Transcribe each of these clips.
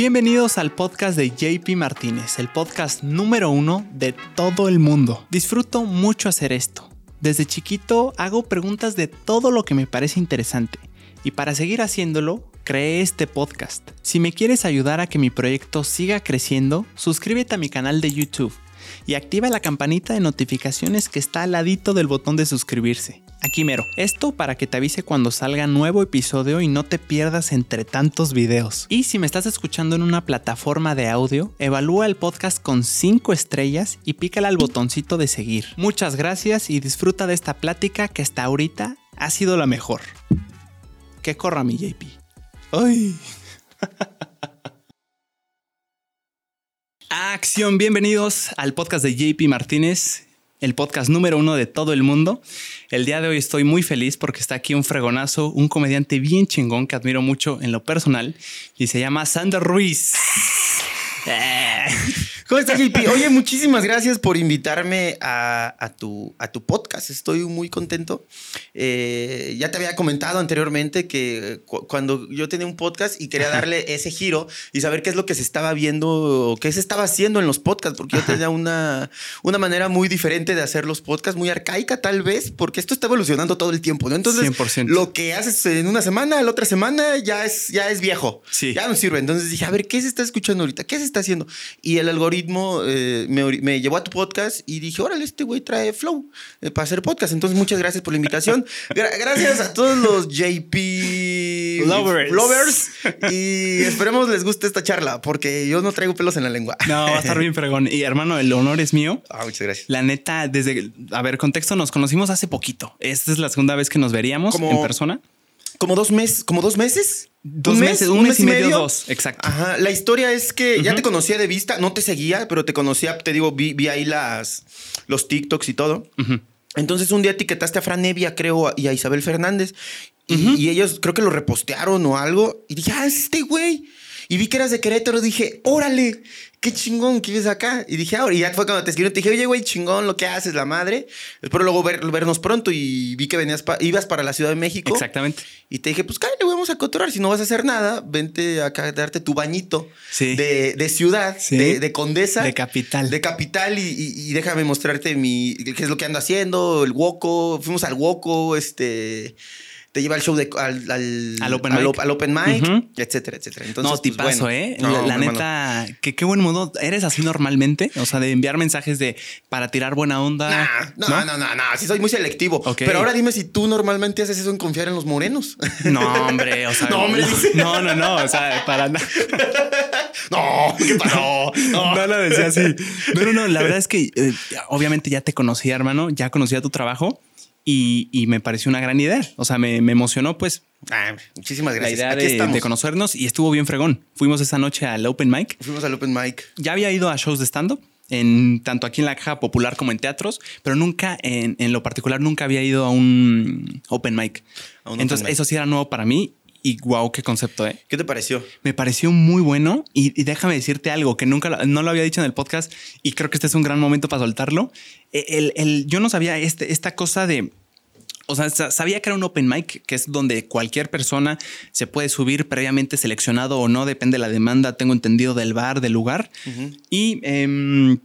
Bienvenidos al podcast de JP Martínez, el podcast número uno de todo el mundo. Disfruto mucho hacer esto. Desde chiquito hago preguntas de todo lo que me parece interesante y para seguir haciéndolo, creé este podcast. Si me quieres ayudar a que mi proyecto siga creciendo, suscríbete a mi canal de YouTube y activa la campanita de notificaciones que está al ladito del botón de suscribirse. Aquí mero. Esto para que te avise cuando salga nuevo episodio y no te pierdas entre tantos videos. Y si me estás escuchando en una plataforma de audio, evalúa el podcast con 5 estrellas y pícala al botoncito de seguir. Muchas gracias y disfruta de esta plática que hasta ahorita ha sido la mejor. Que corra mi JP. ¡Ay! Acción, bienvenidos al podcast de JP Martínez, el podcast número uno de todo el mundo. El día de hoy estoy muy feliz porque está aquí un fregonazo, un comediante bien chingón que admiro mucho en lo personal y se llama Sander Ruiz. ¿Cómo estás, JP? Oye, muchísimas gracias por invitarme a, tu, a tu podcast. Estoy muy contento. Eh, ya te había comentado anteriormente que cuando yo tenía un podcast y quería darle ese giro y saber qué es lo que se estaba viendo, qué se estaba haciendo en los podcasts, porque yo tenía una, una manera muy diferente de hacer los podcasts, muy arcaica tal vez, porque esto está evolucionando todo el tiempo, ¿no? Entonces, 100%. lo que haces en una semana, la otra semana ya es, ya es viejo. Sí. Ya no sirve. Entonces dije, a ver, ¿qué se está escuchando ahorita? ¿Qué se está haciendo? Y el algoritmo eh, me, llevó a tu podcast y dije, órale, este güey trae flow eh, para hacer podcast. Entonces, muchas gracias por la invitación. gracias a todos los JP lovers. Y esperemos les guste esta charla, porque yo no traigo pelos en la lengua. No, va a estar bien fregón. Y hermano, el honor es mío. Ah, muchas gracias. La neta, desde, a ver, contexto, nos conocimos hace poquito. Esta es la segunda vez que nos veríamos en persona. Como dos meses, como dos meses. Dos meses, un, mes, y medio, dos, exacto. Ajá, la historia es que ya te conocía de vista, no te seguía, pero te conocía, te digo, vi, ahí las, los TikToks y todo. Entonces un día etiquetaste a Fran Nevia, creo, y a Isabel Fernández, y, y, ellos creo que lo repostearon o algo, y dije, ah, es este güey. Y vi que eras de Querétaro, dije, órale, qué chingón que vives acá. Y dije, ahora, y ya fue cuando te escribí, te dije, oye, güey, chingón lo que haces, la madre. Espero luego vernos pronto y vi que venías ibas para la Ciudad de México. Exactamente. Y te dije, pues cállate, vamos a cotorrar. Si no vas a hacer nada, vente acá a darte tu bañito de, de, ciudad, de, condesa. De capital. De capital y, déjame mostrarte mi, qué es lo que ando haciendo, el Woco. Fuimos al Woco, este te lleva al show de, al, al, open mic, al, open mic etcétera, etcétera. Entonces, no, tipazo, pues, ¿eh? la, neta, que qué buen modo. ¿Eres así normalmente? O sea, de enviar mensajes de para tirar buena onda. no, no, no, no, sí soy muy selectivo. Pero ahora dime si tú normalmente haces eso en confiar en los morenos. No, hombre, o sea. no, hombre. No, no, no, o sea, para nada. no, ¿qué pasó? No. no lo decía así. No, no, no, la verdad es que eh, obviamente ya te conocía, hermano, ya conocía tu trabajo y, me pareció una gran idea. O sea, me, emocionó, pues. Ah, muchísimas gracias. La idea de, conocernos y estuvo bien fregón. Fuimos esa noche al Open Mic. Fuimos al Open Mic. Ya había ido a shows de stand-up. En, tanto aquí en la caja popular como en teatros, pero nunca, en, lo particular, nunca había ido a un open mic. Entonces, eso sí era nuevo para mí y wow, qué concepto, ¿eh? ¿Qué te pareció? Me pareció muy bueno y, déjame decirte algo que nunca no lo había dicho en el podcast y creo que este es un gran momento para soltarlo. E, el, yo no sabía este, esta cosa de o sea, sabía que era un open mic, que es donde cualquier persona se puede subir previamente seleccionado o no, depende de la demanda, tengo entendido, del bar, del lugar. Y em,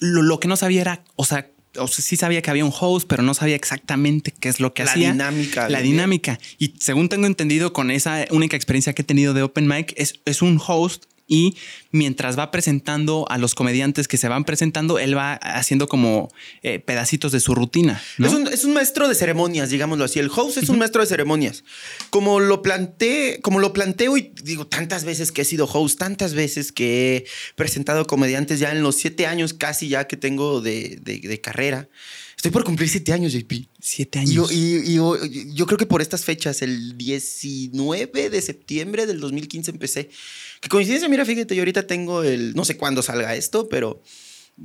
lo, que no sabía era, o sea, o sea, sí sabía que había un host, pero no sabía exactamente qué es lo que hacía. La dinámica. La dinámica. Y según tengo entendido con esa única experiencia que he tenido de Open Mic, es, es un host y mientras va presentando a los comediantes que se van presentando, él va haciendo como eh, pedacitos de su rutina. Es, un, maestro de ceremonias, digámoslo así. El host es un maestro de ceremonias. Como lo planteé, como lo planteo y digo tantas veces que he sido host, tantas veces que he presentado comediantes ya en los siete años casi ya que tengo de, carrera. Estoy por cumplir siete años, JP. Siete años. Y, yo creo que por estas fechas, el 19 de septiembre del 2015 empecé. Qué coincidencia, mira, fíjate, yo ahorita tengo el, no sé cuándo salga esto, pero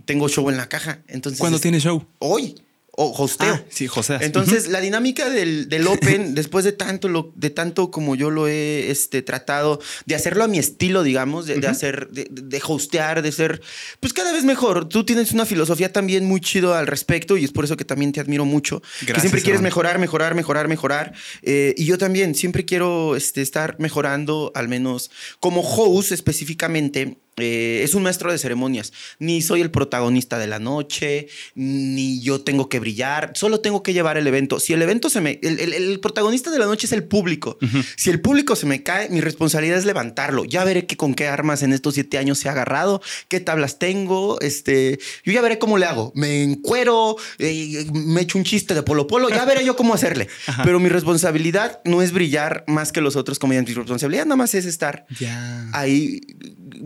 tengo show en la caja. Entonces, ¿Cuándo tiene show? Hoy. O hosteo. Ah, sí, José. Entonces, la dinámica del, del Open, después de tanto, lo, de tanto como yo lo he este, tratado, de hacerlo a mi estilo, digamos, de, de hacer, de, de hostear, de ser, pues cada vez mejor. Tú tienes una filosofía también muy chido al respecto y es por eso que también te admiro mucho. que siempre quieres hermano. mejorar, mejorar, mejorar, mejorar. Eh, y yo también siempre quiero este, estar mejorando, al menos como host específicamente. Eh, es un maestro de ceremonias. Ni soy el protagonista de la noche, ni yo tengo que brillar. Solo tengo que llevar el evento. Si el evento se me. El, el- el protagonista de la noche es el público. Si el público se me cae, mi responsabilidad es levantarlo. Ya veré que con qué armas en estos siete años se ha agarrado, qué tablas tengo. Este, yo ya veré cómo le hago. Me encuero, eh, me echo un chiste de polo polo. Ya veré yo cómo hacerle. Pero mi responsabilidad no es brillar más que los otros comediantes. Mi responsabilidad nada más es estar Ya. ahí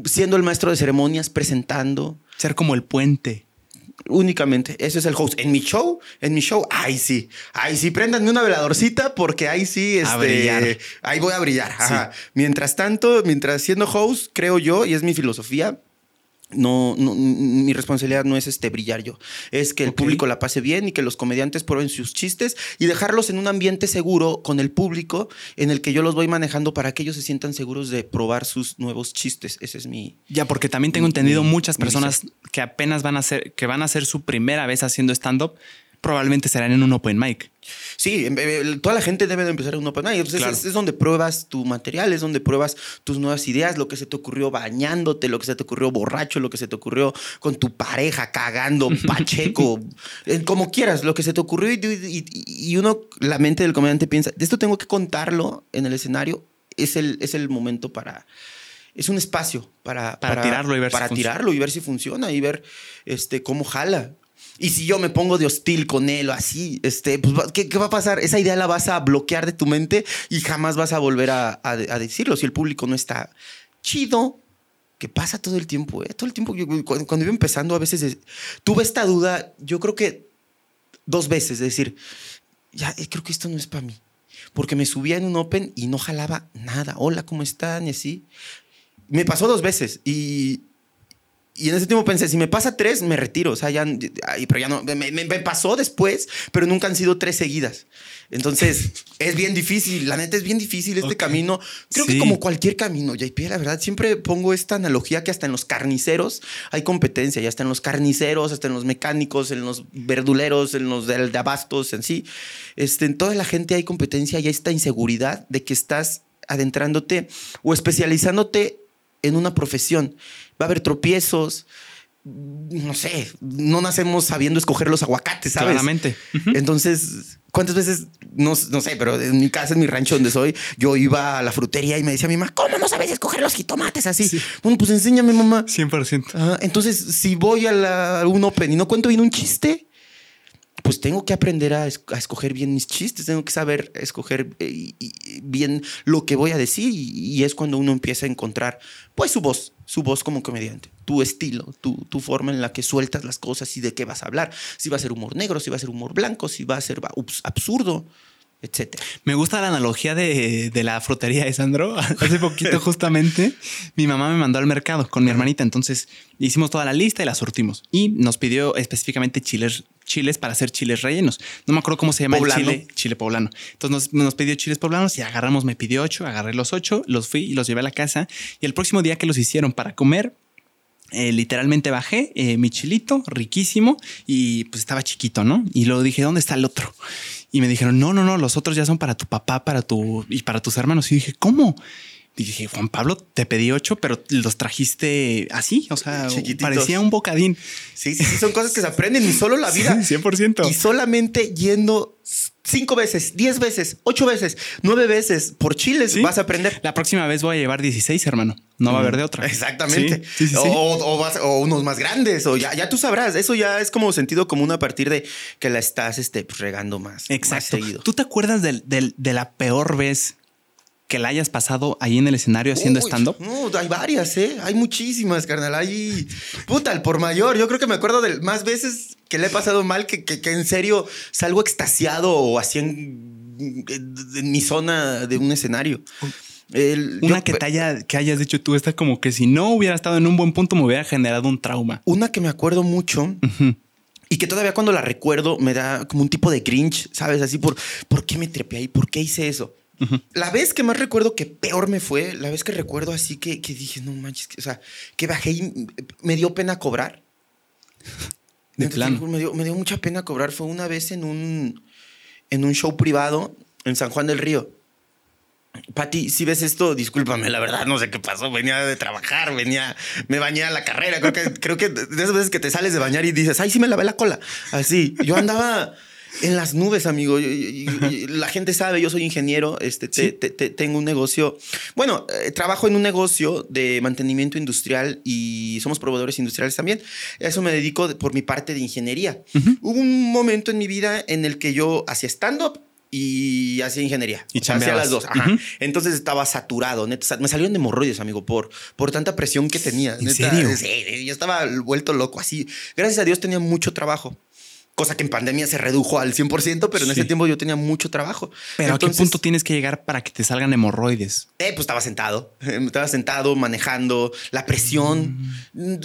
siendo el maestro de ceremonias, presentando. Ser como el puente. Únicamente, eso es el host. En mi show, en mi show, ahí sí, ahí sí, préndanme una veladorcita porque ahí sí, este, ahí voy a brillar. Ajá. Mientras tanto, mientras siendo host, creo yo, y es mi filosofía, no, no, mi responsabilidad no es este brillar yo, es que el público la pase bien y que los comediantes prueben sus chistes y dejarlos en un ambiente seguro con el público en el que yo los voy manejando para que ellos se sientan seguros de probar sus nuevos chistes. Ese es mi, Ya, porque también tengo entendido Mi- muchas personas que apenas van a hacer, que van a hacer su primera vez haciendo stand-up, probablemente serán en un open mic. Sí, em- em- toda la gente debe de empezar en un open mic. Entonces, Claro. es, es donde pruebas tu material, es donde pruebas tus nuevas ideas, lo que se te ocurrió bañándote, lo que se te ocurrió borracho, lo que se te ocurrió con tu pareja, cagando, pacheco, eh, como quieras, lo que se te ocurrió. Y, y- y uno, la mente del comediante piensa, de esto tengo que contarlo en el escenario. Es el, es el momento para... Es un espacio para, Para tirarlo y ver si para funciona. tirarlo y ver si funciona y ver este, cómo jala. Y si yo me pongo de hostil con él o así, este, pues, ¿qué, qué va a pasar? Esa idea la vas a bloquear de tu mente y jamás vas a volver a, a- a decirlo. Si el público no está chido, que pasa todo el tiempo, ¿eh? Todo el tiempo. yo- cuando, cuando iba empezando, a veces es- tuve esta duda, yo creo que dos veces, de decir, ya, eh, creo que esto no es para mí. Porque me subía en un open y no jalaba nada. Hola, ¿cómo están? Y así. Me pasó dos veces y, y en ese tiempo pensé, si me pasa tres, me retiro. O sea, ya, ay, pero ya no, me, me- me pasó después, pero nunca han sido tres seguidas. Entonces, es bien difícil, la neta es bien difícil este camino. Creo Sí. que como cualquier camino, JP, la verdad, siempre pongo esta analogía que hasta en los carniceros hay competencia, y hasta en los carniceros, hasta en los mecánicos, en los verduleros, en los de, de abastos, en sí. Este, en toda la gente hay competencia y hay esta inseguridad de que estás adentrándote o especializándote en una profesión. Va a haber tropiezos, no sé, no nacemos sabiendo escoger los aguacates, ¿sabes? Claramente. Entonces, ¿cuántas veces? No, no sé, pero en mi casa, en mi rancho donde soy, yo iba a la frutería y me decía mi mamá, ¿cómo no sabes escoger los jitomates así? Sí. Bueno, pues enséñame, mamá. 100%. Ah, entonces, si voy a, la- a un open y no cuento bien un chiste, pues tengo que aprender a, es- a escoger bien mis chistes, tengo que saber escoger eh, bien lo que voy a decir y, es cuando uno empieza a encontrar pues su voz, su voz como comediante, tu estilo, tu, tu forma en la que sueltas las cosas y de qué vas a hablar, si va a ser humor negro, si va a ser humor blanco, si va a ser absurdo, etcétera. Me gusta la analogía de, de la frutería de Sandro. Hace poquito, justamente, mi mamá me mandó al mercado con mi hermanita. Entonces hicimos toda la lista y la surtimos. Y nos pidió específicamente chiles, chiles para hacer chiles rellenos. No me acuerdo cómo se llama Poblano. el chile, chile poblano. Entonces nos, nos pidió chiles poblanos y agarramos, me pidió ocho, agarré los ocho, los fui y los llevé a la casa. Y el próximo día que los hicieron para comer, eh, literalmente bajé eh, mi chilito, riquísimo, y pues estaba chiquito, ¿no? Y luego dije, ¿dónde está el otro? Y me dijeron, no, no, no, los otros ya son para tu papá, para tu y para tus hermanos. Y dije, ¿cómo? Y dije, Juan Pablo, te pedí ocho, pero los trajiste así, o sea, Chiquititos. parecía un bocadín. Sí, sí, sí, son cosas que se aprenden y solo la vida. Sí, 100%. Y solamente yendo cinco veces, diez veces, ocho veces, nueve veces por chiles Sí. vas a aprender. La próxima vez voy a llevar 16, hermano. No va a haber de otra. Exactamente. Sí, sí. O, o vas- o unos más grandes, o ya, ya tú sabrás. Eso ya es como sentido común a partir de que la estás este, pues, regando más, más Exacto. seguido. ¿Tú te acuerdas del- del- de la peor vez que la hayas pasado ahí en el escenario haciendo stand-up? No, hay varias, ¿eh? Hay muchísimas, carnal. Hay. Puta, el por mayor. Yo creo que me acuerdo de más veces que le he pasado mal que, que- que en serio salgo extasiado o así en, en mi zona de un escenario. El- Una yo- que te haya, que hayas dicho tú, esta como que si no hubiera estado en un buen punto me hubiera generado un trauma. Una que me acuerdo mucho. Y que todavía cuando la recuerdo me da como un tipo de cringe, ¿sabes? Así por, ¿por qué me trepé ahí? ¿Por qué hice eso? La vez que más recuerdo que peor me fue, la vez que recuerdo así que, que dije, no manches, que, o sea, que bajé y me dio pena cobrar. De plano. Me dio, me dio mucha pena cobrar. Fue una vez en un, en un show privado en San Juan del Río. Pati, si ves esto, discúlpame, la verdad, no sé qué pasó. Venía de trabajar, venía, me bañé a la carrera. Creo que, creo que de esas veces que te sales de bañar y dices, ay, sí me lavé la cola. Así. Yo andaba en las nubes, amigo. Y- y- y la gente sabe, yo soy ingeniero, este, te- Sí. te- te- tengo un negocio. Bueno, eh, trabajo en un negocio de mantenimiento industrial y somos proveedores industriales también. A eso me dedico de- por mi parte de ingeniería. Hubo un momento en mi vida en el que yo hacía stand-up y hacía ingeniería. Y hacía las dos. Ajá. Ujú. Entonces estaba saturado. Neta, me salieron hemorroides, amigo, por, por tanta presión que tenía. ¿En Neta, serio? Sí, yo estaba vuelto loco así. Gracias a Dios tenía mucho trabajo. Cosa que en pandemia se redujo al 100%, pero en Sí. ese tiempo yo tenía mucho trabajo. Pero ¿a qué punto tienes que llegar para que te salgan hemorroides? eh, pues estaba sentado. Estaba sentado, manejando, la presión. Mm.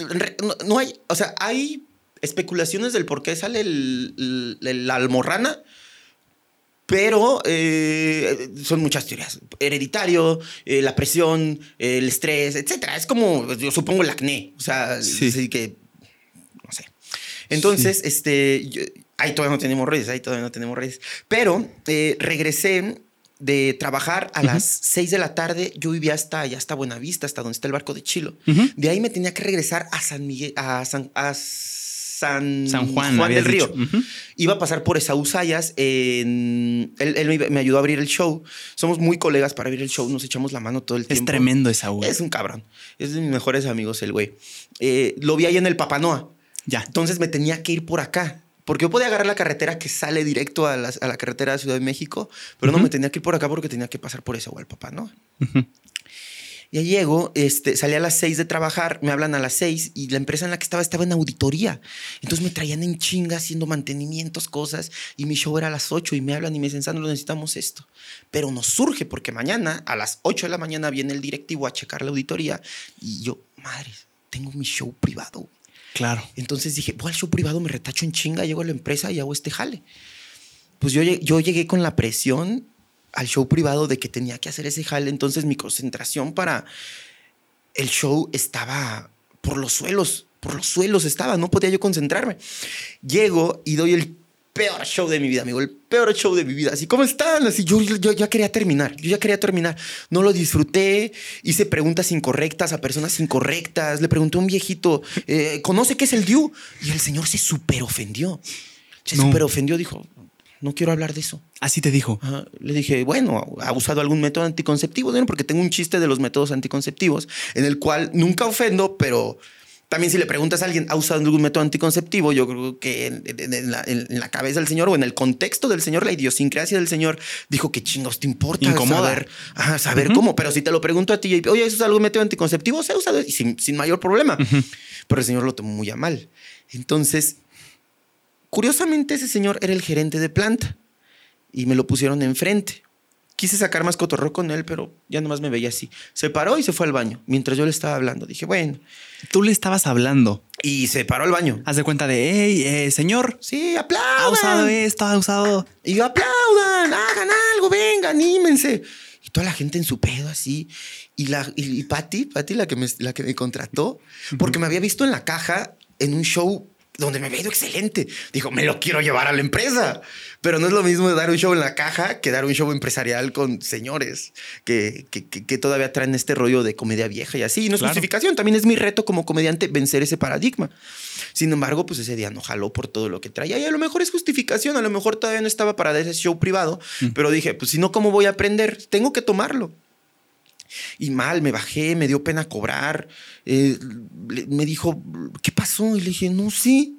No, no hay, o sea, hay especulaciones del por qué sale el, el- el- la almorrana, pero eh, son muchas teorías. Hereditario, eh, la presión, el estrés, etcétera. Es como, yo supongo, el acné. O sea, Sí. que. Entonces, este, yo- ahí todavía no tenemos redes, ahí todavía no tenemos redes. Pero eh, regresé de trabajar a las 6 de la tarde. Yo vivía hasta allá, hasta Buenavista, hasta donde está el barco de Chilo. De ahí me tenía que regresar a San Miguel, a San, a San, San Juan, del Río. Iba a pasar por Esaú Sayas. en- él él me, ayudó a abrir el show. Somos muy colegas para abrir el show. Nos echamos la mano todo el Es tiempo. tremendo esa U. Es un cabrón. Es de mis mejores amigos, el güey. Eh, lo vi ahí en el Papanoa. Ya. Entonces me tenía que ir por acá. Porque yo podía agarrar la carretera que sale directo a la, a la carretera de Ciudad de México, pero no me tenía que ir por acá porque tenía que pasar por ese o el papá, ¿no? Ujú. Ya llego, este, salí a las seis de trabajar, me hablan a las seis y la empresa en la que estaba estaba en auditoría. Entonces me traían en chinga haciendo mantenimientos, cosas, y mi show era a las ocho y me hablan y me dicen, Sandro, necesitamos esto. Pero nos surge porque mañana a las ocho de la mañana viene el directivo a checar la auditoría y yo, madre, tengo mi show privado. Güey". Claro. Entonces dije, voy al show privado, me retacho en chinga, llego a la empresa y hago este jale. Pues yo, yo llegué con la presión al show privado de que tenía que hacer ese jale, entonces mi concentración para el show estaba por los suelos, por los suelos estaba, no podía yo concentrarme. Llego y doy el peor show de mi vida, amigo, el peor show de mi vida. Así, ¿cómo están? Así, yo, yo ya quería terminar, yo ya quería terminar. No lo disfruté, hice preguntas incorrectas a personas incorrectas. Le pregunté a un viejito, eh, ¿conoce qué es el DIU? Y el señor se súper ofendió. Se No. súper ofendió, dijo, no quiero hablar de eso. Así te dijo. Ajá. Le dije, bueno, ¿ha usado algún método anticonceptivo? Bueno, porque tengo un chiste de los métodos anticonceptivos en el cual nunca ofendo, pero también si le preguntas a alguien, ¿ha usado algún método anticonceptivo? Yo creo que en, la, en- en la cabeza del señor o en el contexto del señor, la idiosincrasia del señor, dijo que chingos te importa Incomoda. saber, ajá, saber cómo. Pero si te lo pregunto a ti, oye, ¿has usado algún método anticonceptivo? Se ha usado y sin, sin mayor problema. Pero el señor lo tomó muy a mal. Entonces, Curiosamente, ese señor era el gerente de planta y me lo pusieron enfrente. Quise sacar más cotorreo con él, pero ya nomás me veía así. Se paró y se fue al baño mientras yo le estaba hablando. Dije, bueno, Tú le estabas hablando. y se paró al baño. Haz de cuenta de, hey, eh, señor, Sí, ha aplaudan. usado esto, ha usado. Y yo, aplaudan, hagan algo, venga, anímense. Y toda la gente en su pedo así. Y, la, y, y Patty, Patty, la que, me, la que me contrató, porque me había visto en la caja en un show donde me había ido excelente. Dijo, me lo quiero llevar a la empresa. Pero no es lo mismo dar un show en la caja que dar un show empresarial con señores que, que, que- que todavía traen este rollo de comedia vieja y así. Y no es Claro. justificación, también es mi reto como comediante vencer ese paradigma. Sin embargo, pues ese día no jaló por todo lo que traía. Y a lo mejor es justificación, a lo mejor todavía no estaba para dar ese show privado, pero dije, pues si no, ¿cómo voy a aprender? Tengo que tomarlo. Y mal, me bajé, me dio pena cobrar. eh, le- me dijo, ¿qué pasó? Y le dije, no sé.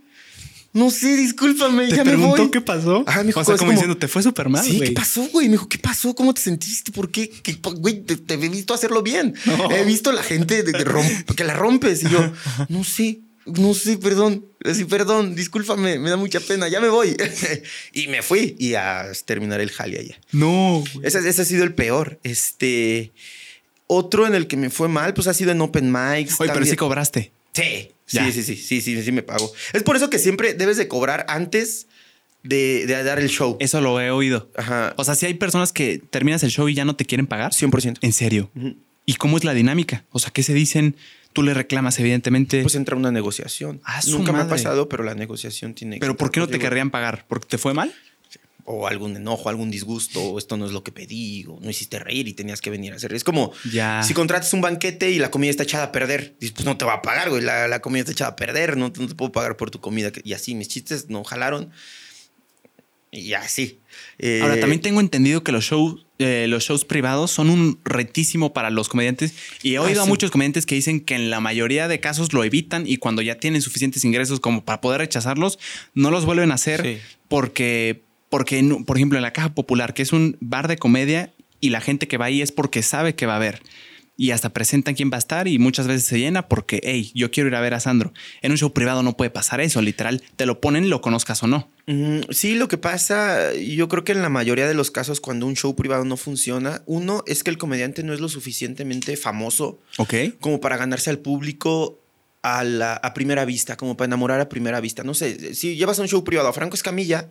No sé, discúlpame, ¿Te ya me preguntó voy. qué pasó? Ajá, me dijo, o sea, como, como- diciendo, te fue súper mal, Sí. ¿qué pasó, güey? Me dijo, ¿qué pasó? ¿Cómo te sentiste? ¿Por qué? ¿Qué- güey, te, te he visto hacerlo bien. No. He visto la gente de, de romp- que la rompes. Y yo, no sé, no sé, perdón. Sí, perdón, discúlpame, me da mucha pena, ya me voy. y me fui y a terminar el jale allá. No. Ese, ese ha sido el peor. Este. Otro en el que me fue mal, pues ha sido en Open Mics. Oye, pero sí cobraste. Sí, sí, sí, sí, sí, sí, sí me pago. Es por eso que siempre debes de cobrar antes de, de dar el show. Eso lo he oído. Ajá, O sea, si hay personas que terminas el show y ya no te quieren pagar. 100%. En serio. ¿Y cómo es la dinámica? O sea, ¿qué se dicen? Tú le reclamas, evidentemente. Pues entra una negociación. Ah, Nunca me ha pasado, pero la negociación tiene que pero ¿por qué no te querrían pagar? ¿Porque te fue mal? O algún enojo, algún disgusto, o esto no es lo que pedí, o no hiciste reír y tenías que venir a hacer. Es como Ya. si contratas un banquete y la comida está echada a perder. Dices, pues no te va a pagar, güey. La, la comida está echada a perder, no, no te puedo pagar por tu comida. Y así, mis chistes no jalaron. Y así. Eh, Ahora, también tengo entendido que los shows, eh, los shows privados son un retísimo para los comediantes. Y he oído Ah, a sí. muchos comediantes que dicen que en la mayoría de casos lo evitan y cuando ya tienen suficientes ingresos como para poder rechazarlos, no los vuelven a hacer Sí. porque, porque, por ejemplo, en la Caja Popular, que es un bar de comedia y la gente que va ahí es porque sabe que va a haber. Y hasta presentan quién va a estar y muchas veces se llena porque, hey, yo quiero ir a ver a Sandro. En un show privado no puede pasar eso, literal. Te lo ponen, lo conozcas o no. Mm, Sí, lo que pasa, yo creo que en la mayoría de los casos cuando un show privado no funciona, uno es que el comediante no es lo suficientemente famoso Ok. como para ganarse al público a, la, a primera vista, como para enamorar a primera vista. No sé, si llevas a un show privado a Franco Escamilla,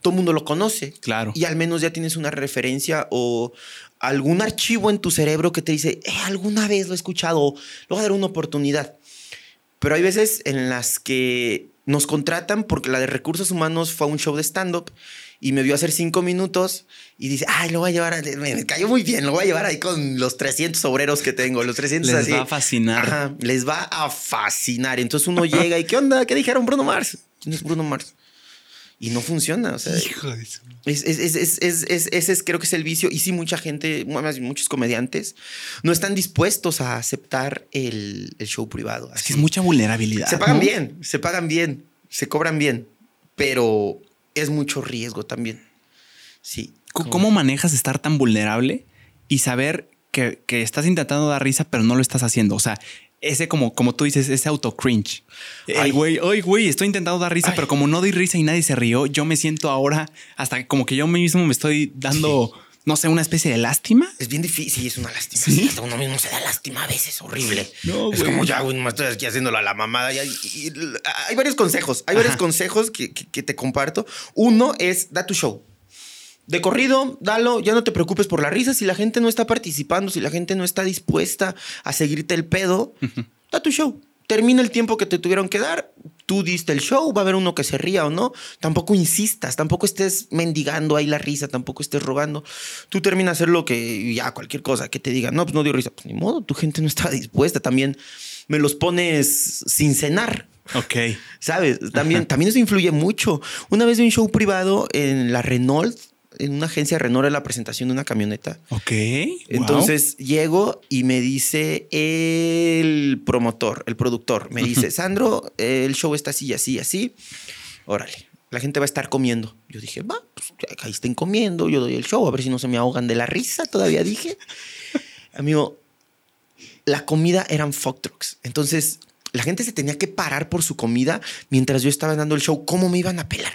todo el mundo lo conoce. Claro. Y al menos ya tienes una referencia o algún archivo en tu cerebro que te dice, "Eh, alguna vez lo he escuchado, le voy a dar una oportunidad. Pero hay veces en las que nos contratan porque la de recursos humanos fue a un show de stand-up y me vio hacer cinco minutos y dice, ay, lo voy a llevar, a- me, me cayó muy bien, lo voy a llevar ahí con los 300 obreros que tengo, los 300 Les así. va a fascinar. Ajá, les va a fascinar. Entonces uno llega y, ¿qué onda? ¿Qué dijeron Bruno Mars? ¿Quién es Bruno Mars? Y no funciona, o sea, Hijo de su- es, es- es- es- es- es- ese es, creo que es el vicio. Y sí, mucha gente, más bien muchos comediantes, no están dispuestos a aceptar el, el show privado. Es así. que es mucha vulnerabilidad. Se pagan ¿no? bien, se pagan bien, se cobran bien, pero es mucho riesgo también. Sí. C- como- ¿Cómo manejas estar tan vulnerable y saber que, que estás intentando dar risa, pero no lo estás haciendo? O sea, ese como, como tú dices, ese auto cringe. Ay. Güey, ay, güey, estoy intentando dar risa, Ay. pero como no doy risa y nadie se rió, yo me siento ahora hasta como que yo mismo me estoy dando, no sé, una especie de lástima. Es bien difícil, es una lástima. Hasta uno mismo se da lástima a veces, horrible. No, es güey. como ya, güey, nomás estoy aquí haciéndolo a la mamada. y- y- hay varios consejos, hay varios consejos que, que- que te comparto. Uno es, da tu show. De corrido, dalo, ya no te preocupes por la risa. Si la gente no está participando, si la gente no está dispuesta a seguirte el pedo, da tu show. Termina el tiempo que te tuvieron que dar. Tú diste el show, va a haber uno que se ría o no. Tampoco insistas, tampoco estés mendigando ahí la risa, tampoco estés rogando. Tú terminas hacer lo que ya, cualquier cosa que te digan. No, pues no dio risa. Pues ni modo, tu gente no estaba dispuesta. También me los pones sin cenar. Ok. ¿Sabes? También, también eso influye mucho. Una vez de un show privado en la Renault, en una agencia Renault, en la presentación de una camioneta. Ok. Entonces llego y me dice el promotor, el productor, me dice, Sandro, el show está así, así, así. Órale, la gente va a estar comiendo. Yo dije, va, pues ahí estén comiendo, yo doy el show, a ver si no se me ahogan de la risa, todavía dije. Amigo, la comida eran fuck trucks. Entonces, la gente se tenía que parar por su comida mientras yo estaba dando el show. ¿Cómo me iban a pelar?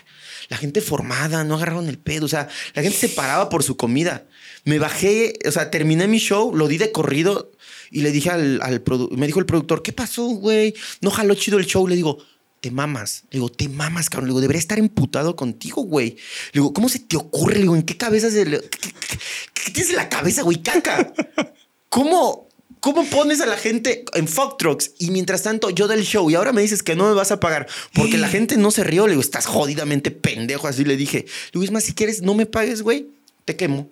La gente formada, no agarraron el pedo. O sea, la gente se paraba por su comida. Me bajé, o sea, terminé mi show, lo di de corrido y le dije al, al me dijo el productor, ¿qué pasó, güey? No jaló chido el show. Le digo, te mamas. Le digo, te mamas, cabrón. Le digo, debería estar emputado contigo, güey. Le digo, ¿cómo se te ocurre? Le digo, ¿en qué cabeza se le... ¿Qué, qué- qué- qué tienes en la cabeza, güey? Caca. ¿Cómo, ¿Cómo pones a la gente en fuck trucks y mientras tanto yo del show y ahora me dices que no me vas a pagar porque la gente no se rió? Le digo, estás jodidamente pendejo. Así le dije. Es más, si quieres, no me pagues, güey. Te quemo.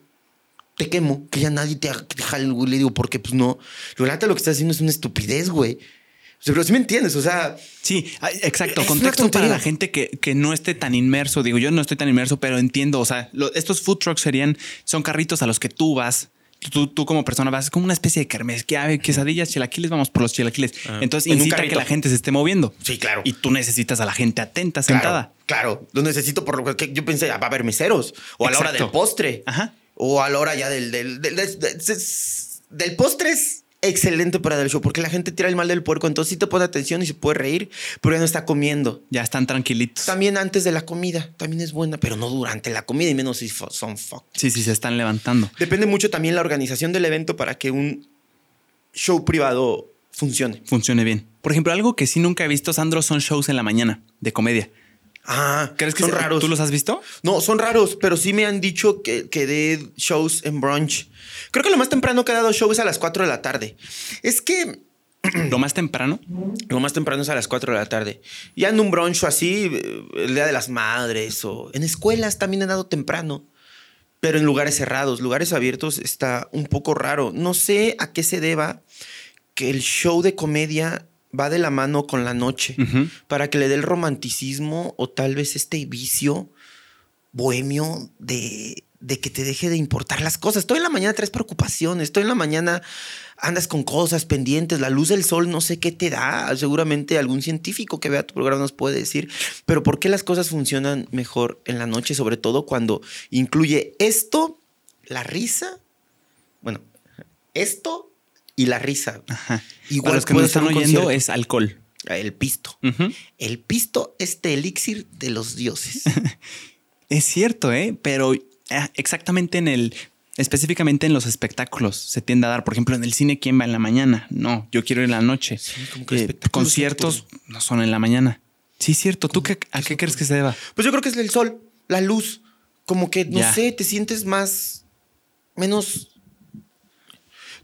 Te quemo. Que ya nadie te, te jale, güey. Le digo, porque pues no. Lo neta lo que estás haciendo es una estupidez, güey. O sea, pero sí me entiendes. O sea, Sí, ah, exacto. Contexto para la gente que, que no esté tan inmerso. Digo, yo no estoy tan inmerso, pero entiendo. O sea, lo- estos food trucks serían, son carritos a los que tú vas. Tú, tú como persona vas, como una especie de kermés. Que quesadillas, chilaquiles, vamos por los chilaquiles. Ah, Entonces en incita a que la gente se esté moviendo. sí, claro. Y tú necesitas a la gente atenta, Claro, sentada. Claro, lo necesito por lo que yo pensé, ah, va a haber meseros. O a la hora del postre. Ajá. O a la hora ya del, del, del, del- del- del postre es excelente para dar el show, porque la gente tira el mal del puerco, entonces sí te pone atención y se puede reír, pero ya no está comiendo. Ya están tranquilitos. También antes de la comida, también es buena, pero no durante la comida y menos si son fuck. Sí, sí, se están levantando. Depende mucho también la organización del evento para que un show privado funcione. Funcione bien. Por ejemplo, algo que sí nunca he visto, Sandro, son shows en la mañana de comedia. Ah, ¿Crees que son se- raros? ¿Tú los has visto? No, son raros, pero sí me han dicho que, que dé shows en brunch. Creo que lo más temprano que ha dado show es a las 4 de la tarde. Es que Lo más temprano. lo más temprano es a las 4 de la tarde. Ya en un brunch o así, eh, el Día de las Madres o en escuelas también he dado temprano. Pero en lugares cerrados, lugares abiertos está un poco raro. No sé a qué se deba que el show de comedia va de la mano con la noche para que le dé el romanticismo o tal vez este vicio bohemio de, de que te deje de importar las cosas. Estoy en la mañana traes preocupaciones, estoy en la mañana andas con cosas pendientes, la luz del sol no sé qué te da, seguramente algún científico que vea tu programa nos puede decir, pero ¿por qué las cosas funcionan mejor en la noche, sobre todo cuando incluye esto, la risa, bueno, esto y la risa. Ajá. Igual Para los que ser están oyendo, es alcohol. El pisto. El pisto, este elixir de los dioses. Es cierto, ¿eh? Pero exactamente en el. Específicamente en los espectáculos se tiende a dar. Por ejemplo, en el cine, ¿quién va en la mañana? No, yo quiero ir en la noche. Sí, como que Eh, conciertos no son en la mañana. Sí, cierto. ¿Tú qué, a qué crees que se deba? Pues yo creo que es el sol, la luz. Como que, no Ya. sé, te sientes más. menos.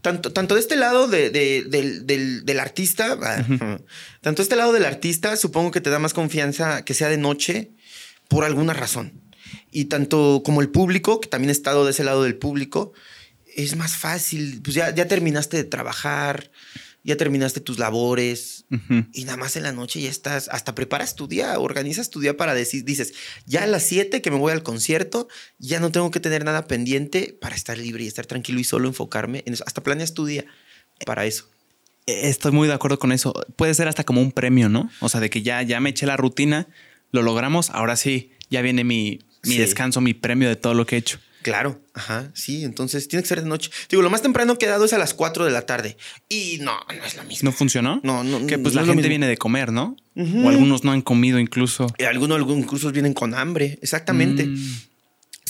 Tanto, tanto de este lado de- de- del, del- del artista, ah, tanto de este lado del artista, supongo que te da más confianza que sea de noche por alguna razón. Y tanto como el público, que también he estado de ese lado del público, es más fácil. Pues ya, ya terminaste de trabajar, ya terminaste tus labores, y nada más en la noche ya estás, hasta preparas tu día, organizas tu día para decir, dices, ya a las 7 que me voy al concierto, ya no tengo que tener nada pendiente para estar libre y estar tranquilo y solo enfocarme en eso. Hasta planeas tu día para eso. Eh, Estoy muy de acuerdo con eso. Puede ser hasta como un premio, ¿no? O sea, de que ya, ya me eché la rutina, lo logramos, ahora sí, ya viene mi, mi Sí. descanso, mi premio de todo lo que he hecho. Claro, ajá, sí, entonces tiene que ser de noche. Digo, lo más temprano que he dado es a las 4 de la tarde. Y no, no es lo mismo. ¿No funcionó? No, no, Que pues no la gente viene de comer, ¿no? O algunos no han comido incluso. Eh, Algunos, algunos cursos vienen con hambre, exactamente. Mm,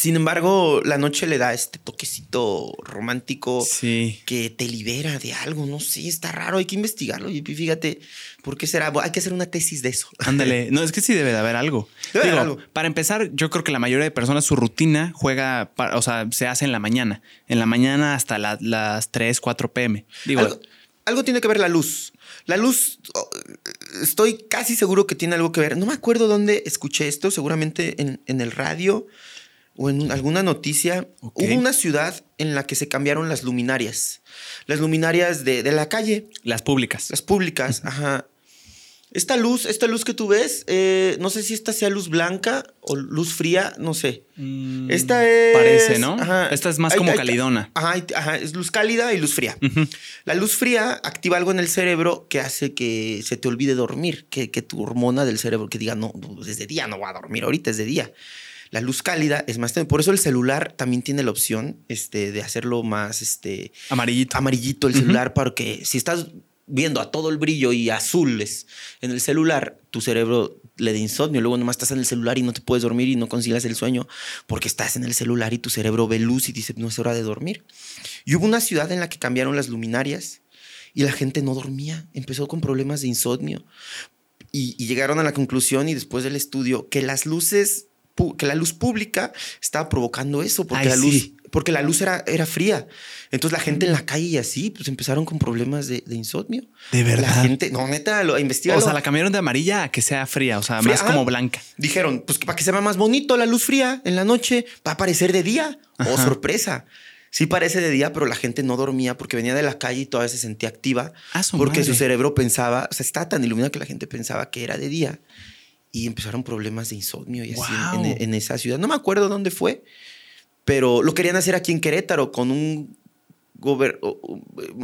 Sin embargo, la noche le da este toquecito romántico. sí. que te libera de algo, no sé, está raro, hay que investigarlo. Y fíjate, ¿por qué será? Hay que hacer una tesis de eso. Ándale. No, es que sí debe de haber algo. Debe Digo, haber algo. Para empezar, yo creo que la mayoría de personas su rutina juega, o sea, se hace en la mañana. En la mañana hasta la- las 3, 4 pm. Digo, algo, algo tiene que ver la luz. La luz, oh, estoy casi seguro que tiene algo que ver. No me acuerdo dónde escuché esto, seguramente en, en el radio o en alguna noticia. Hubo una ciudad en la que se cambiaron las luminarias. Las luminarias de, de la calle. las públicas. Las públicas, ajá. Esta luz, esta luz que tú ves, eh, no sé si esta sea luz blanca o luz fría, no sé. Mm, Esta es. Parece, ¿no? ajá. Esta es más Hay- como hay- calidona. Ajá, ajá, es luz cálida y luz fría. La luz fría activa algo en el cerebro que hace que se te olvide dormir, que, que tu hormona del cerebro que diga, no, desde día no voy a dormir, ahorita es de día. La luz cálida es más... Por eso el celular también tiene la opción este, de hacerlo más este, Amarillito. amarillito el celular, porque si estás viendo a todo el brillo y azules en el celular, tu cerebro le da insomnio. Luego nomás estás en el celular y no te puedes dormir y no concilias el sueño porque estás en el celular y tu cerebro ve luz y dice, no es hora de dormir. Y hubo una ciudad en la que cambiaron las luminarias y la gente no dormía, empezó con problemas de insomnio. Y, y llegaron a la conclusión y después del estudio que las luces, que la luz pública estaba provocando eso, porque Ay, la luz, sí. porque la luz era, era fría. Entonces la gente en la calle y así, pues empezaron con problemas de, de insomnio. De La verdad. gente, no, neta, lo investiga. o sea, la cambiaron de amarilla a que sea fría, o sea, Fría, más ah. como blanca. Dijeron, pues que para que se vea más bonito la luz fría en la noche, va a aparecer de día. Oh, Ajá. sorpresa. Sí parece de día, pero la gente no dormía porque venía de la calle y todavía se sentía activa. Ah, su porque su cerebro pensaba, o sea, estaba tan iluminado que la gente pensaba que era de día. Y empezaron problemas de insomnio y así en- Wow. en, en esa ciudad. No me acuerdo dónde fue, pero lo querían hacer aquí en Querétaro con un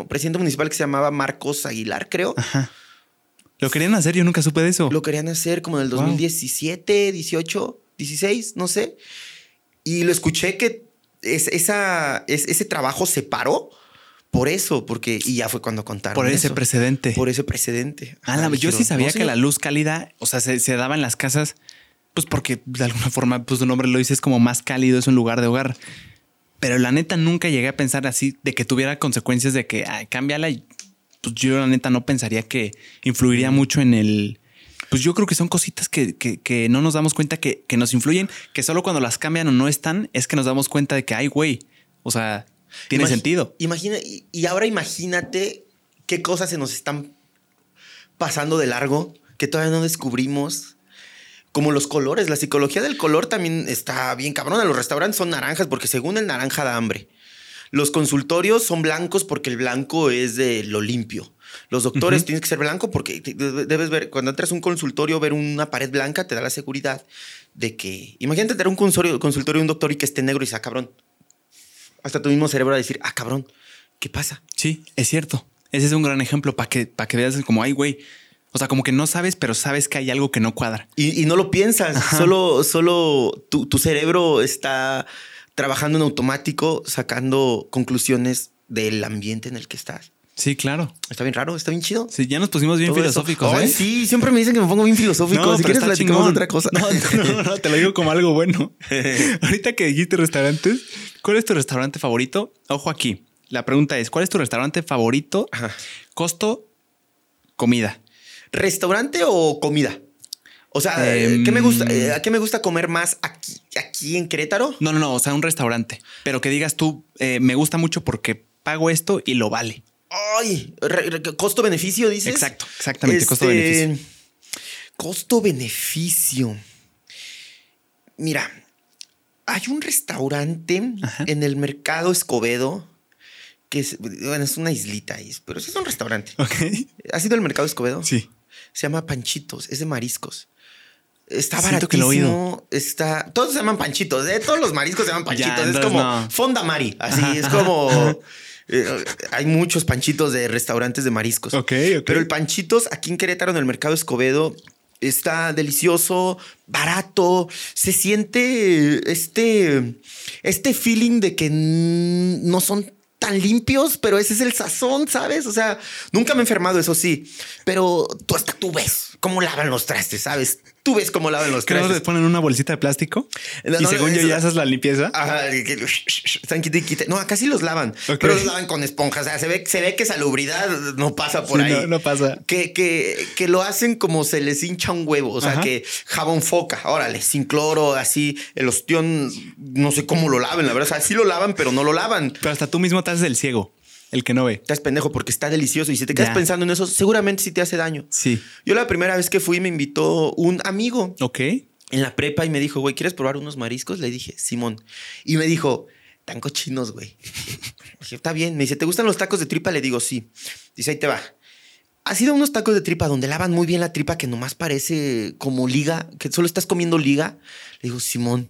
presidente municipal que se llamaba Marcos Aguilar, creo. Ajá. Lo querían hacer, yo nunca supe de eso. Lo querían hacer como en el Wow. 2017, 18, 16, no sé. Y lo escuché que es- esa, es- ese trabajo se paró por eso, porque y ya fue cuando contaron. por ese eso. precedente. Por ese precedente. Ah, la- yo sí sabía "No, que señor". la luz cálida, o sea, se, se daba en las casas, pues porque de alguna forma, pues su nombre lo dice, es como más cálido, es un lugar de hogar. Pero la neta nunca llegué a pensar así de que tuviera consecuencias de que, ay, cámbiala y pues yo la neta no pensaría que influiría mucho en el... Pues yo creo que son cositas que, que- que no nos damos cuenta que, que nos influyen, que solo cuando las cambian o no están, es que nos damos cuenta de que, ay, güey, o sea, tiene sentido. Imagina, y, y ahora imagínate qué cosas se nos están pasando de largo que todavía no descubrimos. Como los colores, la psicología del color también está bien cabrona. Los restaurantes son naranjas porque según el naranja da hambre. Los consultorios son blancos porque el blanco es de lo limpio. Los doctores tienen que ser blanco porque debes ver, cuando entras a un consultorio, ver una pared blanca te da la seguridad de que. Imagínate tener un consultorio, consultorio de un doctor y que esté negro y sea cabrón. Hasta tu mismo cerebro a decir, ah, cabrón, ¿qué pasa? Sí, es cierto. Ese es un gran ejemplo para que, para que veas como, ay, güey. O sea, como que no sabes, pero sabes que hay algo que no cuadra. Y, y no lo piensas, solo, solo tu, tu cerebro está trabajando en automático, sacando conclusiones del ambiente en el que estás. Sí, claro. Está bien raro, está bien chido. Sí, ya nos pusimos bien Todo filosóficos, Ay, ¿eh? sí, siempre me dicen que me pongo bien filosófico. si pero quieres platicamos chingón. otra cosa. No, no, no, no, te lo digo como algo bueno. Ahorita que dijiste restaurantes, ¿cuál es tu restaurante favorito? Ojo aquí. La pregunta es, ¿cuál es tu restaurante favorito? Ajá. Costo, comida. ¿Restaurante o comida? O sea, Em, ¿qué me gusta, eh, ¿a qué me gusta comer más aquí, aquí en Querétaro? No, no, no, o sea, un restaurante. Pero que digas tú, eh, me gusta mucho porque pago esto y lo vale. Ay, costo-beneficio, dices. Exacto, exactamente, costo-beneficio. Este, Costo-beneficio. Mira, hay un restaurante Ajá. en el mercado Escobedo que es, bueno, es una islita pero sí es un restaurante. Ok. ¿Has ido al mercado Escobedo? Sí. Se llama Panchitos, es de mariscos. Está Siento que lo baratísimo. Está. Todos se llaman panchitos, ¿eh? Todos los mariscos se llaman Ya, panchitos. es como no. Fonda Mari. Así Ajá, es como. ajá. eh, hay muchos panchitos de restaurantes de mariscos. Ok, ok. Pero el panchitos aquí en Querétaro, en el mercado Escobedo, está delicioso, barato. Se siente este, este feeling de que no son tan limpios, pero ese es el sazón, ¿sabes? O sea, nunca me he enfermado, eso sí. Pero tú hasta tú ves cómo lavan los trastes, ¿sabes? Tú ves cómo lavan los ¿Que trastes. te ponen una bolsita de plástico? No, y no, según yo ya haces la limpieza. Ajá, que- que-. No, acá sí los lavan, pero los lavan con esponjas. O sea, se ve, se ve que salubridad no pasa por Sí, ahí. no, no pasa. Que, que, que lo hacen como se les hincha un huevo. O sea, Ajá. que jabón foca, órale, sin cloro, así. El ostión, no sé cómo lo laven, la verdad. O sea, sí lo lavan, pero no lo lavan. Pero hasta tú mismo te haces el ciego, el que no ve. Estás pendejo porque está delicioso. Y si te quedas Ya. pensando en eso, seguramente sí te hace daño. Sí. Yo la primera vez que fui me invitó un amigo Ok. en la prepa y me dijo, güey, ¿quieres probar unos mariscos? Le dije, Simón. Y me dijo, tan cochinos, güey. Dije, está bien. Me dice, ¿te gustan los tacos de tripa? Le digo, sí. Dice, ahí te va. Ha sido unos tacos de tripa donde lavan muy bien la tripa que nomás parece como liga, que solo estás comiendo liga. Le digo, Simón.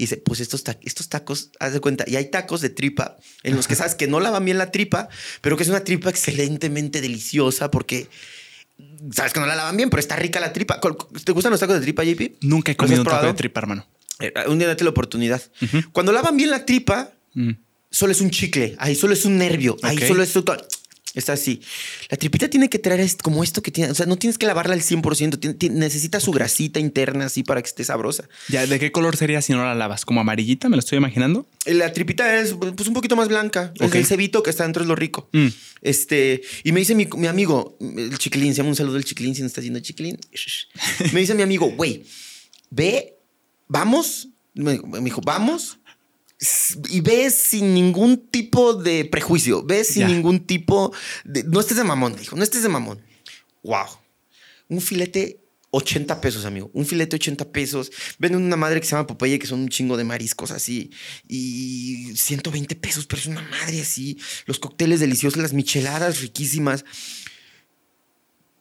Y dice, pues estos, ta- estos tacos, haz de cuenta, y hay tacos de tripa en los que sabes que no lavan bien la tripa, pero que es una tripa excelentemente deliciosa porque sabes que no la lavan bien, pero está rica la tripa. ¿Cuál- ¿Te gustan los tacos de tripa, JP? Nunca he ¿Los comido un taco de tripa, hermano. Eh, Un día date la oportunidad. Cuando lavan bien la tripa, Mm. solo es un chicle, ahí solo es un nervio, ahí solo es todo. Está así. La tripita tiene que traer como esto que tiene. O sea, no tienes que lavarla al 100%. tiene- tiene- necesita su grasita interna así para que esté sabrosa. Ya, ¿de qué color sería si no la lavas? ¿Como amarillita? ¿Me lo estoy imaginando? La tripita es pues, un poquito más blanca. Ok. Es el cebito que está dentro es lo rico. Mm. Este, y me dice mi, mi amigo, el chiquilín, se llama un saludo del chiquilín si no está haciendo chiquilín. Me dice mi amigo, güey, ve, vamos. Me dijo, vamos. Y ve sin ningún tipo de prejuicio, ve sin Ya. ningún tipo de. No estés de mamón, dijo, no estés de mamón. Wow. Un filete 80 pesos, amigo. Un filete 80 pesos. Venden una madre que se llama Popeye, que son un chingo de mariscos así. Y 120 pesos, pero es una madre así. Los cócteles deliciosos, las micheladas riquísimas.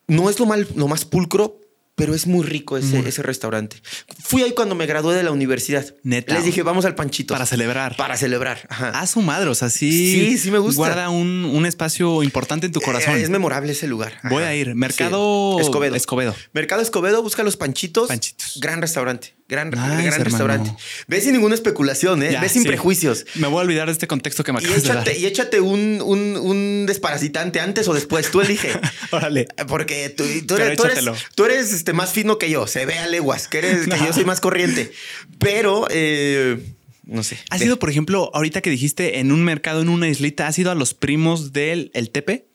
No es lo, mal, lo más pulcro, pero es muy rico ese, ese restaurante. Fui ahí cuando me gradué de la universidad. Neta. Les dije, vamos al Panchito. Para celebrar. Para celebrar. Ajá. A su madre, o sea, sí. Sí, sí me gusta. Guarda un, un espacio importante en tu corazón. Eh, Es memorable ese lugar. Voy a ir. Mercado Sí. Escobedo. Escobedo. Mercado Escobedo, busca los panchitos. Panchitos. Gran restaurante. Gran, Nice, gran restaurante. Ve sin ninguna especulación, ¿eh? Ya, Ve sin sí. prejuicios. Me voy a olvidar de este contexto que me Y acabas de dar. échate, y échate un, un, un desparasitante antes o después. Tú elige. Órale. Porque tú, eres, tú eres, échatelo. tú eres, este, más fino que yo. Se ve a leguas. Que, eres, que No. yo soy más corriente. Pero, eh, no sé. ¿Has ido, por ejemplo, ahorita que dijiste en un mercado, en una islita, ¿has ido a los primos del el Tepe?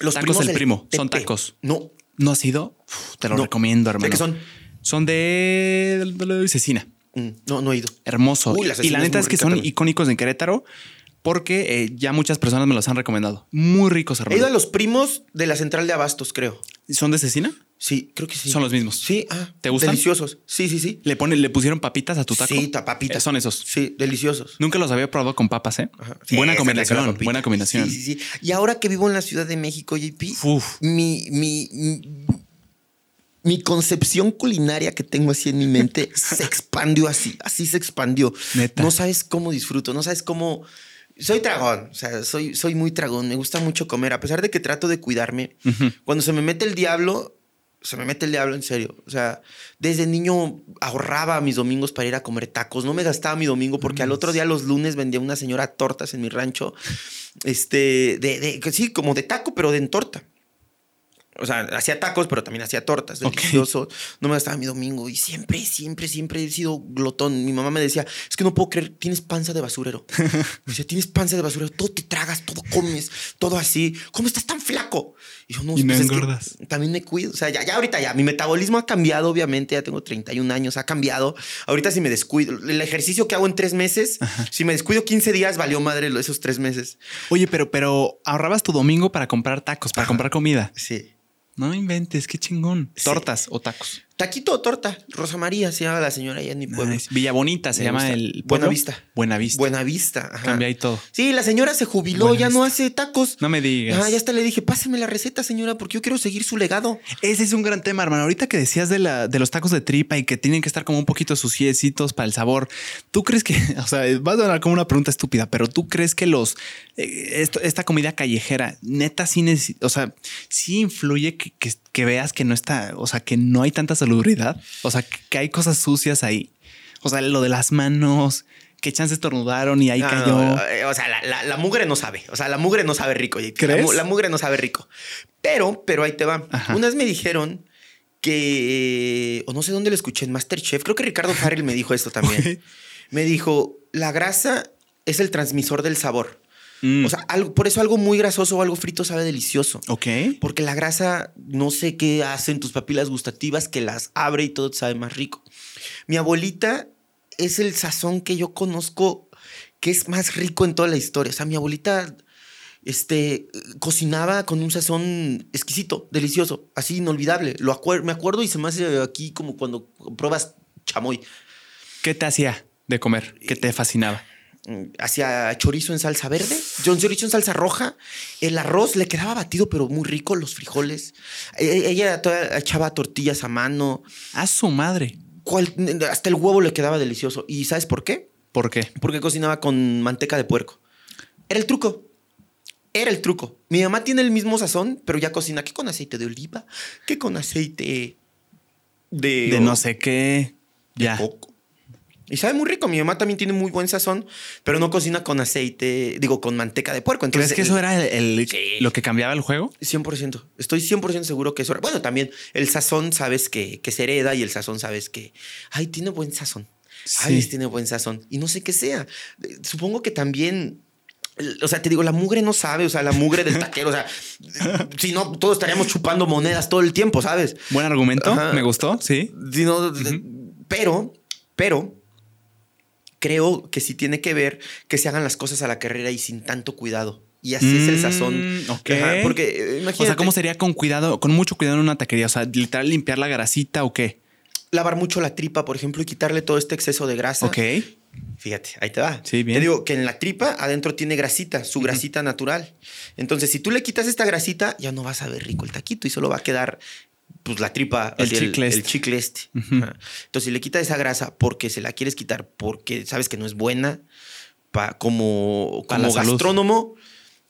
Los tacos primos el del primo. Son tacos. No. ¿No has ido? Uf, te lo No. recomiendo, ¿De hermano. qué son? Son de, de cecina. Mm, No, no he ido. Hermoso. Uy, la y la neta es que son también. icónicos en Querétaro porque eh, ya muchas personas me los han recomendado. Muy ricos, He hermano. ido a los primos de la central de Abastos, creo. ¿Son de cecina? Sí, creo que sí. Son los mismos. Sí, ah. ¿Te gustan? Deliciosos. Sí, sí, sí. ¿Le, pone, ¿Le pusieron papitas a tu taco? Sí, tapapitas. Eh, son esos. Sí, deliciosos. Nunca los había probado con papas, ¿eh? Ajá. Sí, buena combinación, buena combinación. Sí, sí, sí. Y ahora que vivo en la Ciudad de México, JP, Uf. mi, mi, mi, mi concepción culinaria que tengo así en mi mente se expandió así, así se expandió. Neta. No sabes cómo disfruto, no sabes cómo... Soy tragón, o sea, soy, soy muy tragón, me gusta mucho comer, a pesar de que trato de cuidarme. Cuando se me mete el diablo, se me mete el diablo en serio. O sea, desde niño ahorraba mis domingos para ir a comer tacos. No me gastaba mi domingo porque al otro día, los lunes, vendía una señora tortas en mi rancho. Este, de, de- que sí, como de taco, pero de en torta. O sea, hacía tacos, pero también hacía tortas. Delicioso. No me gastaba mi domingo. Y siempre, siempre, siempre he sido glotón. Mi mamá me decía, es que no puedo creer, tienes panza de basurero. Me decía, tienes panza de basurero. Todo te tragas, todo comes, todo así. ¿Cómo estás tan flaco? Y yo, no, Y no pues es que engordas. también me cuido. O sea, ya, ya ahorita ya, mi metabolismo ha cambiado, obviamente. Ya tengo 31 años, ha cambiado. Ahorita si me descuido, el ejercicio que hago en tres meses, si me descuido 15 días, valió madre esos tres meses. Oye, pero, pero ahorrabas tu domingo para comprar tacos, para Ajá. comprar comida. Sí. No inventes, qué chingón. Sí. Tortas o tacos. Taquito o torta. Rosa María se llama la señora allá en mi pueblo. Nice. Villa Bonita se Me llama gusta. el pueblo. Buenavista. Buenavista. Buenavista. Ajá. Cambia ahí todo. Sí, la señora se jubiló, ya no hace tacos. No me digas. Ah, ya hasta le dije, pásame la receta, señora, porque yo quiero seguir su legado. Ese es un gran tema, hermano. Ahorita que decías de, la, de los tacos de tripa y que tienen que estar como un poquito suciecitos para el sabor, ¿tú crees que, o sea, vas a dar como una pregunta estúpida, pero tú crees que los, eh, esto- esta comida callejera, neta, sí, o sea, sí influye que, que- que veas que no está, o sea, que no hay tanta salubridad, o sea, que, hay cosas sucias ahí. O sea, lo de las manos, que chance estornudaron y ahí No, cayó. no, eh, o sea, la, la- la mugre no sabe. O sea, la mugre no sabe rico. ¿Crees? La mugre no sabe rico. Pero, pero ahí te va. Ajá. Unas me dijeron que, o no sé dónde lo escuché, en Masterchef, creo que Ricardo Farrell me dijo esto también. Me dijo, la grasa es el transmisor del sabor. Mm, O sea, algo, por eso algo muy grasoso o algo frito sabe delicioso. ok. Porque la grasa, no sé qué hacen tus papilas gustativas, que las abre y todo te sabe más rico. Mi abuelita es el sazón que yo conozco que es más rico en toda la historia. O sea, mi abuelita este, cocinaba con un sazón exquisito, delicioso, así inolvidable. Lo acuer- me acuerdo y se me hace aquí como cuando pruebas chamoy. ¿Qué te hacía de comer? ¿Qué te fascinaba? Hacía chorizo en salsa verde, John chorizo en salsa roja. El arroz le quedaba batido, pero muy rico. Los frijoles. E- Ella toda- echaba tortillas a mano. A su madre. Cual- hasta el huevo le quedaba delicioso. ¿Y sabes por qué? ¿Por qué? Porque cocinaba con manteca de puerco. Era el truco. Era el truco. Mi mamá tiene el mismo sazón, pero ya cocina que con aceite de oliva, que con aceite de, De no sé qué. de Ya. coco. Y sabe muy rico. Mi mamá también tiene muy buen sazón, pero no cocina con aceite, digo, con manteca de puerco. ¿Crees Entonces, que eso era el, el- Sí. lo que cambiaba el juego? 100%. Estoy 100% seguro que eso era. Bueno, también el sazón sabes que, que se hereda y el sazón sabes que, ay, tiene buen sazón. Ay, Sí. tiene buen sazón. Y no sé qué sea. Supongo que también. O sea, te digo, la mugre no sabe, o sea, la mugre del taquero, o sea, si no, todos estaríamos chupando monedas todo el tiempo, ¿sabes? Buen argumento. Ajá. Me gustó. Sí. Si no, Pero, pero, creo que sí tiene que ver que se hagan las cosas a la carrera y sin tanto cuidado. Y así es el sazón. Mm, ok. Ajá, porque eh, imagínate. O sea, ¿cómo sería con cuidado, con mucho cuidado en una taquería? O sea, literal limpiar la grasita o qué? lavar mucho la tripa, por ejemplo, y quitarle todo este exceso de grasa. Ok. Fíjate, ahí te va. Sí, bien. Te digo que en la tripa adentro tiene grasita, su grasita natural. Entonces, si tú le quitas esta grasita, ya no vas a ver rico el taquito y solo va a quedar pues la tripa, El chicle el, este. chicle este. Entonces, si le quitas esa grasa porque se la quieres quitar porque sabes que no es buena, pa- como, como gastrónomo,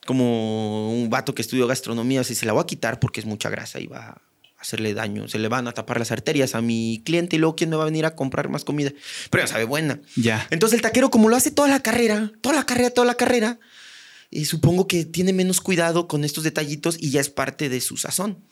como un vato que estudió gastronomía, si se la voy a quitar porque es mucha grasa y va a hacerle daño, se le van a tapar las arterias a mi cliente y luego quién me va a venir a comprar más comida. Pero ya sabe buena. Ya. Entonces el taquero, como lo hace toda la carrera, toda la carrera, toda la carrera, y supongo que tiene menos cuidado con estos detallitos y ya es parte de su sazón.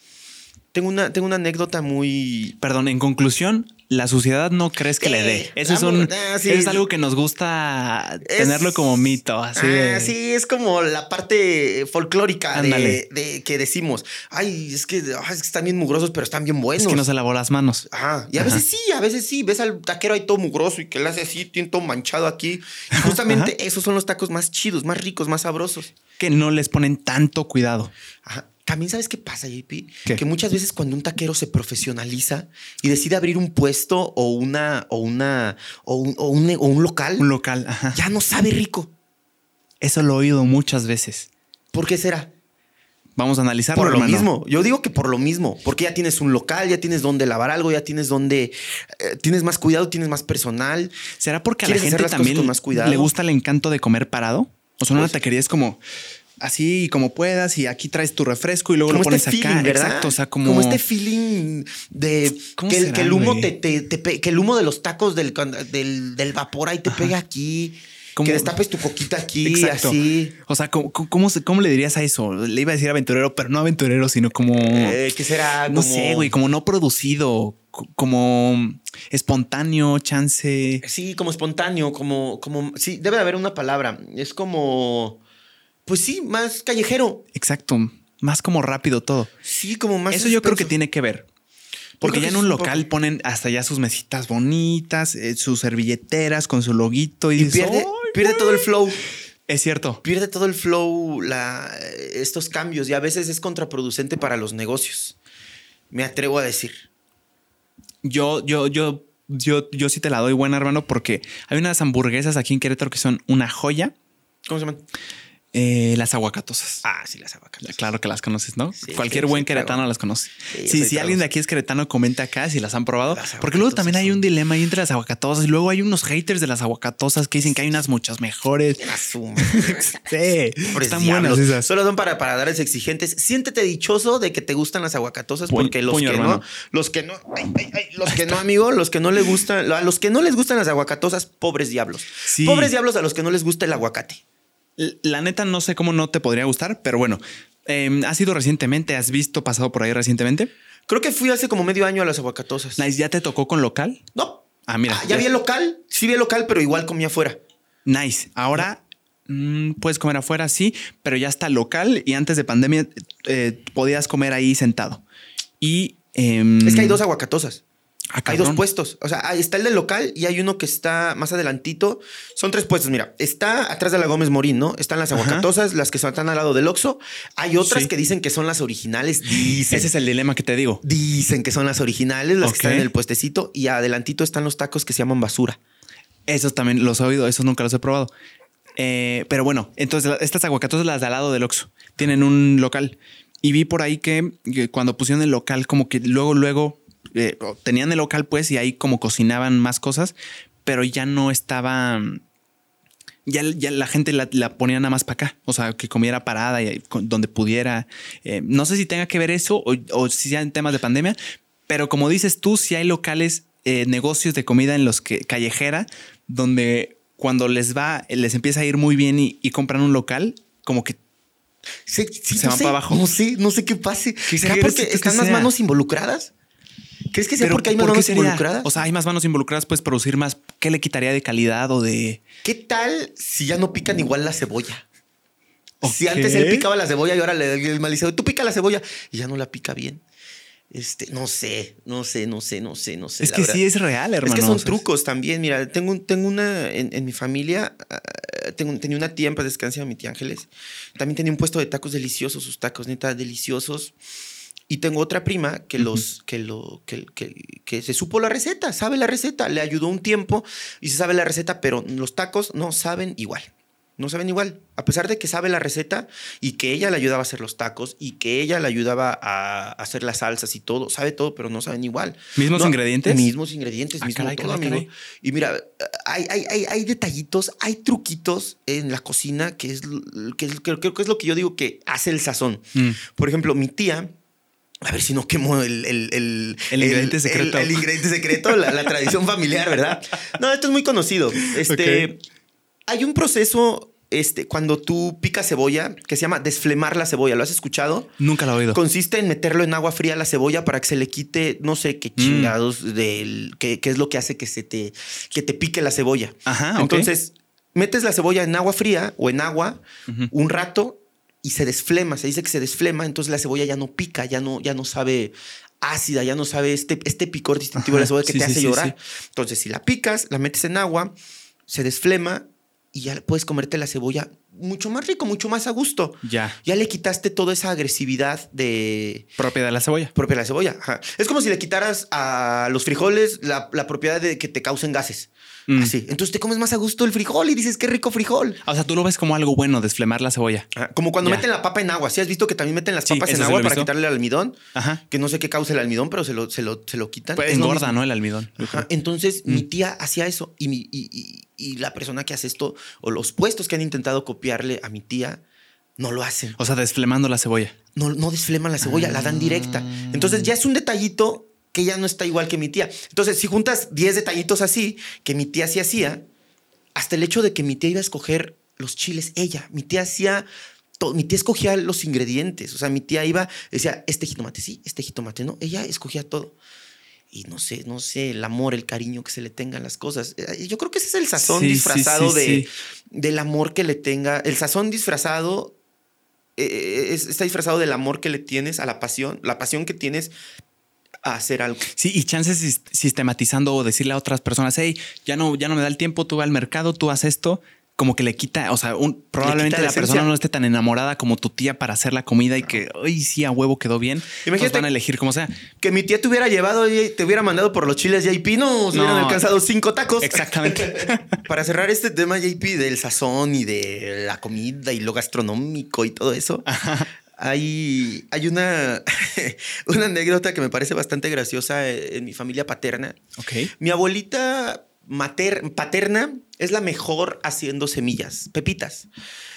Tengo una, tengo una anécdota muy... Perdón, en conclusión, la sociedad no crees que le dé. Eh, Eso es, un, ah, sí. es algo que nos gusta Es- tenerlo como mito. Así de- Ah, sí, es como la parte folclórica de, de que decimos, ay, es que, ay, es que están bien mugrosos, pero están bien buenos. Es que no se lavó las manos. Ajá. Y a Ajá. veces sí, a veces sí. Ves al taquero ahí todo mugroso y que le hace así, tiene todo manchado aquí. Y justamente esos son los tacos más chidos, más ricos, más sabrosos. Que no les ponen tanto cuidado. Ajá. También sabes qué pasa, JP? ¿Qué? Que muchas veces cuando un taquero se profesionaliza y decide abrir un puesto o una, o una, o un, o un, o un local, Un local. Ajá. ya no sabe rico. Eso lo he oído muchas veces. ¿Por qué será? Vamos a analizarlo. Por lo hermano. mismo. Yo digo que por lo mismo. Porque ya tienes un local, ya tienes donde lavar algo, ya tienes donde. eh, tienes más cuidado, tienes más personal. ¿Será porque a la ¿Quieres hacer gente también con más cuidado? le gusta el encanto de comer parado? O sea, una Pues- taquería es como así como puedas y aquí traes tu refresco y luego lo Como pones este acá. Exacto. O sea, como. este feeling de ¿Cómo que, el- será, que el humo te, te- que el humo de los tacos del, del, del vapor ahí te pega aquí. Como- Que destapes tu coquita aquí, Exacto. así. O sea, ¿cómo, cómo, le dirías a eso? Le iba a decir aventurero, pero no aventurero, sino como. Eh, ¿Qué será? no Como- sé, güey, como no producido, co- como espontáneo, chance. Sí, como espontáneo, como, como. Sí, debe de haber una palabra. Es como. Pues sí, más callejero. Exacto. Más como rápido todo. Sí, como más. Eso yo creo que tiene que ver. Porque ya en un local ponen hasta ya sus mesitas bonitas, eh, sus servilleteras con su loguito y, Y dices, pierde, "Ay, pierde todo el flow. Es cierto. Pierde todo el flow la, estos cambios y a veces es contraproducente para los negocios. Me atrevo a decir. Yo, yo, yo, yo, yo sí te la doy buena, hermano, porque hay unas hamburguesas aquí en Querétaro que son una joya. ¿Cómo se llaman? Eh, las aguacatosas. Ah, sí, las aguacatas. Claro que las conoces, ¿no? Sí, sí, buen sí, queretano las conoce. Sí, si alguien de aquí es queretano, comenta acá si las han probado. Las Porque luego también hay aguacatosas un dilema ahí entre las aguacatosas y luego hay unos haters de las aguacatosas que dicen que hay unas muchas mejores. Sí, están buenas esas. Solo son para, para darles exigentes. Siéntete dichoso de que te gustan las aguacatosas, porque los puño, que hermano. no, los que no, ay, ay, ay, los que no, amigo, los que no le gustan, a los que no les gustan las aguacatosas, pobres diablos. Sí. Pobres diablos a los que no les gusta el aguacate. La neta no sé cómo no te podría gustar, pero bueno, eh, ¿has ido recientemente? ¿Has visto pasado por ahí recientemente? Creo que fui hace como medio año a las aguacatosas. Nice, ¿ya te tocó con local? No. Ah, mira. ya vi el local, sí vi el local, pero igual comía afuera. Nice. Ahora mm, puedes comer afuera, sí, pero ya está local y antes de pandemia eh, podías comer ahí sentado. Y em, Es que hay dos aguacatosas. Ah, Hay dos puestos. O sea, está el del local y hay uno que está más adelantito. Son tres puestos. Mira, está atrás de la Gómez Morín, ¿no? Están las Ajá. aguacatosas, las que están al lado del Oxxo. Hay otras Sí. que dicen que son las originales. Dicen. Ese es el dilema que te digo. Dicen que son las originales, las que están en el puestecito. Y adelantito están los tacos que se llaman basura. Esos también los he oído, esos nunca los he probado. Eh, pero bueno, entonces estas aguacatosas las de al lado del Oxxo tienen un local y vi por ahí que, que cuando pusieron el local como que luego luego eh, tenían el local pues y ahí como cocinaban más cosas, pero ya no estaba ya, ya la gente la, la ponía nada más para acá, o sea, que comiera parada y donde pudiera. Eh, no sé si tenga que ver eso o, o si sean temas de pandemia, pero como dices tú, si hay locales, eh, negocios de comida en los que callejera, donde cuando les va, les empieza a ir muy bien y, y compran un local, como que Sí, sí, Se no van sé, para abajo. No sé, no sé qué pase. ¿Será crees porque tú que están sea? manos involucradas? ¿Crees que sea Pero porque hay más ¿por qué manos involucradas? O sea, hay más manos involucradas, puedes producir más. ¿Qué le quitaría de calidad o de...? ¿Qué tal si ya no pican igual la cebolla? Si antes él picaba la cebolla y ahora le doy el maliceo, tú pica la cebolla y ya no la pica bien. Este, no sé, no sé, no sé, no sé, no sé. Es que verdad. sí es real, hermano. Es que son trucos también. Mira, tengo, tengo una en, en mi familia, ah, tengo, tenía una tía en paz descanse, mi tía Ángeles. También tenía un puesto de tacos deliciosos, sus tacos neta deliciosos. Y tengo otra prima que los, que lo, que, que, que se supo la receta, sabe la receta, le ayudó un tiempo y se sabe la receta, pero los tacos no saben igual. No saben igual. A pesar de que sabe la receta y que ella le ayudaba a hacer los tacos y que ella le ayudaba a hacer las salsas y todo, sabe todo, pero no saben igual. ¿Mismos No, ingredientes? Mismos ingredientes, Ah, mismo caray, todo, caray, amigo. caray. Y mira, hay, hay, hay, hay detallitos, hay truquitos en la cocina que es, que es- que creo que es lo que yo digo que hace el sazón. Mm. Por ejemplo, mi tía, a ver si no quemo el, el, el, El ingrediente secreto. El, ingrediente secreto, la, la tradición familiar, ¿verdad? No, esto es muy conocido. Este. Hay un proceso este, cuando tú picas cebolla, que se llama desflemar la cebolla, ¿lo has escuchado? Nunca lo he oído. Consiste en meterlo en agua fría a la cebolla para que se le quite, no sé qué Mm. chingados del, qué, qué es lo que hace que se te, que te pique la cebolla. Ajá. Entonces, metes la cebolla en agua fría o en agua un rato y se desflema. Se dice que se desflema, entonces la cebolla ya no pica, ya no, ya no sabe ácida, ya no sabe este, este picor distintivo de la cebolla que sí, te sí, hace sí, llorar. Entonces, si la picas, la metes en agua, se desflema y ya puedes comerte la cebolla mucho más rico, mucho más a gusto. Ya. Ya le quitaste toda esa agresividad de Propiedad de la cebolla. propia de la cebolla. Ajá. Es como si le quitaras a los frijoles la, la propiedad de que te causen gases. Mm. Así. Entonces te comes más a gusto el frijol y dices, qué rico frijol. O sea, tú lo ves como algo bueno, desflemar la cebolla. Como cuando Ya. meten la papa en agua. ¿Sí has visto que también meten las Sí, papas en agua para quitarle el almidón? Ajá. Que no sé qué causa el almidón, pero se lo, se lo, se lo quitan. Pues engorda. ¿no? El almidón. Ajá. Entonces, Mm. mi tía hacía eso y, mi- y- y- y la persona que hace esto, o los puestos que han intentado a mi tía, no lo hacen. O sea, desflemando la cebolla. No, no desfleman la cebolla, la dan directa. Ah. Entonces, ya es un detallito que ya no está igual que mi tía. Entonces, si juntas 10 detallitos así, que mi tía sí hacía, hasta el hecho de que mi tía iba a escoger los chiles, ella, mi tía hacía. todo. Mi tía escogía los ingredientes. O sea, mi tía iba, decía, este jitomate sí, este jitomate no. Ella escogía todo. Y no sé, no sé, el amor, el cariño que se le tenga a las cosas. Eh, Yo creo que ese es el sazón Sí, disfrazado sí, de, del amor que le tenga. El sazón disfrazado eh, es- está disfrazado del amor que le tienes a la pasión, la pasión que tienes a hacer algo. Sí, y chances sis- sistematizando o decirle a otras personas, hey, ya no, ya no me da el tiempo, tú vas al mercado, tú haces esto, como que le quita, o sea, un- probablemente la la, persona no esté tan enamorada como tu tía para hacer la comida y que, ay, sí, a huevo quedó bien. Imagínate. Van a elegir como sea. Que mi tía te hubiera llevado y te hubiera mandado por los chiles JP, no, se No. hubieran alcanzado cinco tacos. Exactamente. Para cerrar este tema, JP, del sazón y de la comida y lo gastronómico y todo eso, hay, hay una, una anécdota que me parece bastante graciosa eh, en mi familia paterna. ok. Mi abuelita mater- paterna es la mejor haciendo semillas, pepitas.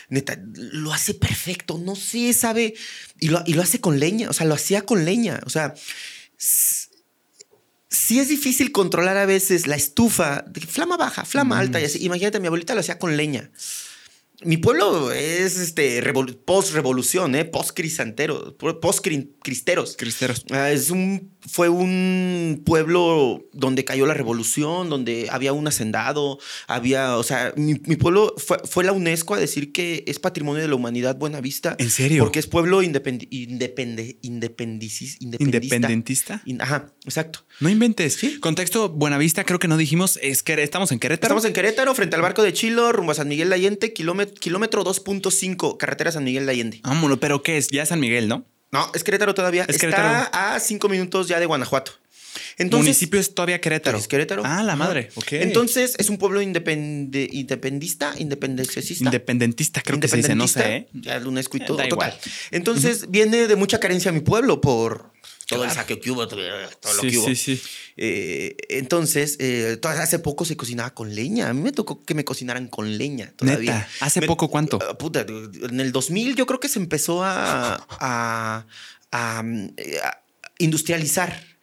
Neta, lo hace perfecto, no sé, sabe. Y lo, y lo hace con leña, o sea, lo hacía con leña. O sea, sí es difícil controlar a veces la estufa, de flama baja, flama Mm. alta y así. Imagínate, mi abuelita lo hacía con leña. Mi pueblo es este revol- post-revolución, ¿eh? post-crisantero, post-cristeros. Cristeros. Ah, es un, fue un pueblo donde cayó la revolución, donde había un hacendado, había, o sea, mi, mi pueblo fue, fue la UNESCO a decir que es patrimonio de la humanidad Buenavista. ¿En serio? Porque es pueblo independi independe, independicis- independista. Independentista. In- Ajá, exacto. No inventes. Sí. Contexto Buenavista, creo que no dijimos, es que estamos en Querétaro. Estamos en Querétaro, frente al barco de Chilo, rumbo a San Miguel de Allende, kilómetro, kilómetro 2.5, carretera San Miguel de Allende. Vámonos, pero ¿qué es? Ya San Miguel, ¿no? No, es Querétaro todavía. Es Está Querétaro. a cinco minutos ya de Guanajuato. Entonces, Municipio es todavía Querétaro. ¿Es Querétaro? Ah, la madre. Ok. Entonces, es un pueblo independe, independista, independencista. Independentista, creo que se dice, no sé. ¿eh? Independentista, Ya el UNESCO y Eh, todo. da total. igual. Entonces, viene de mucha carencia mi pueblo por todo el saqueo que hubo, todo lo Sí, que hubo. sí, sí. Eh, entonces, eh, hace poco se cocinaba con leña. A mí me tocó que me cocinaran con leña todavía. Neta, ¿hace Me- poco cuánto? Ah, puta, en el 2000 yo creo que se empezó a, a- a, mm, eh, a industrializar.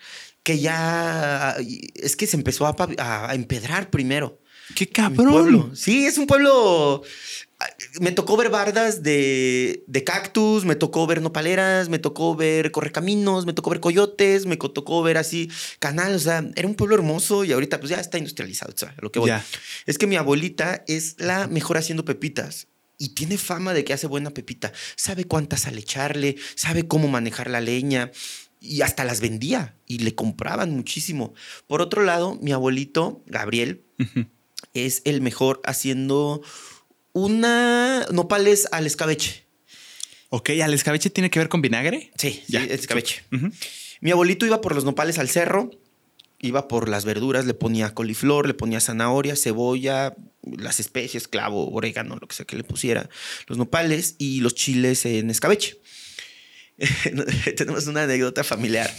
Que ya es que se empezó a, empedrar primero. ¡Qué cabrón! Sí, es un pueblo. Me tocó ver bardas de, de cactus, me tocó ver nopaleras, me tocó ver correcaminos, me tocó ver coyotes, me tocó ver así canales. O sea, era un pueblo hermoso y ahorita pues ya está industrializado. o sea, lo que voy. Ya. Es que mi abuelita es la mejor haciendo pepitas. Y tiene fama de que hace buena pepita. Sabe cuántas al echarle, sabe cómo manejar la leña. Y hasta las vendía y le compraban muchísimo. Por otro lado, mi abuelito, Gabriel, es el mejor haciendo una nopales al escabeche. Ok, ¿al escabeche tiene que ver con vinagre? Sí, Ya. sí, el escabeche. Mi abuelito iba por los nopales al cerro, iba por las verduras, le ponía coliflor, le ponía zanahoria, cebolla, las especies, clavo, orégano, lo que sea que le pusiera, los nopales y los chiles en escabeche. tenemos una anécdota familiar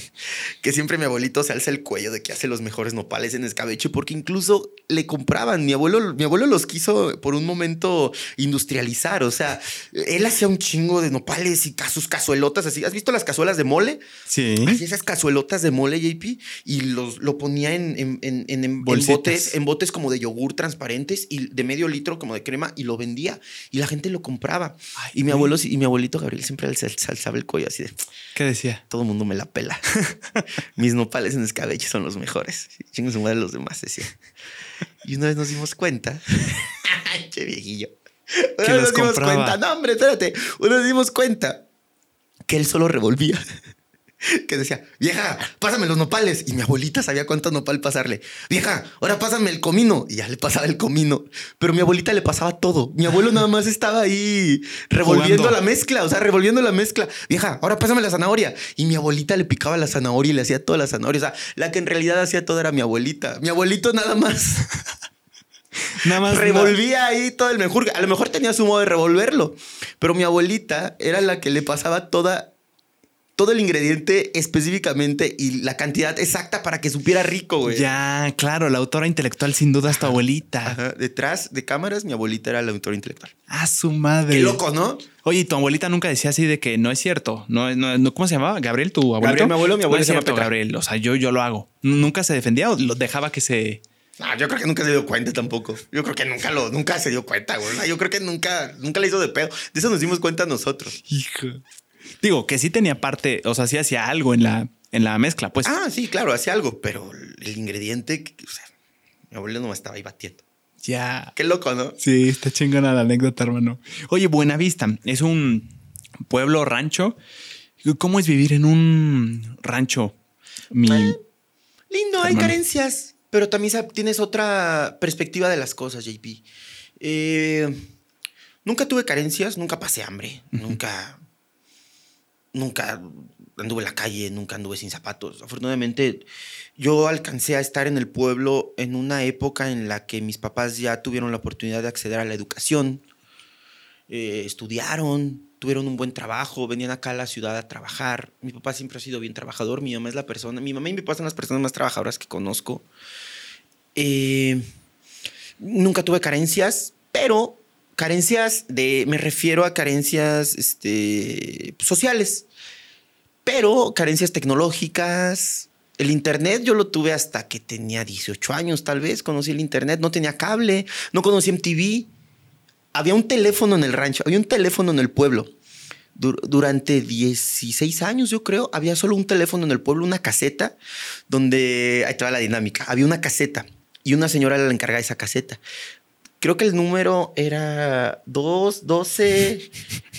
que siempre mi abuelito se alza el cuello de que hace los mejores nopales en escabeche porque incluso le compraban. Mi abuelo, mi abuelo los quiso por un momento industrializar. O sea, él hacía un chingo de nopales y sus cazuelotas así. ¿Has visto las cazuelas de mole? Sí. Hacía esas cazuelotas de mole, JP, y los, lo ponía en, en, en, en botes, en botes como de yogur transparentes y de medio litro como de crema y lo vendía y la gente lo compraba. y mi abuelo y mi abuelito Gabriel siempre se alzaba el cuello así de. ¿Qué decía? Todo el mundo me la pela. Mis nopales en escabeche son los mejores. Chingue su madre los demás, decía. Y una vez nos dimos cuenta. che viejillo. Una vez nos dimos cuenta. No, hombre, espérate. Una vez nos dimos cuenta que él solo revolvía que decía, vieja, pásame los nopales. Y mi abuelita sabía cuánto nopal pasarle. Vieja, ahora pásame el comino. Y ya le pasaba el comino. Pero mi abuelita le pasaba todo. Mi abuelo nada más estaba ahí revolviendo la mezcla, o sea, revolviendo la mezcla. Vieja, ahora pásame la zanahoria. Y mi abuelita le picaba la zanahoria y le hacía toda la zanahoria. O sea, la que en realidad hacía todo era mi abuelita. Mi abuelito nada más. Nada más. Revolvía ahí todo el mejor. A lo mejor tenía su modo de revolverlo. Pero mi abuelita era la que le pasaba toda todo el ingrediente específicamente y la cantidad exacta para que supiera rico, güey. Ya, claro, la autora intelectual sin duda es tu abuelita. Detrás de cámaras, mi abuelita era la autora intelectual. Ah, su madre. Qué loco, ¿no? Oye, ¿y tu abuelita nunca decía así de que no es cierto? No, no, ¿Cómo se llamaba? ¿Gabriel, tu abuelo? Gabriel, mi abuelo, mi abuelo no es cierto, Gabriel. O sea, yo, yo lo hago. ¿Nunca se defendía o lo dejaba que se...? No, yo creo que nunca se dio cuenta tampoco. Yo creo que nunca lo, nunca se dio cuenta, güey. Yo creo que nunca, nunca le hizo de pedo. De eso nos dimos cuenta nosotros. Hijo. Digo, que sí tenía parte, o sea, sí hacía algo en la, en la mezcla, pues. Ah, sí, claro, hacía algo, pero el ingrediente, o sea, mi abuelo no me estaba ahí batiendo. Ya. Qué loco, ¿no? Sí, está chingona la anécdota, hermano. Oye, Buenavista es un pueblo rancho. ¿Cómo es vivir en un rancho? Mi eh, lindo, hay carencias, pero también tienes otra perspectiva de las cosas, JP. Eh, nunca tuve carencias, nunca pasé hambre, nunca nunca anduve en la calle, nunca anduve sin zapatos. Afortunadamente, yo alcancé a estar en el pueblo en una época en la que mis papás ya tuvieron la oportunidad de acceder a la educación, eh, estudiaron, tuvieron un buen trabajo, venían acá a la ciudad a trabajar. Mi papá siempre ha sido bien trabajador, mi mamá es la persona, mi mamá y mi papá son las personas más trabajadoras que conozco. Eh, nunca tuve carencias, pero carencias de, me refiero a carencias este, sociales, pero carencias tecnológicas. El Internet yo lo tuve hasta que tenía 18 años, tal vez. Conocí el Internet, no tenía cable, no conocí MTV. Había un teléfono en el rancho, había un teléfono en el pueblo. durante 16 años, yo creo, había solo un teléfono en el pueblo, una caseta, donde ahí estaba la dinámica. Había una caseta y una señora era la encargada de esa caseta creo que el número era 212,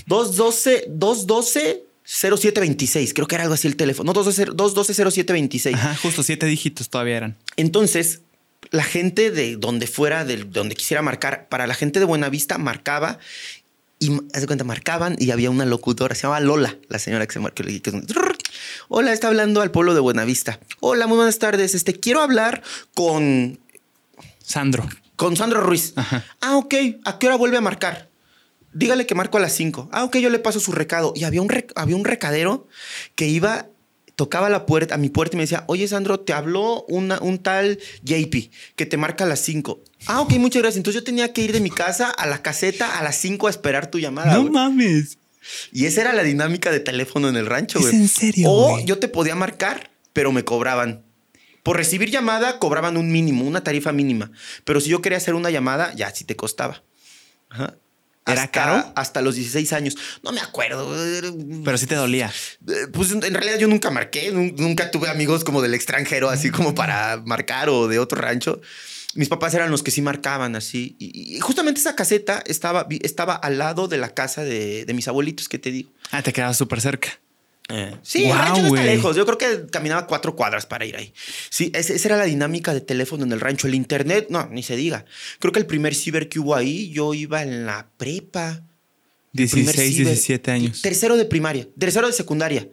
212, 212. 0726, creo que era algo así el teléfono. No, 212-0726. Ajá, justo siete dígitos todavía eran. Entonces, la gente de donde fuera, de donde quisiera marcar, para la gente de Buenavista marcaba y hace cuenta, marcaban y había una locutora, se llamaba Lola, la señora que se marcó. Hola, está hablando al pueblo de Buenavista. Hola, muy buenas tardes. Este, quiero hablar con Sandro. Con Sandro Ruiz. Ah, ok. ¿A qué hora vuelve a marcar? Dígale que marco a las 5. Ah, ok, yo le paso su recado. Y había un, había un recadero que iba, tocaba la puerta, a mi puerta y me decía, oye, Sandro, te habló una, un tal JP que te marca a las 5. Ah, ok, muchas gracias. Entonces yo tenía que ir de mi casa a la caseta a las 5 a esperar tu llamada. No mames. Y esa era la dinámica de teléfono en el rancho, güey. ¿Es en serio? O yo te podía marcar, pero me cobraban. Por recibir llamada cobraban un mínimo, una tarifa mínima. Pero si yo quería hacer una llamada, ya sí te costaba. ¿Era caro? Hasta los 16 años. No me acuerdo. Pero sí te dolía. Eh, pues en realidad yo nunca marqué. Nunca tuve amigos como del extranjero, así como para marcar o de otro rancho. Mis papás eran los que sí marcaban así. Y, justamente esa caseta estaba, estaba al lado de la casa de, de mis abuelitos, que te digo. Ah, te quedaba súper cerca. Eh, sí, el rancho no está lejos. Yo creo que caminaba cuatro cuadras para ir ahí. Sí, esa era la dinámica de teléfono en el rancho. El internet, no, ni se diga. Creo que el primer ciber que hubo ahí, yo iba en la prepa. 16, 17 años. Tercero de primaria, tercero de secundaria.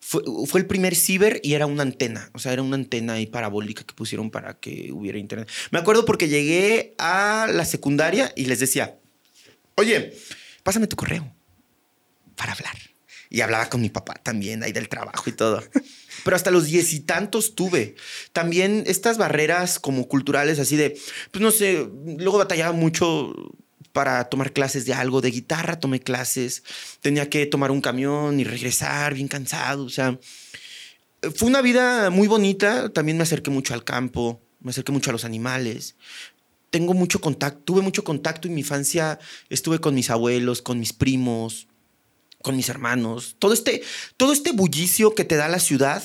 Fue, fue, el primer ciber y era una antena. O sea, era una antena ahí parabólica que pusieron para que hubiera internet. Me acuerdo porque llegué a la secundaria y les decía, oye, pásame tu correo para hablar. Y hablaba con mi papá también, ahí del trabajo y todo. Pero hasta los diez y tantos tuve. También estas barreras como culturales, así de, pues no sé, luego batallaba mucho para tomar clases de algo, de guitarra tomé clases, tenía que tomar un camión y regresar bien cansado, o sea, fue una vida muy bonita, también me acerqué mucho al campo, me acerqué mucho a los animales. Tengo mucho contacto, tuve mucho contacto en mi infancia, estuve con mis abuelos, con mis primos, con mis hermanos. Todo este, todo este bullicio que te da la ciudad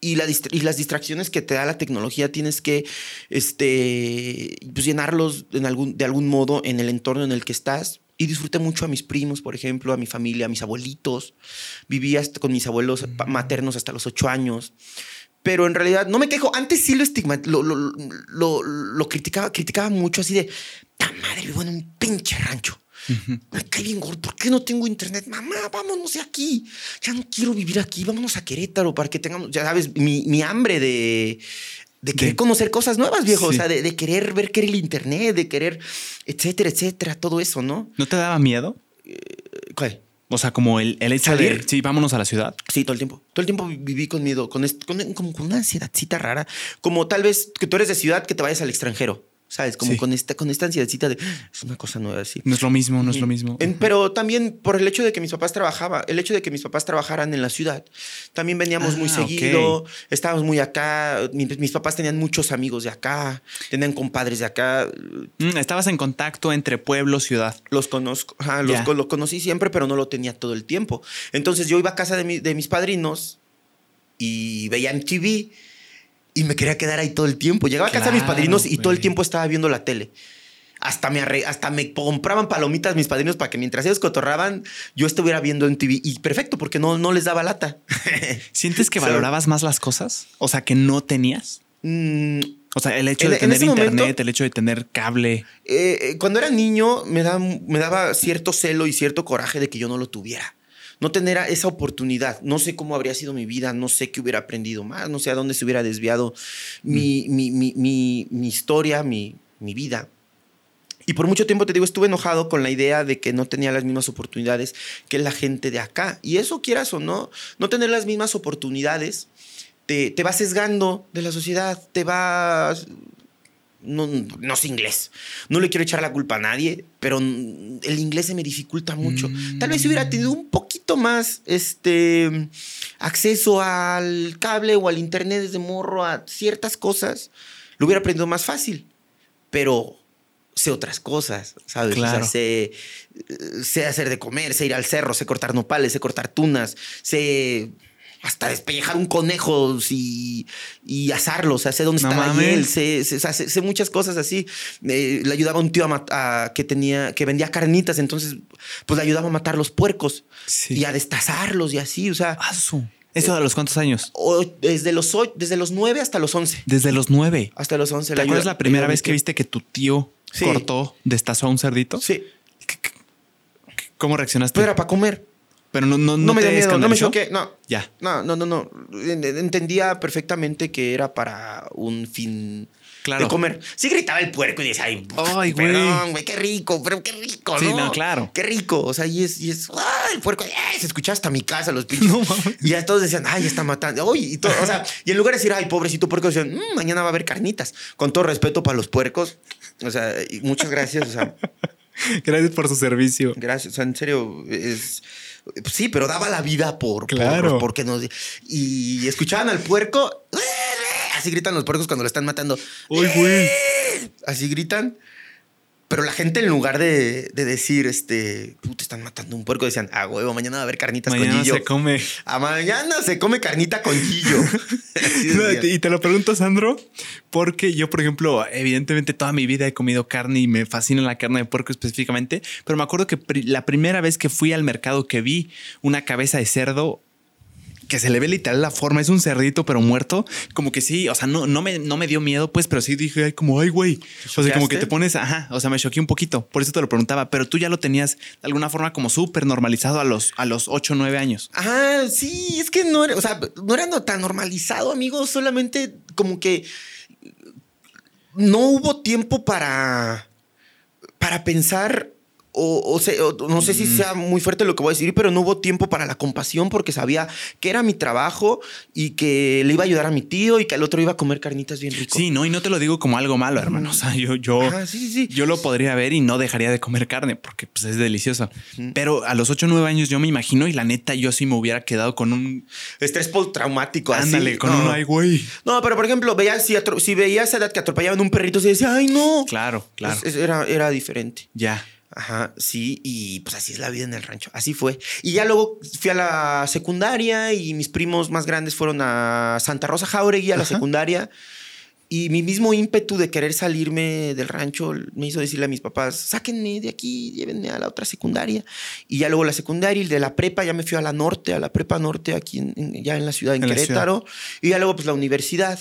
y, la y las distracciones que te da la tecnología, tienes que este, pues llenarlos en algún, de algún modo en el entorno en el que estás. Y disfruté mucho a mis primos, por ejemplo, a mi familia, a mis abuelitos. Vivía con mis abuelos maternos hasta los ocho años pero en realidad no me quejo. Antes sí lo estigma, lo, lo, lo, lo, criticaba, criticaba mucho así de, ¡ta madre, vivo en un pinche rancho! Me cae bien gordo. ¿Por qué no tengo internet? Mamá, vámonos de aquí. Ya no quiero vivir aquí. Vámonos a Querétaro para que tengamos, ya sabes, mi, mi hambre de, de querer conocer cosas nuevas, viejo. O sea, de, de, querer ver qué era el internet, de querer, etcétera, etcétera. Todo eso, ¿no? ¿No te daba miedo? Eh, ¿Cuál? O sea, como el, el hecho de, sí, vámonos a la ciudad. Sí, todo el tiempo. Todo el tiempo viví con miedo, con, con, como con una ansiedadcita rara. Como tal vez que tú eres de ciudad, que te vayas al extranjero. ¿Sabes? Como con, esta, con esta ansiedadcita de es una cosa nueva así. No es lo mismo, no es lo mismo. pero también por el hecho de que mis papás trabajaban, el hecho de que mis papás trabajaran en la ciudad, también veníamos muy ah, seguido, estábamos muy acá. Mis, papás tenían muchos amigos de acá, tenían compadres de acá. Mm, estabas en contacto entre pueblo ciudad. Los conozco, los, conocí siempre, pero no lo tenía todo el tiempo. Entonces yo iba a casa de, de mis padrinos y veían TV y me quería quedar ahí todo el tiempo. Llegaba a casa de mis padrinos y todo el tiempo estaba viendo la tele. Hasta me, hasta me compraban palomitas mis padrinos para que mientras ellos cotorraban, yo estuviera viendo en TV. Y perfecto, porque no, no les daba lata. ¿Sientes que valorabas más las cosas? O sea, que no tenías. Mm, o sea, el hecho de tener internet, el hecho de tener cable. Eh, eh, cuando era niño, me, me daba cierto celo y cierto coraje de que yo no lo tuviera no tener esa oportunidad. No sé cómo habría sido mi vida, no sé qué hubiera aprendido más, no sé a dónde se hubiera desviado mi, mi, historia, mi, vida. Y por mucho tiempo, te digo, estuve enojado con la idea de que no tenía las mismas oportunidades que la gente de acá. Y eso, quieras o no, no tener las mismas oportunidades te, te va sesgando de la sociedad, te va no, no sé inglés. No le quiero echar la culpa a nadie, pero el inglés se me dificulta mucho. Tal vez si hubiera tenido un poquito más este, acceso al cable o al internet desde morro a ciertas cosas, lo hubiera aprendido más fácil. Pero sé otras cosas, ¿sabes? Claro. sé, sé hacer de comer, sé ir al cerro, sé cortar nopales, sé cortar tunas, sé hasta despellejar un conejo y, y asarlo. O sea, sé dónde está la hiel, sé, sé, muchas cosas así. le ayudaba a un tío a, que tenía, que vendía carnitas, entonces, pues le ayudaba a matar los puercos y a destazarlos y así. O sea. ¿Eso de los cuántos años? desde, los, desde los nueve hasta los once. Desde los nueve. Hasta los once. ¿Te acuerdas la primera vez que viste que tu tío cortó, destazó a un cerdito? Sí. ¿Cómo reaccionaste? Pues era para comer. Pero no, no, no, me dio miedo, no me choqué, no. Ya. No, no, no, no. Entendía perfectamente que era para un fin claro. de comer. Sí gritaba el puerco y decía, ay, ay. Perdón, güey, qué rico, pero qué rico, sí, ¿no? claro. Qué rico. O sea, y es, y es, ay, el puerco, se escuchaba hasta mi casa los pinches. No, y ya todos decían, ay, está matando. Uy, y todo, o sea, y en lugar de decir, ay, pobrecito puerco, decían, mmm, mañana va a haber carnitas. Con todo respeto para los puercos. O sea, muchas gracias. O sea. gracias por su servicio. Gracias. O sea, en serio, es Sí, pero daba la vida por. Claro. porque nos. Y escuchaban al puerco. Así gritan los puercos cuando lo están matando. Uy, güey. Así gritan. Pero la gente, en lugar de, decir, este, te están matando un puerco, decían, ah, huevo, mañana va a haber carnitas con Gillo. se come. A mañana se come carnita con Gillo. y te lo pregunto, Sandro, porque yo, por ejemplo, evidentemente toda mi vida he comido carne y me fascina la carne de puerco específicamente, pero me acuerdo que la primera vez que fui al mercado que vi una cabeza de cerdo, que se le ve literal la forma, es un cerdito pero muerto, como que sí, o sea, no, no, me, no me dio miedo, pues, pero sí dije, ay, como, ay, güey. O sea, como que te pones, ajá, o sea, me choqué un poquito, por eso te lo preguntaba, pero tú ya lo tenías de alguna forma como súper normalizado a los, a los 8 o 9 años. Ajá, sí, es que no era, o sea, no era tan normalizado, amigo, solamente como que no hubo tiempo para, para pensar o, no sé si sea muy fuerte lo que voy a decir, pero no hubo tiempo para la compasión porque sabía que era mi trabajo y que le iba a ayudar a mi tío y que el otro iba a comer carnitas bien rico. Sí, no, y no te lo digo como algo malo, hermano. O sea, yo, yo, yo lo podría ver y no dejaría de comer carne porque pues, es delicioso. Pero a los 8 o 9 años yo me imagino y la neta yo sí me hubiera quedado con un estrés postraumático. Ándale, con un ay, güey. No, pero por ejemplo, veía, si, si veía esa edad que atropellaban un perrito, se decía, ay, no. Claro, claro. era, era diferente. Ya. Ajá, sí, y pues así es la vida en el rancho, así fue. Y ya luego fui a la secundaria y mis primos más grandes fueron a Santa Rosa Jauregui a la secundaria. Y mi mismo ímpetu de querer salirme del rancho me hizo decirle a mis papás, sáquenme de aquí, llévenme a la otra secundaria. Y ya luego la secundaria y de la prepa ya me fui a la norte, a la prepa norte aquí ya en la ciudad, en, Querétaro. Y ya luego pues la universidad.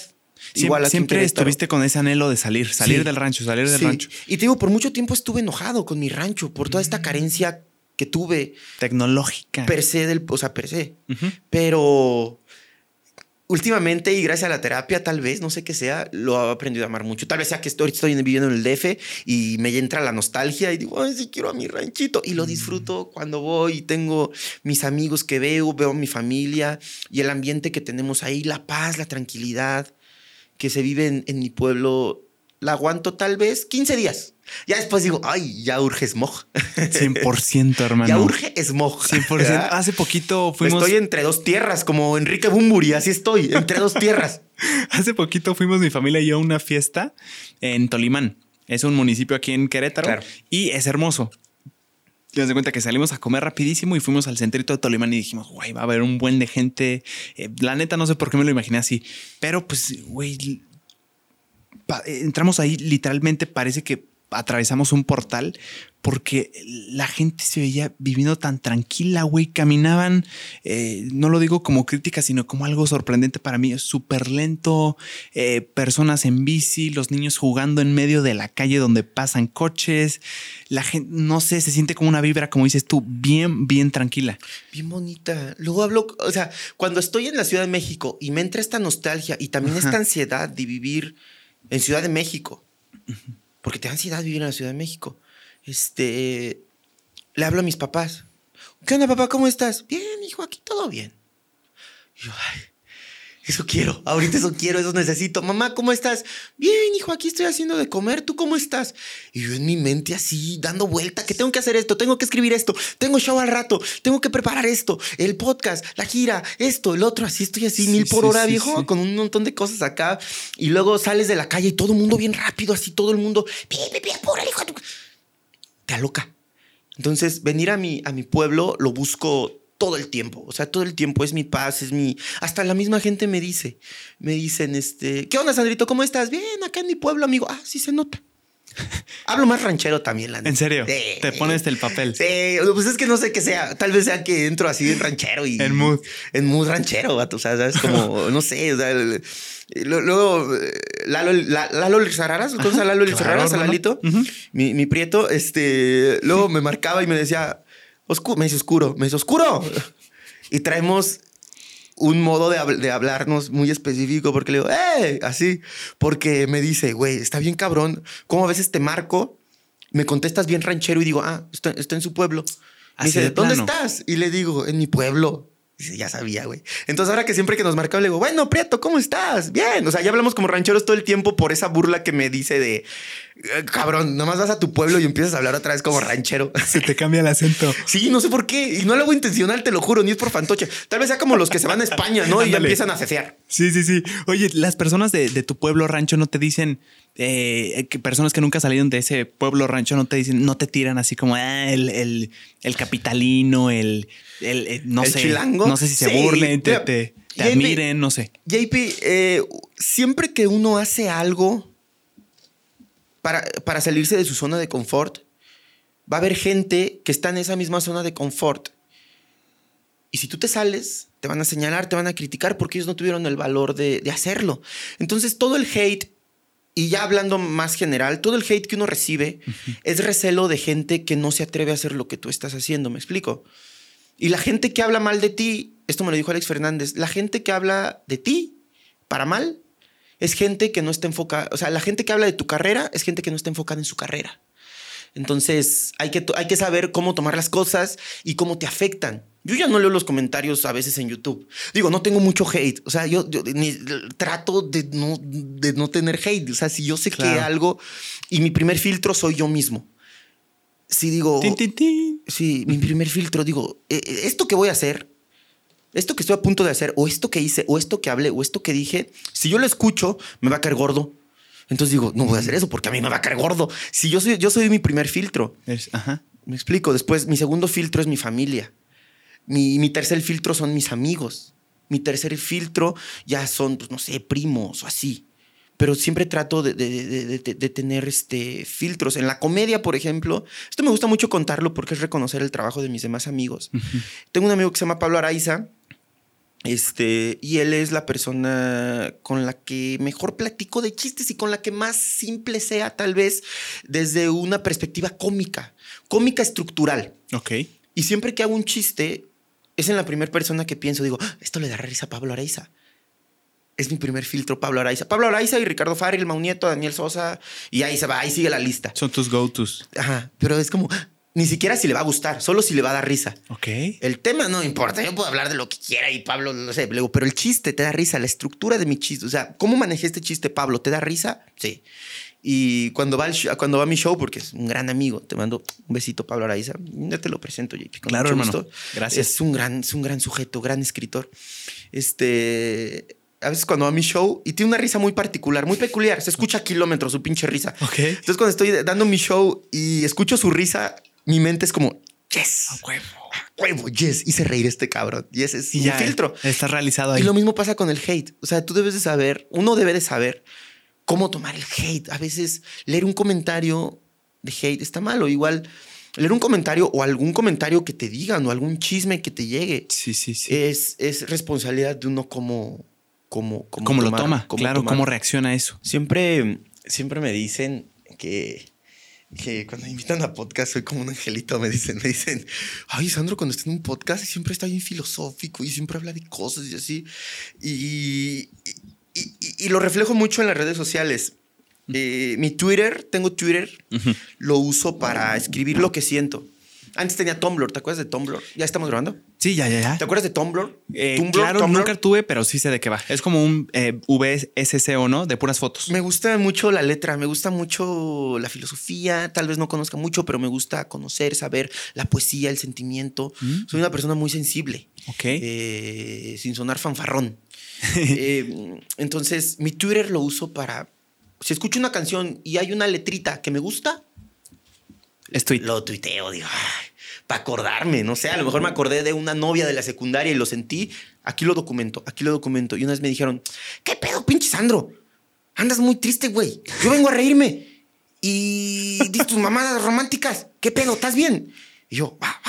Igual siempre estuviste con ese anhelo de salir, salir del rancho, salir del rancho. Y te digo, por mucho tiempo estuve enojado con mi rancho por toda esta mm. carencia que tuve. Tecnológica. Per se del, o sea, per se. Pero últimamente y gracias a la terapia, tal vez, no sé qué sea, lo he aprendido a amar mucho. Tal vez sea que estoy, estoy viviendo en el DF y me entra la nostalgia y digo, ay, sí quiero a mi ranchito. Y lo mm. disfruto cuando voy y tengo mis amigos que veo, veo a mi familia y el ambiente que tenemos ahí, la paz, la tranquilidad que se vive en, mi pueblo, la aguanto tal vez 15 días. Ya después digo, ay, ya urge smog. 100%, hermano. Ya urge smog. 100%. Hace poquito fuimos. Estoy entre dos tierras, como Enrique Bumburi, así estoy, entre dos tierras. Hace poquito fuimos mi familia y yo a una fiesta en Tolimán. Es un municipio aquí en Querétaro y es hermoso. Te das cuenta que salimos a comer rapidísimo y fuimos al centrito de Tolimán y dijimos, güey, va a haber un buen de gente. Eh, la neta, no sé por qué me lo imaginé así, pero pues, güey, entramos ahí, literalmente parece que atravesamos un portal porque la gente se veía viviendo tan tranquila, güey. Caminaban, eh, no lo digo como crítica, sino como algo sorprendente para mí. Súper lento, eh, personas en bici, los niños jugando en medio de la calle donde pasan coches. La gente, no sé, se siente como una vibra, como dices tú, bien, bien tranquila. Bien bonita. Luego hablo, o sea, cuando estoy en la Ciudad de México y me entra esta nostalgia y también esta ansiedad de vivir en Ciudad de México, porque te da ansiedad vivir en la Ciudad de México este, le hablo a mis papás. ¿Qué onda, papá? ¿Cómo estás? Bien, hijo, aquí todo bien. yo, ay, eso quiero, ahorita eso quiero, eso necesito. Mamá, ¿cómo estás? Bien, hijo, aquí estoy haciendo de comer, ¿tú cómo estás? Y yo en mi mente así, dando vuelta, que tengo que hacer esto, tengo que escribir esto, tengo show al rato, tengo que preparar esto, el podcast, la gira, esto, el otro, así estoy así, mil por hora, viejo, con un montón de cosas acá. Y luego sales de la calle y todo el mundo bien rápido, así todo el mundo, bien, bien, bien, por hijo te aloca. Entonces, venir a mi, a mi pueblo lo busco todo el tiempo. O sea, todo el tiempo es mi paz, es mi. Hasta la misma gente me dice, me dicen, este, ¿qué onda, Sandrito? ¿Cómo estás? Bien, acá en mi pueblo, amigo. Ah, sí se nota. Hablo más ranchero también, la ¿En serio? Te pones el papel. Sí, pues es que no sé qué sea. Tal vez sea que entro así en ranchero y. En mood. En mood ranchero, vato. O sea, es como, no sé, o sea. Luego, Lalo, Lalo Lizarraras, ¿conoces a Lalo Lizarraras, a Lalito? mi, prieto, este, luego me marcaba y me decía, oscuro, me dice oscuro, me dice oscuro. y traemos un modo de, de, hablarnos muy específico porque le digo, ¡eh! Así, porque me dice, güey, está bien cabrón, como a veces te marco, me contestas bien ranchero y digo, ah, está, está en su pueblo. Me dice, ¿dónde estás? Y le digo, en mi pueblo. Dice, ya sabía, güey. Entonces, ahora que siempre que nos marcaba, le digo, bueno, Prieto, ¿cómo estás? Bien. O sea, ya hablamos como rancheros todo el tiempo por esa burla que me dice de, eh, cabrón, nomás vas a tu pueblo y empiezas a hablar otra vez como ranchero. Se te cambia el acento. Sí, no sé por qué. Y no lo hago intencional, te lo juro, ni es por fantoche. Tal vez sea como los que se van a España, ¿no? y ya empiezan a cecear. Sí, sí, sí. Oye, las personas de, tu pueblo rancho no te dicen, eh, que personas que nunca salieron de ese pueblo rancho no te dicen, no te tiran así como ah, el, capitalino, el, el, no sé, no sé si se burlen, te, te, admiren, no sé. JP, eh, siempre que uno hace algo para, salirse de su zona de confort, va a haber gente que está en esa misma zona de confort. Y si tú te sales, te van a señalar, te van a criticar porque ellos no tuvieron el valor de, hacerlo. Entonces, todo el hate, y ya hablando más general, todo el hate que uno recibe es recelo de gente que no se atreve a hacer lo que tú estás haciendo, ¿me explico? Y la gente que habla mal de ti, esto me lo dijo Alex Fernández, la gente que habla de ti para mal es gente que no está enfocada, o sea, la gente que habla de tu carrera es gente que no está enfocada en su carrera. Entonces hay que, hay que saber cómo tomar las cosas y cómo te afectan. Yo ya no leo los comentarios a veces en YouTube. Digo, no tengo mucho hate. O sea, yo, trato de no, de no tener hate. O sea, si yo sé que algo y mi primer filtro soy yo mismo. Si digo, sí, mi primer filtro, digo, eh, eh, esto que voy a hacer, esto que estoy a punto de hacer, o esto que hice, o esto que hablé, o esto que dije, si yo lo escucho, me va a caer gordo. Entonces digo, no voy a hacer eso porque a mí me va a caer gordo. Si yo soy, yo soy mi primer filtro. ajá. Me explico. Después, mi segundo filtro es mi familia. Mi, tercer filtro son mis amigos. Mi tercer filtro ya son, pues, no sé, primos o así. Pero siempre trato de, tener este, filtros. En la comedia, por ejemplo, esto me gusta mucho contarlo porque es reconocer el trabajo de mis demás amigos. Tengo un amigo que se llama Pablo Araiza. Este, y él es la persona con la que mejor platico de chistes y con la que más simple sea, tal vez, desde una perspectiva cómica, cómica estructural. Ok. Y siempre que hago un chiste, es en la primera persona que pienso, digo, esto le da risa a Pablo Araiza. Es mi primer filtro, Pablo Araiza. Pablo Araiza y Ricardo Farril, Maunieto, Daniel Sosa, y ahí se va, ahí sigue la lista. Son tus go-tos. Ajá, pero es como, ni siquiera si le va a gustar, solo si le va a dar risa. Ok. El tema no importa, yo puedo hablar de lo que quiera y Pablo, no sé, pero el chiste te da risa, la estructura de mi chiste, o sea, ¿cómo manejé este chiste, Pablo? ¿Te da risa? Sí. Y cuando va, cuando va a mi show, porque es un gran amigo, te mando un besito, Pablo Araiza. Ya te lo presento, JP. claro, hermano. Gracias. Es un, gran, es un gran sujeto, gran escritor. Este. A veces cuando va a mi show y tiene una risa muy particular, muy peculiar, se escucha a kilómetros su pinche risa. Okay. Entonces, cuando estoy dando mi show y escucho su risa, mi mente es como, yes. A huevo. A huevo, yes. Hice reír este cabrón. Y ese es y filtro. Está realizado ahí. Y lo mismo pasa con el hate. O sea, tú debes de saber, uno debe de saber cómo tomar el hate. A veces leer un comentario de hate está malo. Igual leer un comentario o algún comentario que te digan o algún chisme que te llegue. Sí, sí, sí. Es, es responsabilidad de uno cómo, cómo, cómo, lo toma. claro, cómo reacciona a eso. Siempre, siempre me dicen que, que cuando me invitan a podcast soy como un angelito. Me dicen, me dicen, ay, Sandro, cuando está en un podcast siempre está bien filosófico y siempre habla de cosas y así. y, y, lo reflejo mucho en las redes sociales. Eh, mi Twitter, tengo Twitter, lo uso para escribir lo que siento. Antes tenía Tumblr, ¿te acuerdas de Tumblr? ¿Ya estamos grabando? Sí, ya, ya, ya. ¿Te acuerdas de Tumblr? Eh, claro, nunca tuve, pero sí sé de qué va. Es como un eh, VSCO, ¿no? De puras fotos. Me gusta mucho la letra, me gusta mucho la filosofía. Tal vez no conozca mucho, pero me gusta conocer, saber la poesía, el sentimiento. Mm. Soy una persona muy sensible. Ok. Eh, sin sonar fanfarrón. Eh, entonces, mi Twitter lo uso para. Si escucho una canción y hay una letrita que me gusta, Estoy... lo tuiteo, digo, para acordarme, no sé, a lo mejor me acordé de una novia de la secundaria y lo sentí, aquí lo documento, aquí lo documento. Y una vez me dijeron, ¿qué pedo, pinche Sandro? Andas muy triste, güey. Yo vengo a reírme. Y dices tus mamadas románticas. ¿Qué pedo? ¿Estás bien? Y yo, ah,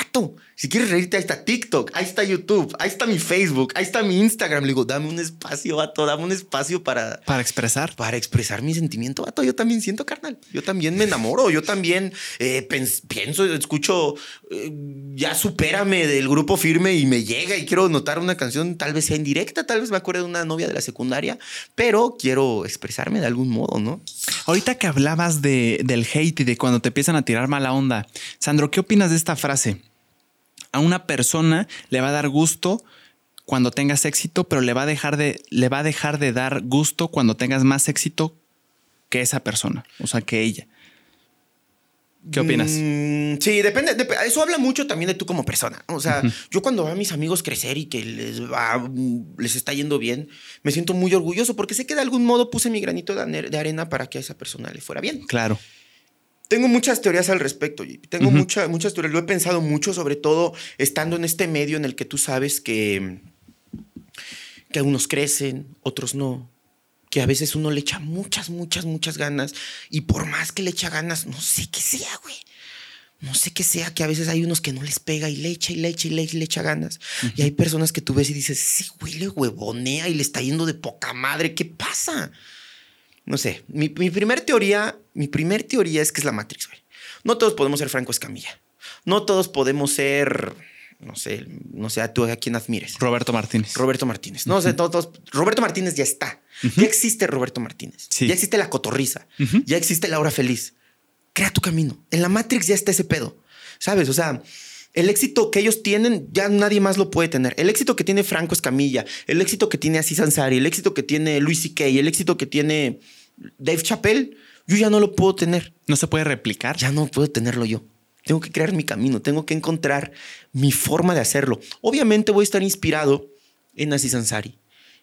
si quieres reírte, ahí está TikTok, ahí está YouTube, ahí está mi Facebook, ahí está mi Instagram. Le digo, dame un espacio, vato, dame un espacio para... Para expresar. Para expresar mi sentimiento, vato. Yo también siento, carnal. Yo también me enamoro. Yo también eh, pienso, escucho, eh, ya supérame del grupo firme y me llega y quiero notar una canción, tal vez sea indirecta, tal vez me acuerde de una novia de la secundaria, pero quiero expresarme de algún modo, ¿no? Ahorita que hablabas de, del hate y de cuando te empiezan a tirar mala onda, Sandro, ¿qué opinas de esta frase? A una persona le va a dar gusto cuando tengas éxito, pero le va a dejar de, le va a dejar de dar gusto cuando tengas más éxito que esa persona, o sea, que ella. ¿Qué opinas? Mm, sí, depende, Eso habla mucho también de tú como persona. O sea, yo cuando veo a mis amigos crecer y que les va, les está yendo bien, me siento muy orgulloso porque sé que de algún modo puse mi granito de arena para que a esa persona le fuera bien. Claro. Tengo muchas teorías al respecto, Tengo muchas teorías. Lo he pensado mucho, sobre todo estando en este medio en el que tú sabes que, que unos crecen, otros no. Que a veces uno le echa muchas, muchas, muchas ganas. Y por más que le echa ganas, no sé qué sea, güey. No sé qué sea, que a veces hay unos que no les pega y le echa y le echa y le, echa ganas. Y hay personas que tú ves y dices, sí, güey, le huevonea y le está yendo de poca madre. ¿Qué pasa? No sé, mi, primer teoría, mi primer teoría es que es la Matrix, güey. No todos podemos ser Franco Escamilla. No todos podemos ser, no sé, no sé, tú a quién admires. Roberto Martínez. Roberto Martínez. No sé, todos, Roberto Martínez ya está. Ya existe Roberto Martínez. Ya existe la cotorriza. Ya existe la hora feliz. crea tu camino. En la Matrix ya está ese pedo, ¿sabes? O sea, el éxito que ellos tienen, ya nadie más lo puede tener. El éxito que tiene Franco Escamilla, el éxito que tiene Aziz Ansari, el éxito que tiene Luis C.K., el éxito que tiene Dave Chappelle, yo ya no lo puedo tener. ¿No se puede replicar? Ya no puedo tenerlo yo. Tengo que crear mi camino, tengo que encontrar mi forma de hacerlo. Obviamente voy a estar inspirado en Aziz Ansari.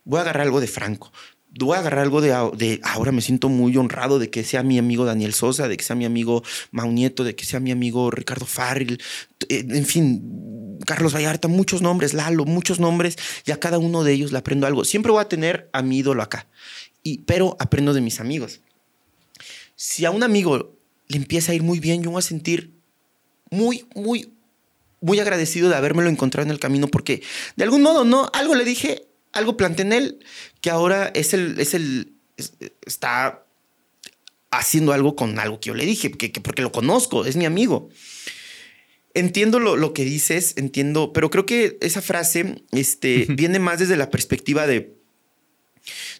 Voy a agarrar algo de Franco. Voy a agarrar algo de, de, ahora me siento muy honrado de que sea mi amigo Daniel Sosa, de que sea mi amigo Mau Nieto, de que sea mi amigo Ricardo Farril, en fin, Carlos Vallarta, muchos nombres, Lalo, muchos nombres, y a cada uno de ellos le aprendo algo. Siempre voy a tener a mi ídolo acá, y, pero aprendo de mis amigos. Si a un amigo le empieza a ir muy bien, yo voy a sentir muy, muy, muy agradecido de habérmelo encontrado en el camino porque de algún modo, ¿no? Algo le dije, algo planteé en él que ahora es el, es el, está haciendo algo con algo que yo le dije, que, porque lo conozco, es mi amigo. Entiendo lo, lo, que dices, entiendo, pero creo que esa frase este, viene más desde la perspectiva de,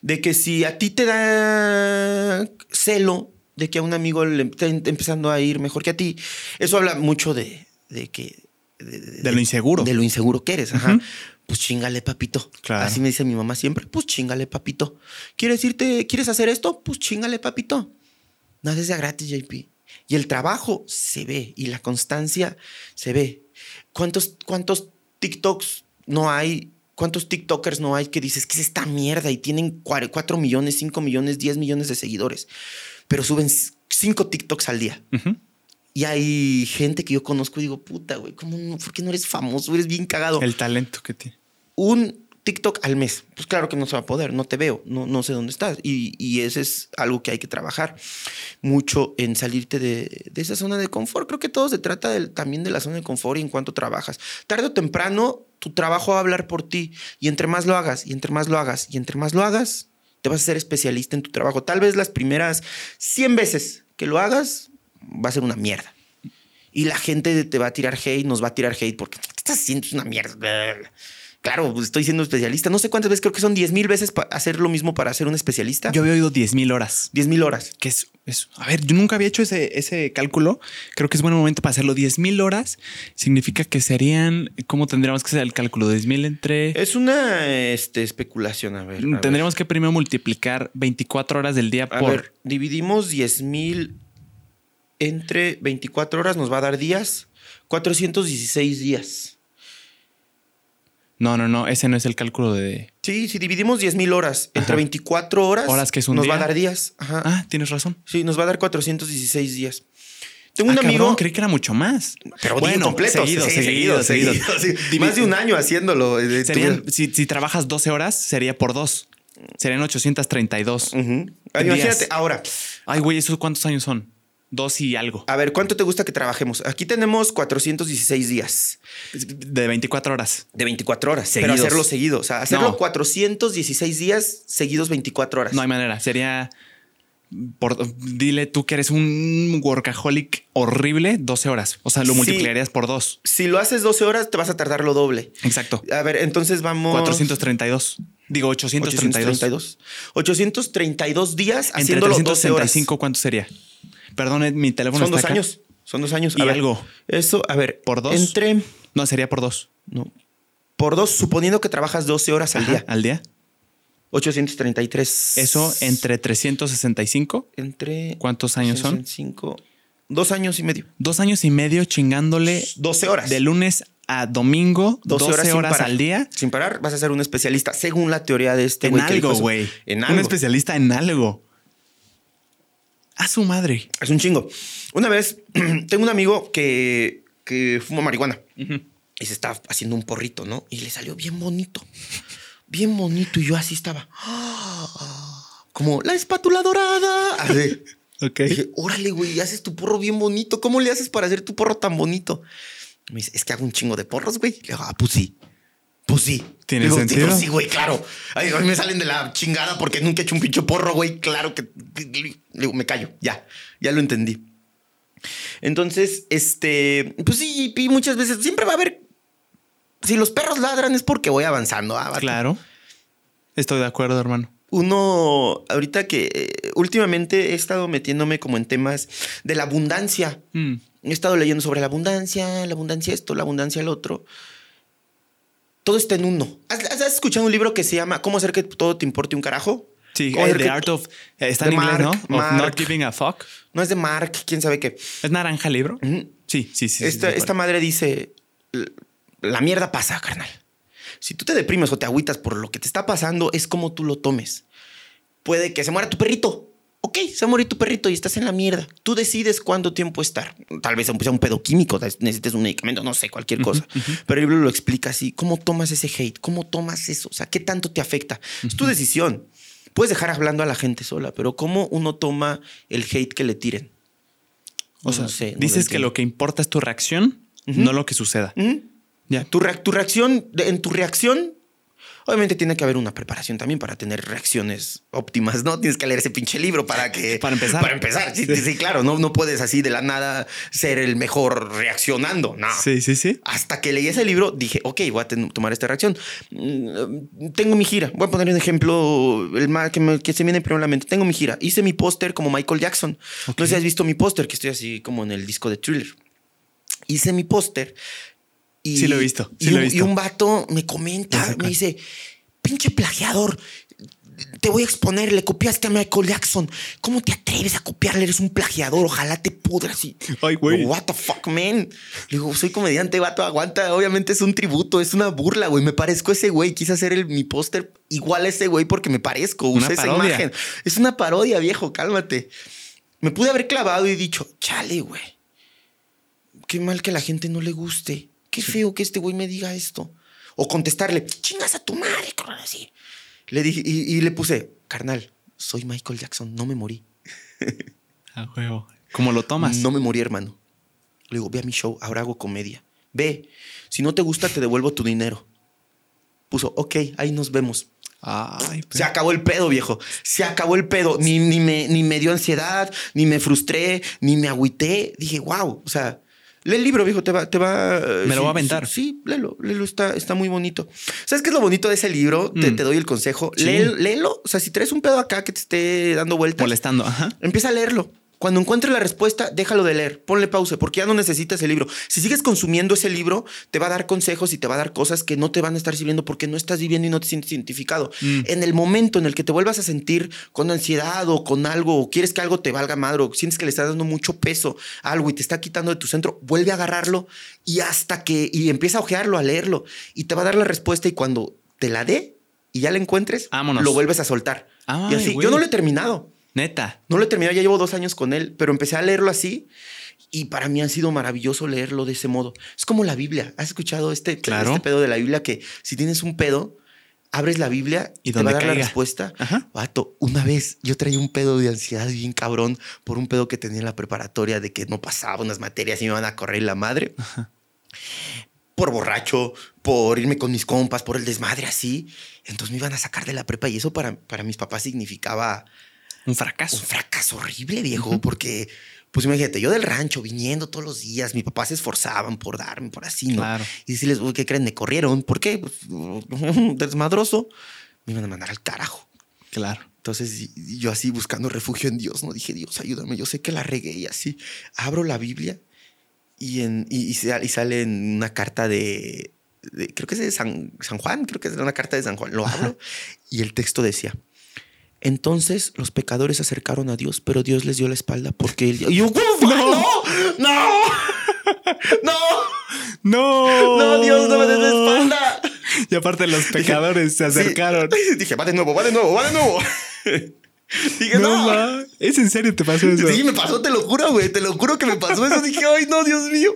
de que si a ti te da celo de que a un amigo le está empezando a ir mejor que a ti. Eso habla mucho de, de que... De, lo inseguro. De lo inseguro que eres, ajá. Pues chingale, papito. Así me dice mi mamá siempre. Pues chingale, papito. ¿Quieres irte, quieres hacer esto? Pues chingale, papito. Nada es de gratis, JP. Y el trabajo se ve y la constancia se ve. ¿Cuántos, cuántos TikToks no hay? ¿Cuántos TikTokers no hay que dices que es esta mierda y tienen 4 millones, 5 millones, 10 millones de seguidores? pero suben cinco TikToks al día. Y hay gente que yo conozco y digo, puta, güey, ¿cómo no? ¿por qué no eres famoso? Eres bien cagado. El talento que tiene. Un TikTok al mes. Pues claro que no se va a poder, no te veo, no, no sé dónde estás. Y, y ese es algo que hay que trabajar mucho en salirte de, de, esa zona de confort. Creo que todo se trata del, también de la zona de confort y en cuanto trabajas. Tarde o temprano, tu trabajo va a hablar por ti. Y entre más lo hagas, y entre más lo hagas, y entre más lo hagas, te vas a ser especialista en tu trabajo. Tal vez las primeras 100 veces que lo hagas va a ser una mierda. Y la gente te va a tirar hate, nos va a tirar hate porque ¿qué estás haciendo? Es una mierda. Claro, pues estoy siendo especialista. No sé cuántas veces, creo que son 10 mil veces para hacer lo mismo para ser un especialista. Yo había oído 10 mil horas. 10 mil horas. Que es, es, a ver, yo nunca había hecho ese, ese cálculo. Creo que es buen momento para hacerlo. 10 mil horas significa que serían, ¿cómo tendríamos que hacer el cálculo? 10 mil entre... Es una este, especulación, a ver. tendríamos que primero multiplicar 24 horas del día por... Ver, dividimos 10 mil entre 24 horas, nos va a dar días. 416 días. No, no, no, ese no es el cálculo de... Sí, si dividimos 10 mil horas entre 24 horas, horas que es un nos va a dar días. Ajá. Ah, tienes razón. Sí, nos va a dar 416 días. Tengo un ah, amigo. creí que era mucho más. Pero bueno, completo. Seguido, seguido, seguido. Más de un año haciéndolo. Eh, si, si, trabajas 12 horas, sería por dos. Serían 832. Imagínate, ahora. Ay, güey, ¿esos cuántos años son? Dos y algo. A ver, ¿cuánto te gusta que trabajemos? Aquí tenemos 416 días. De 24 horas. De 24 horas. Seguidos. Pero hacerlo seguido. O sea, hacerlo 416 días seguidos 24 horas. No hay manera. Sería. Por, dile tú que eres un workaholic horrible, 12 horas. O sea, lo multiplicarías por dos. Si lo haces 12 horas, te vas a tardar lo doble. Exacto. A ver, entonces vamos. 432. Digo, 832. 832, 832 días haciéndolo 12 horas. ¿cuánto sería? Perdón, mi teléfono Son dos años. Son dos años. Y algo. Eso, a ver. ¿Por dos? Entre. No, sería por dos. No. Por dos, suponiendo que trabajas 12 horas al día. ¿Al día? 833. Eso entre 365. Entre. ¿Cuántos años son? Dos años y medio. Dos años y medio chingándole. 12 horas. De lunes a domingo, 12, horas, al día. Sin parar, vas a ser un especialista, según la teoría de este En algo, güey. En algo. Un especialista en algo. A su madre. Es un chingo. Una vez tengo un amigo que, que fuma marihuana y se estaba haciendo un porrito, ¿no? Y le salió bien bonito. Bien bonito. Y yo así estaba. Como la espátula dorada. Así. ok. dije, órale, güey, haces tu porro bien bonito. ¿Cómo le haces para hacer tu porro tan bonito? Me dice, es que hago un chingo de porros, güey. Le digo, ah, pues sí. Pues sí. ¿Tiene sentido? sí, güey, claro. a mí me salen de la chingada porque nunca he hecho un pincho porro, güey. Claro que me callo. Ya, ya lo entendí. Entonces, este, pues sí, y muchas veces siempre va a haber. Si los perros ladran es porque voy avanzando. Ah, claro. Estoy de acuerdo, hermano. uno, ahorita que eh, últimamente he estado metiéndome como en temas de la abundancia. Mm. He estado leyendo sobre la abundancia, la abundancia esto, la abundancia el otro. Todo está en uno. ¿Has, escuchado un libro que se llama ¿Cómo hacer que todo te importe un carajo? Sí, ¿Cómo eh, hacer The Art of. eh, Está en inglés, Mark, ¿no? Of Mark. Not Giving a Fuck. No es de Mark, quién sabe qué. ¿Es naranja el libro? Sí, sí, sí. sí, esta, sí, esta madre dice, "L- la mierda pasa, carnal. Si tú te deprimes o te agüitas por lo que te está pasando, es como tú lo tomes. Puede que se muera tu perrito. Ok, se va a morir tu perrito y estás en la mierda. Tú decides cuánto tiempo estar. Tal vez sea un pedo químico, necesites un medicamento, no sé, cualquier cosa. Pero el libro lo explica así. ¿Cómo tomas ese hate? ¿Cómo tomas eso? O sea, ¿qué tanto te afecta? Es tu decisión. Puedes dejar hablando a la gente sola, pero ¿cómo uno toma el hate que le tiren? O sea, No sé, no dices lo que lo que importa es tu reacción, no lo que suceda. Ya. Tu, reac- tu reacción, en tu reacción, obviamente tiene que haber una preparación también para tener reacciones óptimas, ¿no? Tienes que leer ese pinche libro para que... Para empezar. Para empezar, sí, Sí. sí, claro, no, no puedes así de la nada ser el mejor reaccionando, no. Sí, sí, sí. Hasta que leí ese libro, dije, ok, voy a tomar esta reacción. Mm, Tengo mi gira. Voy a poner un ejemplo el más que, me- que se viene primero a la mente. Tengo mi gira. Hice mi póster como Michael Jackson. No sé si has visto mi póster, que estoy así como en el disco de Thriller. Hice mi póster. Y, Sí lo he visto, sí y, lo he un, visto. y un vato me comenta, me dice, pinche plagiador. Te voy a exponer, le copiaste a Michael Jackson. ¿Cómo te atreves a copiarle? Eres un plagiador, ojalá te pudras. Y, Ay, güey. What the fuck, man. Le digo, soy comediante, vato, aguanta. Obviamente es un tributo, es una burla, güey. Me parezco a ese güey. Quise hacer el- mi póster igual a ese güey porque me parezco. Una Usé esa imagen. Es una parodia, viejo, cálmate. Me pude haber clavado y dicho, chale, güey. Qué mal que a la gente no le guste. Qué feo que este güey me diga esto. O contestarle, chingas a tu madre, cabrón, así. Le dije, y, y le puse, carnal, soy Michael Jackson, no me morí. A huevo. ¿Cómo lo tomas? No me morí, hermano. Le digo, ve a mi show, ahora hago comedia. Ve, si no te gusta, te devuelvo tu dinero. Puso, ok, ahí nos vemos. Ay, Se acabó el pedo, viejo. Se acabó el pedo. Ni, ni, me, ni me dio ansiedad, ni me frustré, ni me agüité. Dije, wow. O sea, lee el libro, viejo. Te va, te va. Me lo voy a aventar. Sí, sí, léelo. Léelo. Está, está muy bonito. ¿Sabes qué es lo bonito de ese libro? Te, Mm. te doy el consejo. Sí. Léelo, léelo. O sea, si traes un pedo acá que te esté dando vueltas, molestando. Ajá. Empieza a leerlo. Cuando encuentres la respuesta, déjalo de leer. Ponle pausa, porque ya no necesitas el libro. Si sigues consumiendo ese libro, te va a dar consejos y te va a dar cosas que no te van a estar sirviendo porque no estás viviendo y no te sientes identificado. Mm. En el momento en el que te vuelvas a sentir con ansiedad o con algo, o quieres que algo te valga madre, o sientes que le estás dando mucho peso a algo y te está quitando de tu centro, vuelve a agarrarlo y hasta que, y empieza a ojearlo, a leerlo, y te va a dar la respuesta y cuando te la dé y ya la encuentres, Vámonos. lo vuelves a soltar. Ay, y así, güey. yo no lo he terminado. Neta. No lo he terminado, ya llevo dos años con él, pero empecé a leerlo así y para mí ha sido maravilloso leerlo de ese modo. Es como la Biblia. ¿Has escuchado este, Claro. este pedo de la Biblia? Que si tienes un pedo, abres la Biblia Y y te va a dar la respuesta. Ajá. Vato, una vez yo traía un pedo de ansiedad bien cabrón por un pedo que tenía en la preparatoria de que no pasaba unas materias y me iban a correr la madre. Por borracho, por irme con mis compas, por el desmadre así. Entonces me iban a sacar de la prepa y eso para, para mis papás significaba Un un fracaso. fracaso horrible, viejo, porque, pues imagínate, yo del rancho viniendo todos los días, mis papás se esforzaban por darme, por así, ¿no? Claro. Y decirles, uy, ¿qué creen? Me corrieron. ¿Por qué? Pues, desmadroso. Me iban a mandar al carajo. Claro. Entonces yo así buscando refugio en Dios, no dije, Dios, ayúdame, yo sé que la regué y así. Abro la Biblia y, en, y, y sa- y sale en una carta de, de- creo que es de San, San Juan, creo que es una carta de San Juan. Lo abro y el texto decía, entonces los pecadores se acercaron a Dios, pero Dios les dio la espalda porque él... Yo, "¿Cómo fue? ¡No! ¡No! ¡No! ¡No! ¡No, Dios, no me des la espalda! Y aparte los pecadores se Sí. acercaron. Dije, va de nuevo, va de nuevo, va de nuevo. Dije, No, no. ¿Es en serio te pasó eso? Sí, me pasó, te lo juro, güey. Te lo juro que me pasó eso. Dije, ay, no, Dios mío.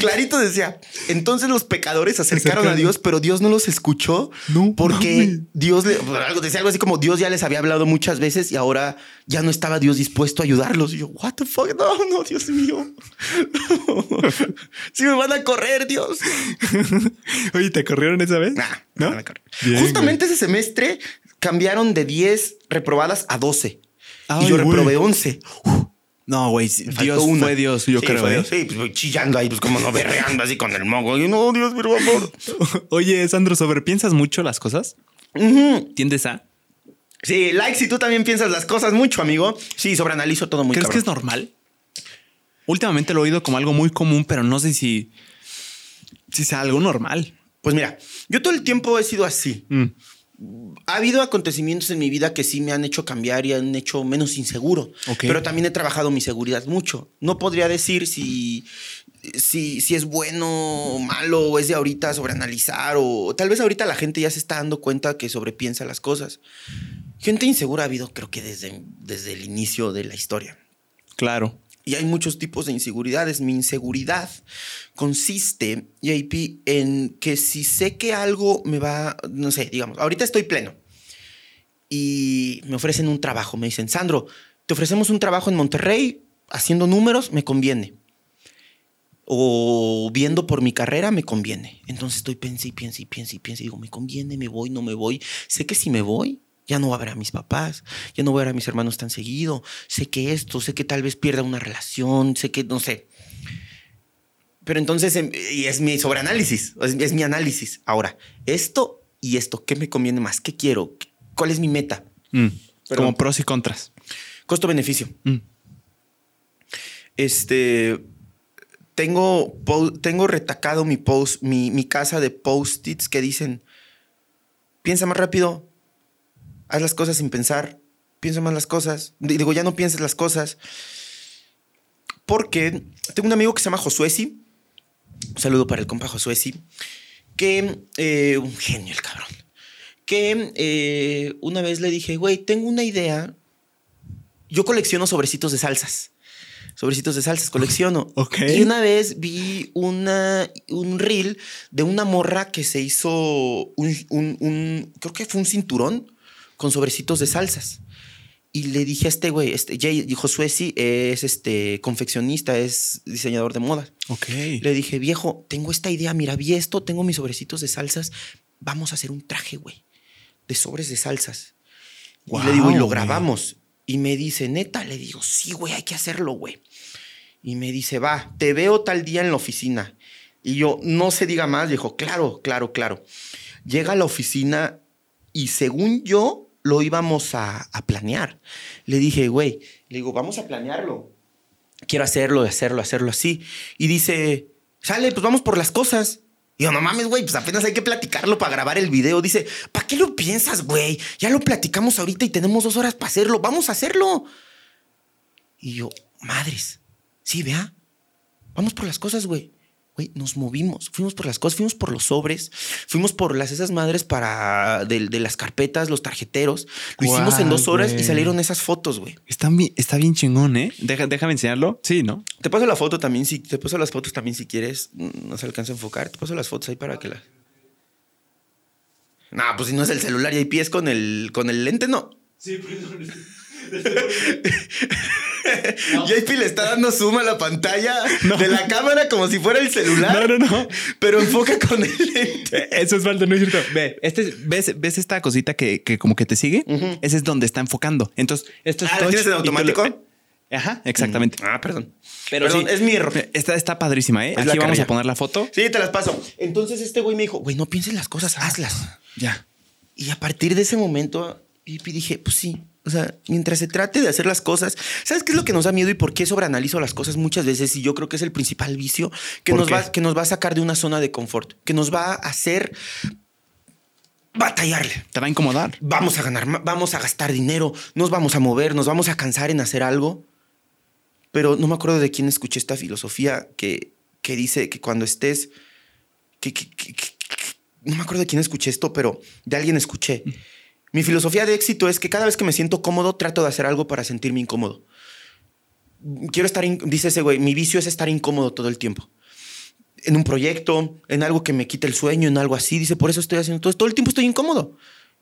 Clarito decía, entonces los pecadores se acercaron a. Dios, pero Dios no los escuchó No porque. Dios le, algo decía algo así como Dios ya les había hablado muchas veces y ahora ya no estaba Dios dispuesto a ayudarlos. Y yo, what the fuck, no, no, Dios mío, si me van a correr, Dios. Oye, ¿te corrieron esa vez? Nah, ¿No? no me. Bien, Justamente ese semestre cambiaron de 10 reprobadas a 12 Ay, y yo güey. reprobé 11. No, güey. Dios una. fue Dios, yo Sí, creo. fue ¿eh? Dios. Sí, pues chillando ahí, pues como no berreando así con el moco. Y no, Dios, por favor. Oye, Sandro, ¿sobrepiensas mucho las cosas? ¿Tiendes a? Sí, like si tú también piensas las cosas mucho, amigo. Sí, sobreanalizo todo muy ¿Crees cabrón. que es normal? Últimamente lo he oído como algo muy común, pero no sé si, si sea algo normal. Pues mira, yo todo el tiempo he sido así. Mm. Ha habido acontecimientos en mi vida que sí me han hecho cambiar y han hecho menos inseguro. Pero también he trabajado mi seguridad mucho. No podría decir si, si, si es bueno o malo o es de ahorita sobreanalizar o tal vez ahorita la gente ya se está dando cuenta que sobrepiensa las cosas. Gente insegura ha habido creo que desde, desde el inicio de la historia. Claro. Y hay muchos tipos de inseguridades. Mi inseguridad consiste, JP, en que si sé que algo me va, no sé, digamos, ahorita estoy pleno y me ofrecen un trabajo. Me dicen, Sandro, te ofrecemos un trabajo en Monterrey haciendo números, me conviene. O viendo por mi carrera, me conviene. Entonces estoy pensando y pienso y pienso y pienso y digo, me conviene, me voy, no me voy. Sé que si me voy, ya no voy a ver a mis papás, ya no voy a ver a mis hermanos tan seguido. Sé que esto, sé que tal vez pierda una relación, sé que, no sé. Pero entonces, em, y es mi sobreanálisis, es, es mi análisis. Ahora, esto y esto, ¿qué me conviene más? ¿Qué quiero? ¿Cuál es mi meta? Mm. Como pros y contras. Costo-beneficio. Mm. Este. Tengo, tengo retacado mi, post, mi, mi casa de post-its que dicen: piensa más rápido, haz las cosas sin pensar, piensa más las cosas. Digo, ya no pienses las cosas. Porque tengo un amigo que se llama Josuesi. Un saludo para el compa Josuesi. Que, eh, un genio el cabrón. Que eh, una vez le dije, güey, tengo una idea yo colecciono sobrecitos de salsas. Sobrecitos de salsas, colecciono. Y una vez vi una, un reel de una morra que se hizo un, un- un- creo que fue un cinturón con sobrecitos de salsas. Y le dije a este güey, este Jay, Josué sí, es este confeccionista, es diseñador de moda. Ok. Le dije, viejo, tengo esta idea, mira, vi esto, tengo mis sobrecitos de salsas, vamos a hacer un traje, güey, de sobres de salsas. y le digo, y lo güey. grabamos. Y me dice, neta, le digo, sí, güey, hay que hacerlo, güey. Y me dice, va, te veo tal día en la oficina. Y yo, no se diga más, dijo, claro, claro, claro. Llega a la oficina y según yo lo íbamos a, a planear. Le dije, güey, le digo, vamos a planearlo quiero hacerlo, hacerlo, hacerlo así. Y dice, sale, pues vamos por las cosas. Y yo, no mames, güey, pues apenas hay que platicarlo para grabar el video. Dice, ¿para qué lo piensas, güey? Ya lo platicamos ahorita y tenemos dos horas para hacerlo. Vamos a hacerlo. Y yo, madres, sí, vea, vamos por las cosas, güey. Güey, nos movimos, fuimos por las cosas, fuimos por los sobres, fuimos por las esas madres para de, de las carpetas, los tarjeteros. Lo hicimos en dos horas y salieron esas fotos, güey. Está bien, está bien chingón, ¿eh? Deja- déjame enseñarlo. Sí, ¿no? Te paso la foto también, si te paso las fotos también si quieres. No se alcanza a enfocar. Te paso las fotos ahí para que las. No, pues si no es el celular y hay pies con el, con el lente, no. Sí, perdón. JP le está dando zoom a la pantalla de la cámara como si fuera el celular. No, no, no. Pero enfoca con el lente. Eso es falta, no es cierto. Ve, este, ¿ves, ¿ves esta cosita que, que como que te sigue? Ujú. Ese es donde está enfocando. Entonces, esto es Ah, ¿lo touch tienes en lo- automático? Ajá, exactamente. Ah, perdón. Pero Perdón, sí. es mi error. Esta está padrísima, ¿eh? Es Aquí vamos a poner la foto. Sí, te las paso. Entonces este güey me dijo, güey, no pienses las cosas, hazlas. Ya. Y a partir de ese momento, y dije, pues sí. O sea, mientras se trate de hacer las cosas, ¿sabes qué es lo que nos da miedo y por qué sobreanalizo las cosas muchas veces? Y yo creo que es el principal vicio que ¿Por nos, qué? va, que nos va a sacar de una zona de confort, que nos va a hacer batallarle. Te va a incomodar. Vamos a ganar, vamos a gastar dinero, nos vamos a mover, nos vamos a cansar en hacer algo. Pero no me acuerdo de quién escuché esta filosofía que, que dice que cuando estés. Que, que- que- que- que- no me acuerdo de quién escuché esto, pero de alguien escuché. Mi filosofía de éxito es que cada vez que me siento cómodo, trato de hacer algo para sentirme incómodo. Quiero estar, dice ese güey, mi vicio es estar incómodo todo el tiempo. En un proyecto, en algo que me quite el sueño, en algo así. Dice, por eso estoy haciendo todo. Todo el tiempo estoy incómodo.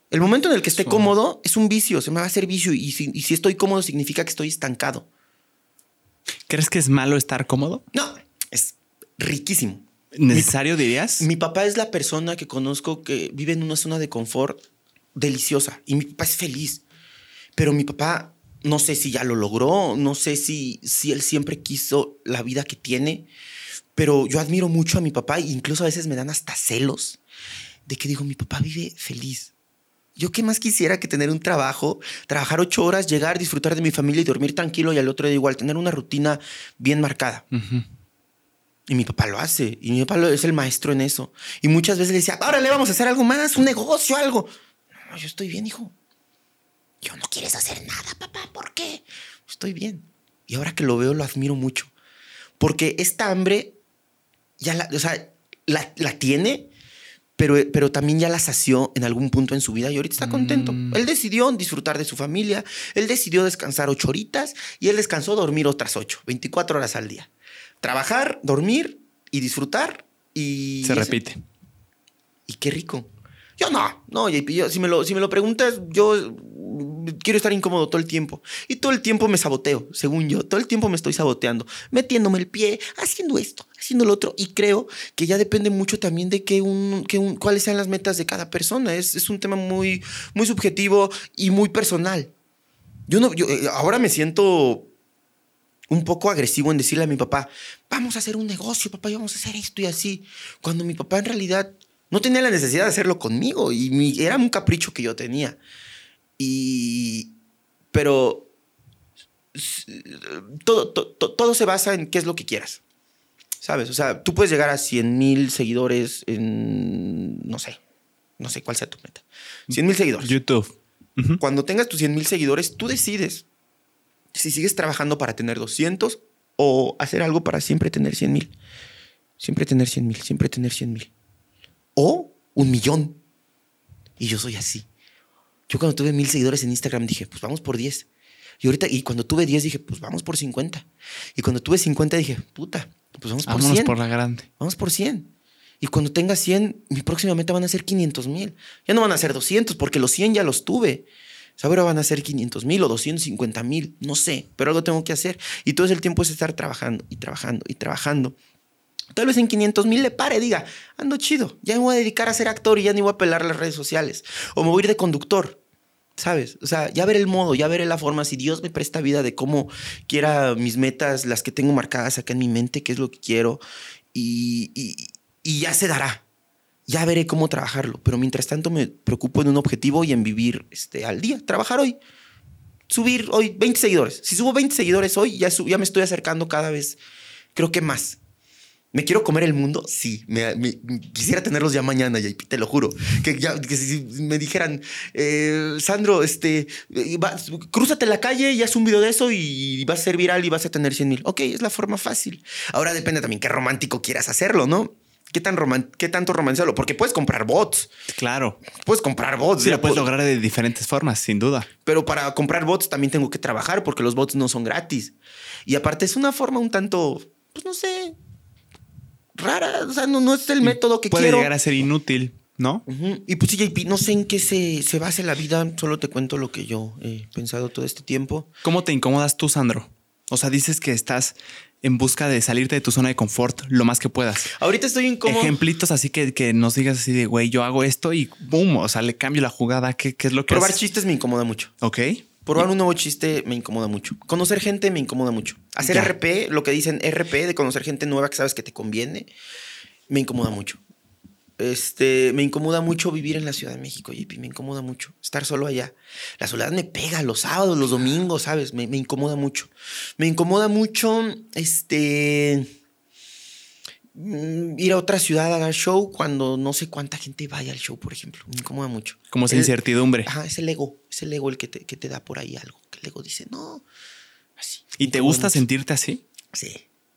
El momento en el que esté cómodo es un vicio, se me va a hacer vicio. Y si, y si estoy cómodo, significa que estoy estancado. ¿Crees que es malo estar cómodo? No, es riquísimo. ¿Necesario dirías? Mi papá es la persona que conozco que vive en una zona de confort deliciosa y mi papá es feliz. Pero mi papá no sé si ya lo logró, no sé si, si él siempre quiso la vida que tiene, pero yo admiro mucho a mi papá e incluso a veces me dan hasta celos de que digo, mi papá vive feliz. Yo qué más quisiera que tener un trabajo, trabajar ocho horas, llegar, disfrutar de mi familia y dormir tranquilo y al otro día igual, tener una rutina bien marcada. Y mi papá lo hace. Y mi papá es el maestro en eso. Y muchas veces le decía, ahora le vamos a hacer algo más, un negocio, algo. No, yo estoy bien, hijo. Yo no quieres hacer nada, papá. ¿Por qué? Estoy bien. Y ahora que lo veo, lo admiro mucho. Porque esta hambre ya la, o sea, la, la tiene, pero, pero también ya la sació en algún punto en su vida y ahorita está contento. Mm. Él decidió disfrutar de su familia, él decidió descansar ocho horitas y él descansó dormir otras ocho, 24 horas al día. Trabajar, dormir y disfrutar y... Se repite. Y qué rico. Yo no, no, JP, yo, si, me lo, si me lo preguntas, yo quiero estar incómodo todo el tiempo. Y todo el tiempo me saboteo, según yo. Todo el tiempo me estoy saboteando, metiéndome el pie, haciendo esto, haciendo lo otro. Y creo que ya depende mucho también de que un, que un, cuáles sean las metas de cada persona. Es, es un tema muy, muy subjetivo y muy personal. Yo, no, yo eh, ahora me siento un poco agresivo en decirle a mi papá, vamos a hacer un negocio, papá, y vamos a hacer esto y así. Cuando mi papá en realidad no tenía la necesidad de hacerlo conmigo y mi- era un capricho que yo tenía. Y. Pero. Todo, to- to- todo se basa en qué es lo que quieras. ¿Sabes? O sea, tú puedes llegar a 100 mil seguidores en. No sé. No sé cuál sea tu meta. 100 mil seguidores. YouTube. Cuando tengas tus 100 mil seguidores, tú decides si sigues trabajando para tener 200 o hacer algo para siempre tener 100 mil. Siempre tener 100 mil, siempre tener 100 mil. O un millón. Y yo soy así. Yo cuando tuve mil seguidores en Instagram dije, pues vamos por 10. Y ahorita, y cuando tuve 10 dije, pues vamos por 50. Y cuando tuve 50 dije, puta, pues vamos por Vámonos 100. por la grande. Vamos por 100. Y cuando tenga 100, mi próxima meta van a ser 500 mil. Ya no van a ser 200 porque los 100 ya los tuve. O sea, Ahora van a ser 500 mil o 250 mil, no sé, pero algo tengo que hacer. Y todo el tiempo es estar trabajando y trabajando y trabajando. Tal vez en 500 mil le pare, diga, ando chido, ya me voy a dedicar a ser actor y ya ni voy a pelar las redes sociales. O me voy a ir de conductor, ¿sabes? O sea, ya veré el modo, ya veré la forma. Si Dios me presta vida de cómo quiera mis metas, las que tengo marcadas acá en mi mente, qué es lo que quiero, y, y- y ya se dará. Ya veré cómo trabajarlo. Pero mientras tanto me preocupo en un objetivo y en vivir este, al día, trabajar hoy. Subir hoy 20 seguidores. Si subo 20 seguidores hoy, ya, ya me estoy acercando cada vez, creo que más. ¿Me quiero comer el mundo? Sí. Me, me- quisiera tenerlos ya mañana, JP, te lo juro. Que, ya, que si me dijeran, eh, Sandro, este, eh, va- crúzate la calle y haz un video de eso y vas a ser viral y vas a tener 100 mil. Ok, es la forma fácil. Ahora depende también qué romántico quieras hacerlo, ¿no? ¿Qué, tan roman qué tanto romantizarlo? Porque puedes comprar bots. Claro. Puedes comprar bots. Sí, lo puedes lograr de diferentes formas, sin duda. Pero para comprar bots también tengo que trabajar porque los bots no son gratis. Y aparte es una forma un tanto, pues no sé, rara. O sea, no, no es el método que Puede quiero. llegar a ser inútil, ¿no? Y pues sí, JP, no sé en qué se, se basa la vida. Solo te cuento lo que yo he pensado todo este tiempo. ¿Cómo te incomodas tú, Sandro? O sea, dices que estás en busca de salirte de tu zona de confort lo más que puedas. Ahorita estoy incómodo. Ejemplitos así que, que nos digas así de, güey, yo hago esto y boom, o sea, le cambio la jugada. ¿Qué, qué es lo que Probar haces? chistes me incomoda mucho. Ok. Probar un nuevo chiste me incomoda mucho. Conocer gente me incomoda mucho. Hacer Ya. RP, lo que dicen RP, de conocer gente nueva que sabes que te conviene, me incomoda mucho. Este, me incomoda mucho vivir en la Ciudad de México, JP, me incomoda mucho. Estar solo allá. La soledad me pega los sábados, los domingos, ¿sabes? Me, me incomoda mucho. Me incomoda mucho, este, ir a otra ciudad a dar show cuando no sé cuánta gente vaya al show, por ejemplo. Me incomoda mucho. Como esa El- incertidumbre. Ajá, es el ego, es el ego el que te, que te da por ahí algo. Que el ego dice, no, así. ¿Y te gusta mucho. sentirte así? Sí,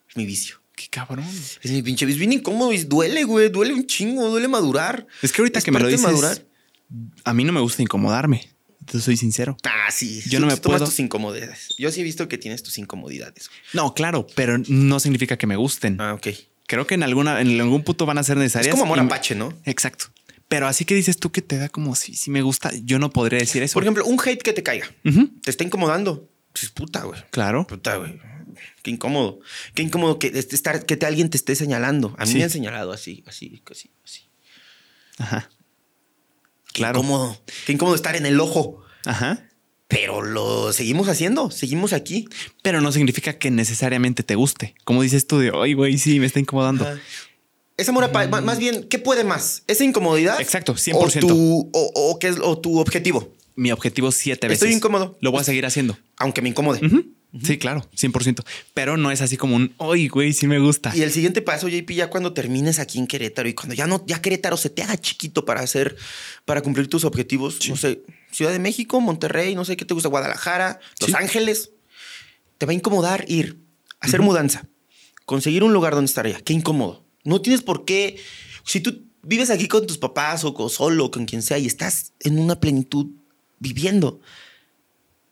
es mi vicio. Qué cabrón. Es mi pinche vicio. Es bien incómodo y duele, güey. Duele un chingo, duele madurar. Es que ahorita Es que me lo dices, madurar. a mí no me gusta incomodarme. Te soy sincero. Ah, sí. Yo no me puedo- tus incomodidades. Yo sí he visto que tienes tus incomodidades. No, claro, pero no significa que me gusten. Ah, ok. Creo que en alguna, en algún punto van a ser Es necesarias. como amor apache, ¿no? Exacto. Pero así que dices tú que te da como si, si me gusta, yo no podría decir eso. Por ejemplo, un hate que te caiga. Te está incomodando. Pues puta, güey. Claro. Puta, güey. Qué incómodo. Qué incómodo que, estar, que te- alguien te esté señalando. A mí Sí. me han señalado así, así, así, así. Ajá. Qué Claro. incómodo. Qué incómodo estar en el ojo. Ajá. Pero lo seguimos haciendo. Seguimos aquí. Pero no significa que necesariamente te guste. Como dices tú de, ay, güey, sí, me está incomodando. Ajá. Es amor a pa- ma- Más bien, ¿qué puede más? ¿Esa incomodidad? Exacto, O 100%. tu, o, o qué es, o tu objetivo. Mi objetivo siete veces. Estoy incómodo. Lo voy a seguir haciendo. Aunque me incomode. Sí, claro, 100%. Pero no es así como un, hoy, güey, sí me gusta. Y el siguiente paso, JP, ya cuando termines aquí en Querétaro y cuando ya no, ya Querétaro se te haga chiquito para hacer, para cumplir tus objetivos, no sé, Ciudad de México, Monterrey, no sé qué te gusta, Guadalajara, Los Sí. Ángeles, te va a incomodar ir, hacer mudanza, conseguir un lugar donde estar allá. Qué incómodo. No tienes por qué, si tú vives aquí con tus papás o con, solo, con quien sea, y estás en una plenitud viviendo,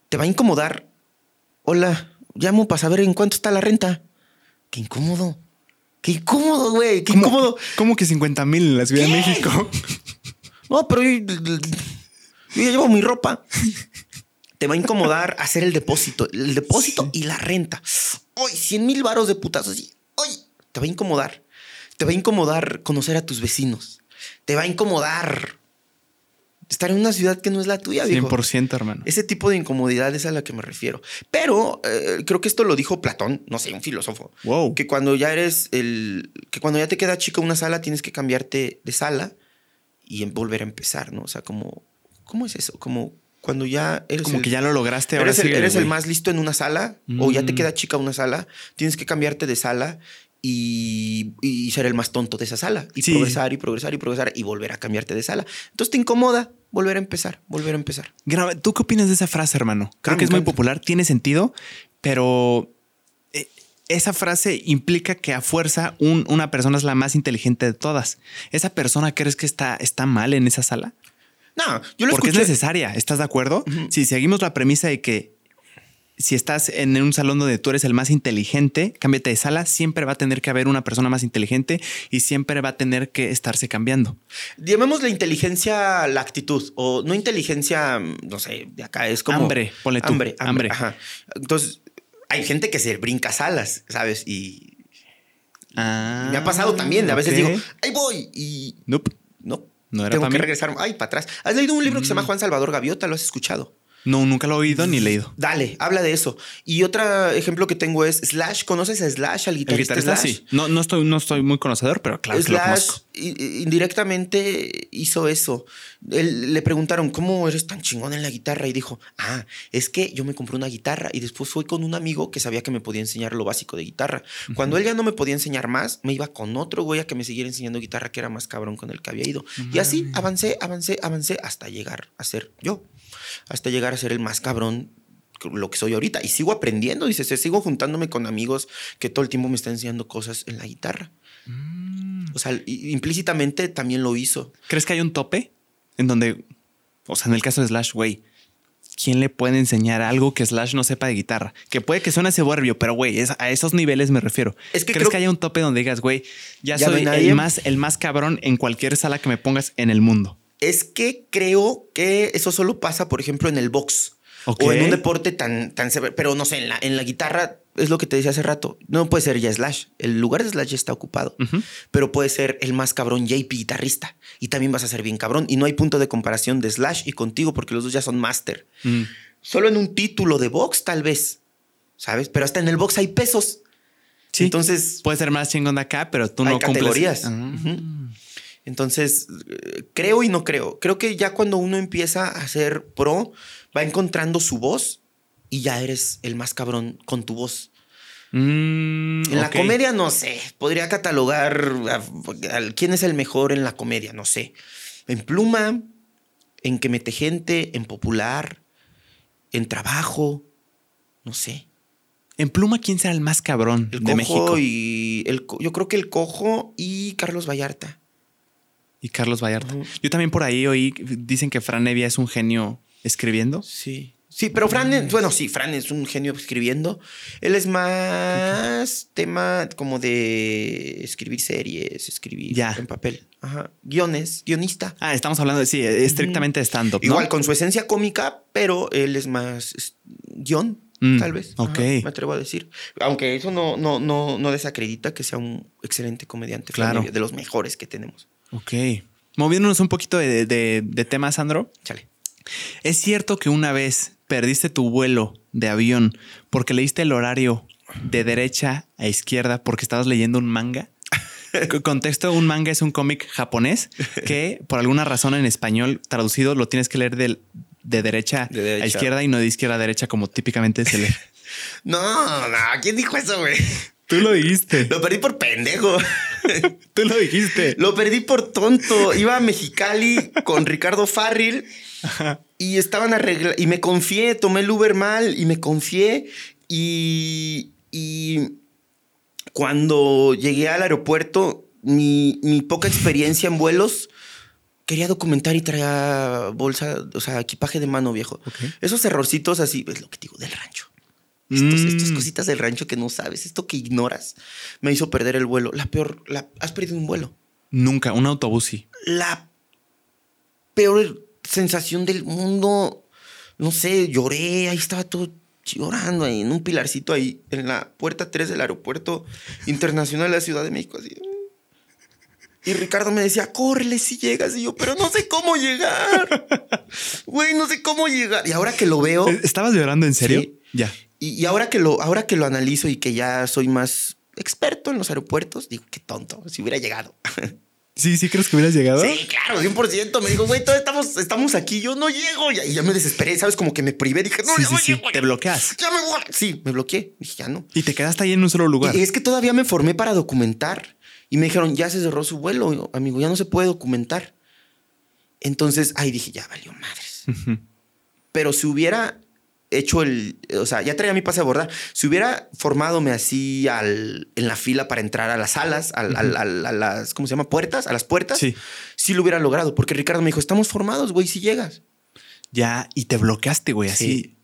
te va a incomodar. Hola, llamo para saber en cuánto está la renta. Qué incómodo. Qué incómodo, güey. Qué ¿Cómo- incómodo. ¿Cómo que 50 mil en la Ciudad de. México? No, pero yo, ya llevo mi ropa. Te va a incomodar hacer el depósito. El depósito y la renta. Hoy, 100 mil varos de putazos. Hoy, te va a incomodar. Te va a incomodar conocer a tus vecinos. Te va a incomodar estar en una ciudad que no es la tuya, viejo. 100%, hermano. Ese tipo de incomodidad es a la que me refiero. Pero eh, creo que esto lo dijo Platón, no sé, un filósofo. Wow. Que cuando ya eres el. que cuando ya te queda chica una sala, tienes que cambiarte de sala y volver a empezar, ¿no? O sea, como. ¿Cómo es eso? Como cuando ya eres. Como el- que ya lo lograste, ahora Eres, el, eres el más listo en una sala o ya te Mm. queda chica una sala, tienes que cambiarte de sala y, y ser el más tonto de esa sala y Sí. progresar y progresar y progresar y volver a cambiarte de sala. Entonces te incomoda volver a empezar, volver a empezar. ¿Tú qué opinas de esa frase, hermano? Creo Ah, que es muy popular, tiene sentido, pero eh, esa frase implica que a fuerza un- una persona es la más inteligente de todas. ¿Esa persona crees que está, está mal en esa sala? No, yo lo Porque escuché. es necesaria, ¿estás de acuerdo? Si seguimos la premisa de que si estás en un salón donde tú eres el más inteligente, cámbiate de sala, siempre va a tener que haber una persona más inteligente y siempre va a tener que estarse cambiando. Llamemos la inteligencia la actitud o no inteligencia, no sé, de acá es como Hambre, ponle tú, Hambre, hambre. hambre. Ajá. Entonces, hay gente que se brinca salas, ¿sabes? Y Ah, me ha pasado también. A veces digo, ahí voy y Nope. no. No era Tengo para que mí. regresar. Ay, para atrás. ¿Has leído un libro que se llama Juan Salvador Gaviota? ¿Lo has escuchado? No, nunca lo he oído ni leído. Dale, habla de eso. Y otro ejemplo que tengo es Slash. ¿Conoces a Slash, al El guitarrista, guitarrista Slash? sí. No, no, estoy, no estoy muy conocedor, pero claro que lo Slash i- i- indirectamente hizo eso. Él, le preguntaron, ¿cómo eres tan chingón en la guitarra? Y dijo, ah, es que yo me compré una guitarra y después fui con un amigo que sabía que me podía enseñar lo básico de guitarra. Cuando él ya no me podía enseñar más, me iba con otro güey a que me siguiera enseñando guitarra que era más cabrón con el que había ido. Y así avancé, avancé, avancé hasta llegar a ser yo. Hasta llegar a ser el más cabrón lo que soy ahorita. Y sigo aprendiendo, dice, sigo juntándome con amigos que todo el tiempo me están enseñando cosas en la guitarra. Mm. O sea, implícitamente también lo hizo. ¿Crees que hay un tope en donde, o sea, en el caso de Slash, güey, ¿quién le puede enseñar algo que Slash no sepa de guitarra? Que puede que suene soberbio, pero güey, es- a esos niveles me refiero. Es que ¿Crees creo- que haya un tope donde digas, güey, ya, Ya soy el más, el más cabrón en cualquier sala que me pongas en el mundo? Es que creo que eso solo pasa, por ejemplo, en el box. O en un deporte tan, tan severo. Pero no sé, en la, en la guitarra es lo que te decía hace rato. No puede ser ya Slash. El lugar de Slash ya está ocupado. Pero puede ser el más cabrón JP guitarrista. Y también vas a ser bien cabrón. Y no hay punto de comparación de Slash y contigo porque los dos ya son máster. Mm. Solo en un título de box, tal vez. ¿Sabes? Pero hasta en el box hay pesos. Sí. Entonces, Puede ser más chingón de acá, pero tú hay no cumples. categorías. Ah. Entonces, creo y no creo. Creo que ya cuando uno empieza a ser pro, va encontrando su voz y ya eres el más cabrón con tu voz. Mm, En la comedia, no sé. Podría catalogar a- a- quién es el mejor en la comedia, no sé. En pluma, en que mete gente, en popular, en trabajo, no sé. En pluma, ¿quién será el más cabrón El de cojo México? Y, el, yo creo que el cojo y Carlos Vallarta. Carlos Vallarta. Yo también por ahí oí, dicen que Fran Evia es un genio escribiendo. Sí. Sí, pero Fran, es- bueno, sí, Fran es un genio escribiendo. Él es más tema como de escribir series, escribir Ya. en papel. Ajá. Guiones, guionista. Ah, estamos hablando de, sí, estrictamente de stand-up, ¿no? Igual con su esencia cómica, pero él es más guion, Mm, tal vez. Ajá, ok. me atrevo a decir. Aunque eso no, no, no, no desacredita que sea un excelente comediante. Claro. De los mejores que tenemos. Ok. Moviéndonos un poquito de, de, de tema, Sandro. Chale. ¿Es cierto que una vez perdiste tu vuelo de avión porque leíste el horario de derecha a izquierda porque estabas leyendo un manga? Contexto, un manga es un cómic japonés que por alguna razón en español traducido lo tienes que leer del- de, derecha De derecha. a izquierda y no de izquierda a derecha como típicamente se lee. No, no, ¿quién dijo eso, güey? Tú lo dijiste. Lo perdí por pendejo. Tú lo dijiste. Lo perdí por tonto. Iba a Mexicali con Ricardo Farril y estaban arreglando. Y me confié, tomé el Uber mal y me confié. Y, y cuando llegué al aeropuerto, mi, mi poca experiencia en vuelos, quería documentar y traía bolsa, o sea, equipaje de mano viejo. Esos errorcitos así, es lo que digo, del rancho. Estos, Mm. Estas cositas del rancho que no sabes, esto que ignoras, me hizo perder el vuelo. La peor, la, has perdido un vuelo. Nunca, un autobús sí. La peor sensación del mundo. No sé, lloré, ahí estaba todo llorando ahí en un pilarcito ahí en la puerta 3 del aeropuerto internacional de la Ciudad de México. Así. Y Ricardo me decía, córrele si llegas. Y yo, pero no sé cómo llegar. Güey, no sé cómo llegar. Y ahora que lo veo, ¿Estabas llorando en serio? Sí. Ya. Y, y ahora, que lo, ahora que lo analizo y que ya soy más experto en los aeropuertos, digo, qué tonto, si hubiera llegado. Sí, sí, crees que hubieras llegado. Sí, claro, 100%. Me dijo, güey, todos estamos, estamos aquí, yo no llego. Y ya me desesperé, ¿sabes? Como que me privé. Dije, no, Sí, sí, no sí. llego. Te bloqueas. Ya me voy. Sí, me bloqueé. Dije, ya no. Y te quedaste ahí en un solo lugar. Y es que todavía me formé para documentar. Y me dijeron, ya se cerró su vuelo, amigo, ya no se puede documentar. Entonces, ahí dije, ya valió madres. Pero si hubiera hecho el, o sea, ya traía mi pase a abordar, si hubiera formadome así al, en la fila para entrar a las salas, al- a las, ¿cómo se llama? Puertas, a las puertas, Sí. sí lo hubiera logrado, porque Ricardo me dijo, estamos formados, güey, si llegas. Ya, y te bloqueaste, güey, así. Sí.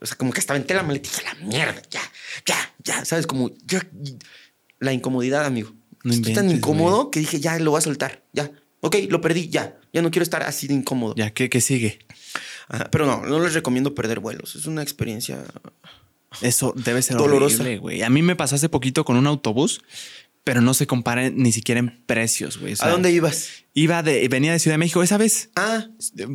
O sea, como que estaba en la maleta y dije, la mierda, ya, ya, ya, ¿sabes? Como, ya, la incomodidad, amigo. No Estoy tan incómodo que dije, ya, lo voy a soltar, ya. Ok, lo perdí, ya. Ya no quiero estar así de incómodo. Ya, ¿qué, qué sigue? Ajá, pero no, no les recomiendo perder vuelos. Es una experiencia. Eso debe ser Dolorosa. güey. A mí me pasó hace poquito con un autobús, pero no se compara ni siquiera en precios, güey. O sea, ¿A dónde ibas? Iba de, venía de Ciudad de México esa vez. Ah,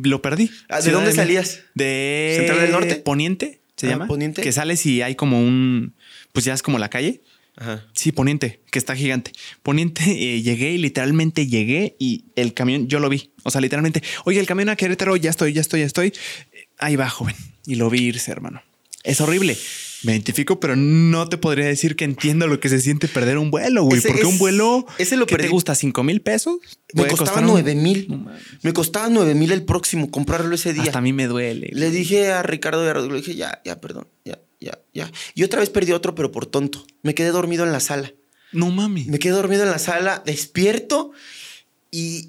Lo perdí. Ah, ¿de dónde salías? De ¿Central del Norte? Poniente, se Ah, llama. Poniente. Que sales y hay como un, pues ya es como la calle. Ajá. Sí, Poniente, que está gigante. Poniente, eh, llegué y literalmente llegué y el camión, yo lo vi. O sea, literalmente, oye, el camión a Querétaro, ya estoy, ya estoy, ya estoy. Eh, Ahí va, joven. Y lo vi irse, hermano. Es horrible. Me identifico, pero no te podría decir que entiendo lo que se siente perder un vuelo, güey. Ese Porque es- un vuelo ese lo que te gusta cinco mil pesos. Me costaba un- nueve mil. No. Me costaba nueve mil el próximo comprarlo ese día. Hasta a mí me duele. Le dije a Ricardo de Arroyo, le dije, ya, ya, perdón, ya, ya, ya. Y otra vez perdí otro, pero por tonto. Me quedé dormido en la sala. No mames. Me quedé dormido en la sala, despierto y,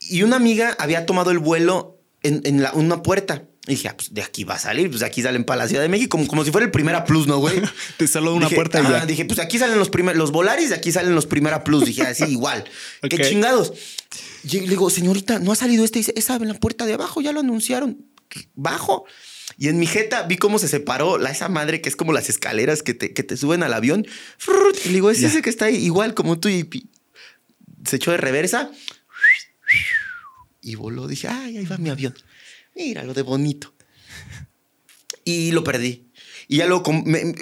y una amiga había tomado el vuelo en, en la- una puerta. Y dije, ah, pues de aquí va a salir, pues de aquí salen para la Ciudad de México, como, como si fuera el Primera Plus, ¿no, güey? Te solo una Dije, puerta y ya. Dije, pues aquí salen los primeros, los Volaris, de aquí salen los Primera Plus. Dije, así igual. Ok. Qué chingados. Y le digo, señorita, ¿no ha salido este? Dice, esa en la puerta de abajo, ya lo anunciaron. Bajo. Y en mi jeta vi cómo se separó la, esa madre que es como las escaleras que te, que te suben al avión. Y le digo, es Ya. ese que está ahí, igual como tú. Y se echó de reversa y voló. Dije, ay, ahí va mi avión. Mira lo de bonito. Y lo perdí. Y ya com- me-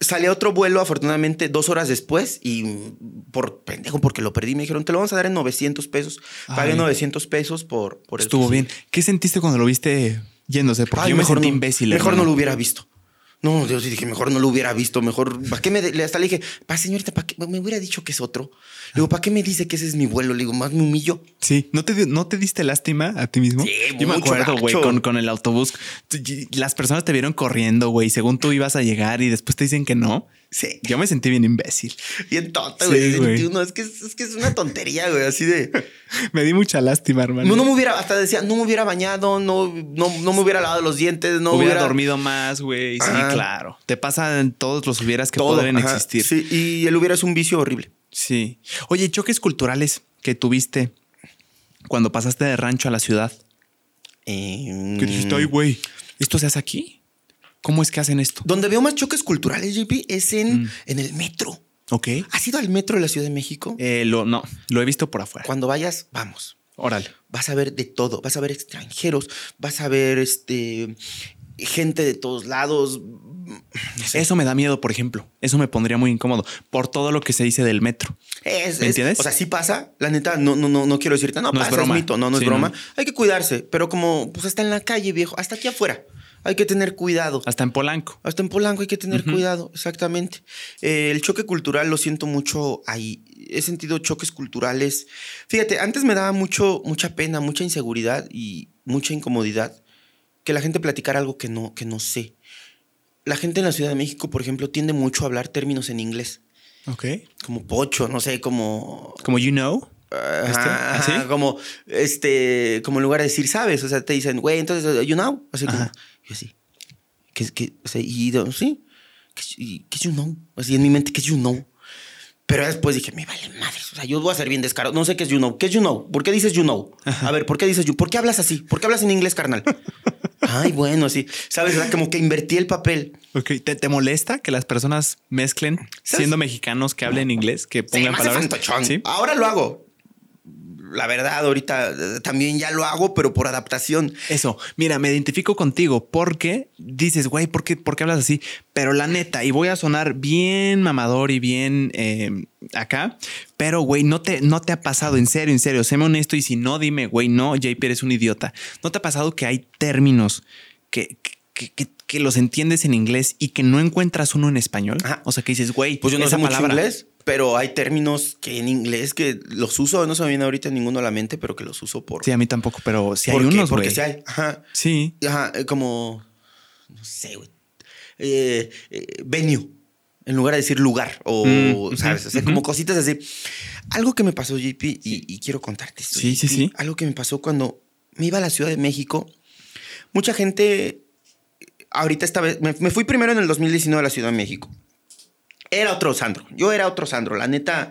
salí a otro vuelo, afortunadamente, dos horas después. Y por pendejo, porque lo perdí, me dijeron, te lo vamos a dar en 900 pesos. Pagué Ay. 900 pesos por, por Estuvo bien. ¿Qué sentiste cuando lo viste yéndose? Porque Ay, yo me mejor sentí no, imbécil. Mejor hermano. no lo hubiera visto. No, yo sí dije, mejor no lo hubiera visto, mejor, ¿para qué me, de- le- hasta le dije, pa, señorita, ¿para qué? Me hubiera dicho que es otro. Le digo, ¿para qué me dice que ese es mi vuelo? Le digo, más me humillo. Sí, ¿no te, ¿no te diste lástima a ti mismo? Sí, Yo me acuerdo, güey, con, con el autobús. Las personas te vieron corriendo, güey, según tú ibas a llegar y después te dicen que no. Sí, Yo me sentí bien imbécil. bien tonta, Sí, güey. güey. 21. Es que es, es que es una tontería, güey, así de... Me di mucha lástima, hermano. No, no me hubiera, hasta decía, no me hubiera bañado, no, no, no me hubiera lavado los dientes, no hubiera, dormido más, güey. Sí, Ajá. claro. Te pasan todos los hubieras que todo. ajá. existir. Sí, y el hubiera es un vicio horrible. Sí. Oye, choques culturales que tuviste cuando pasaste de rancho a la ciudad. Eh, Que dijiste, ay, güey, ¿esto se hace aquí? ¿Cómo es que hacen esto? Donde veo más choques culturales, JP, es en, Mm. en el metro. Ok. ¿Has ido al metro de la Ciudad de México? Eh, lo, no, lo he visto por afuera. Cuando vayas, vamos. Órale. Vas a ver de todo. Vas a ver extranjeros, vas a ver este gente de todos lados. Eso me da miedo, por ejemplo. Eso me pondría muy incómodo por todo lo que se dice del metro. Es, ¿Me es- entiendes? O sea, sí pasa. La neta, no, no, no, no quiero decirte, no, No es pasa, es, broma. mito, no, no Sí, es broma. no. Hay que cuidarse, pero como, pues hasta en la calle, viejo, hasta aquí afuera. Hay que tener cuidado. Hasta en Polanco. Hasta en Polanco hay que tener cuidado, exactamente. Eh, el choque cultural lo siento mucho ahí. He sentido choques culturales. Fíjate, antes me daba mucho, mucha pena, mucha inseguridad y mucha incomodidad que la gente platicara algo que no, que no sé. La gente en la Ciudad de México, por ejemplo, tiende mucho a hablar términos en inglés, Ok. como pocho, no sé, como Como you know. Ajá, Este, ajá, ¿así? como este, como en lugar de decir, sabes, o sea, te dicen, güey, entonces, you know, así como, Ajá. Yo así, ¿qué, qué, o sea, y yo, sí, ¿qué, y- qué you know? Así en mi mente, ¿qué es you know? Pero después dije, me vale madre, o sea, yo voy a ser bien descarado, no sé qué es you know, ¿qué es you know? ¿Por qué dices you know? A ver, ¿por qué dices you? ¿Por qué hablas así? ¿Por qué hablas en inglés, carnal? Ay, bueno, sí, sabes, o sea, como que invertí el papel. Ok. ¿Te, te molesta que las personas mezclen ¿Sabes? siendo mexicanos que hablen inglés, que Sí, pongan hace palabras? fantochón. Sí. Ahora lo hago. La verdad, ahorita eh, también ya lo hago, pero por adaptación. Eso, mira, me identifico contigo porque dices, güey, ¿por qué, por qué hablas así? Pero la neta, y voy a sonar bien mamador y bien eh, acá, pero güey, no te, no te ha pasado, en serio, en serio, séme honesto y si no, dime, güey, no, JP eres un idiota. ¿No te ha pasado que hay términos que, que, que- que los entiendes en inglés y que no encuentras uno en español? Ajá. O sea, que dices, güey, Pues yo no sé mucho palabra. inglés, pero hay términos que en inglés que los uso, no se me viene ahorita ninguno a la mente, pero que los uso por. Sí, a mí tampoco, pero si hay porque, unos, porque sí hay. Ajá. Sí. Ajá, eh, como. No sé, güey. Eh, eh, venue. En lugar de decir lugar. O, Mm, ¿sabes? O sea, como cositas así. Algo que me pasó, JP, y, y quiero contarte esto. Sí, sí, sí. Algo que me pasó cuando me iba a la Ciudad de México. Mucha gente. Ahorita esta vez. Me, me fui primero en el 2019 a la Ciudad de México. Era otro Sandro. Yo era otro Sandro. La neta.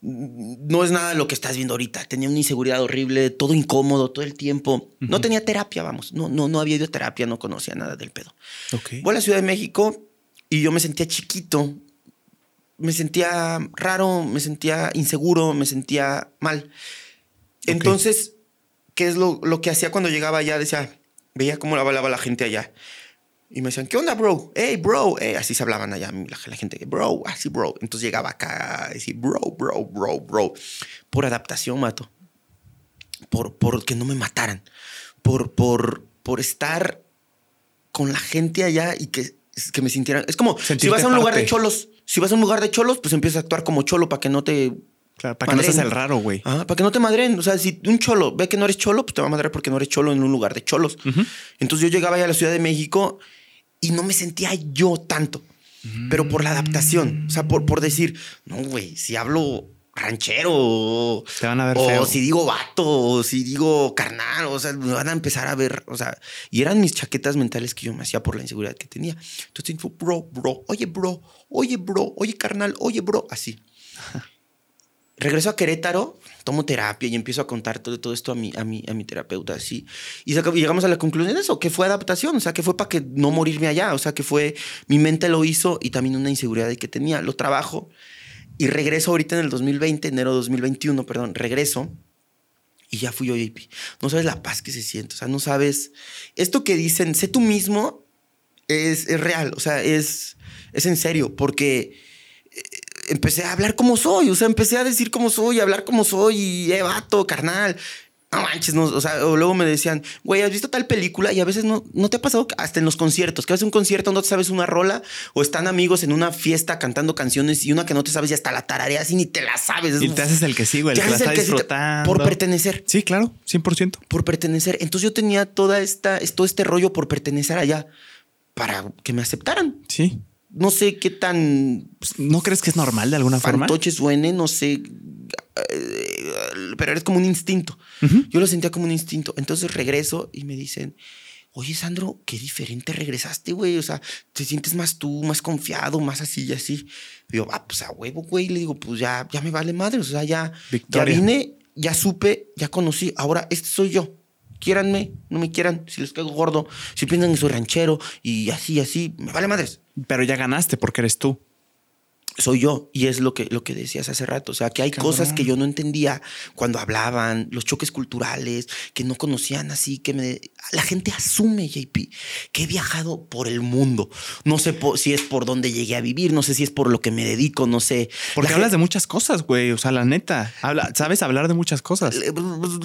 No es nada lo que estás viendo ahorita. Tenía una inseguridad horrible, todo incómodo, todo el tiempo. No tenía terapia, vamos. No, no, no había ido a terapia, no conocía nada del pedo. Ok. Voy a la Ciudad de México y yo me sentía chiquito. Me sentía raro, me sentía inseguro, me sentía mal. Entonces, ¿qué es lo, lo que hacía cuando llegaba allá? Decía, veía cómo la hablaba la gente allá. Y me decían, ¿qué onda, bro? Hey, bro. Hey, así se hablaban allá la, la gente, bro, así, bro. Entonces llegaba acá a decir, bro, bro, bro, bro. Por adaptación, mato. Por, por que no me mataran. Por, por, por estar con la gente allá y que, que me sintieran. Es como si Sentirte vas a un lugar de parte. cholos. Si vas a un lugar de cholos, pues empiezas a actuar como cholo para que no te. Claro, para que no seas el raro, güey. Ah, para que no te madren. O sea, si un cholo ve que no eres cholo, pues te va a madrar porque no eres cholo en un lugar de cholos. Ujú. Entonces yo llegaba allá a la Ciudad de México y no me sentía yo tanto. Pero por la adaptación. O sea, por, por decir, no, güey, si hablo ranchero Te van a ver o feo. si digo vato o si digo carnal, o sea, me van a empezar a ver, o sea, y eran mis chaquetas mentales que yo me hacía por la inseguridad que tenía. Entonces, bro, bro, oye, bro, oye, bro, oye, carnal, oye, bro, así. Regreso a Querétaro, tomo terapia y empiezo a contar todo, todo esto a mi, a, mi, a mi terapeuta, así. Y llegamos a la conclusión de eso, que fue adaptación, o sea, que fue para que no morirme allá, o sea, que fue, mi mente lo hizo y también una inseguridad que tenía. Lo trabajo y regreso ahorita en el 2020, enero 2021, perdón, regreso y ya fui yo. No sabes la paz que se siente, o sea, no sabes, esto que dicen, sé tú mismo, es, es real, o sea, es, es en serio, porque empecé a hablar como soy, o sea, empecé a decir como soy, a hablar como soy, y eh, vato, carnal. No manches, no, o sea, o luego me decían, güey, ¿has visto tal película? Y a veces no, no te ha pasado hasta en los conciertos, que haces un concierto, no te sabes una rola, o están amigos en una fiesta cantando canciones y una que no te sabes y hasta la tarareas y ni te la sabes. Y te haces el que sigo, el Te que la está el que sí disfrutando. por pertenecer Sí, claro, 100%. por pertenecer. Entonces yo tenía toda esta, todo este rollo por pertenecer allá para que me aceptaran. Sí. No sé qué tan ¿No crees que es normal de alguna forma? fantoche suene, no sé, eh, pero es como un instinto. Yo lo sentía como un instinto. Entonces regreso y me dicen, oye Sandro, qué diferente regresaste, güey. O sea, te sientes más tú, más confiado, más así y así. Y yo, ah, pues a huevo, güey. Le digo, pues ya, ya me vale madre. O sea, ya, ya vine, ya supe, ya conocí. Ahora, este soy yo. Quiéranme, no me quieran, si les caigo gordo, si piensan que soy ranchero y así, así, me vale madres. Pero ya ganaste porque eres tú. soy yo. Y es lo que, lo que decías hace rato. O sea, que hay cosas que yo no entendía cuando hablaban, los choques culturales, que no conocían así, que me... La gente asume, JP, que he viajado por el mundo. No sé si es por dónde llegué a vivir, no sé si es por lo que me dedico, no sé. Porque hablas de muchas cosas, güey. O sea, la neta, habla, sabes hablar de muchas cosas.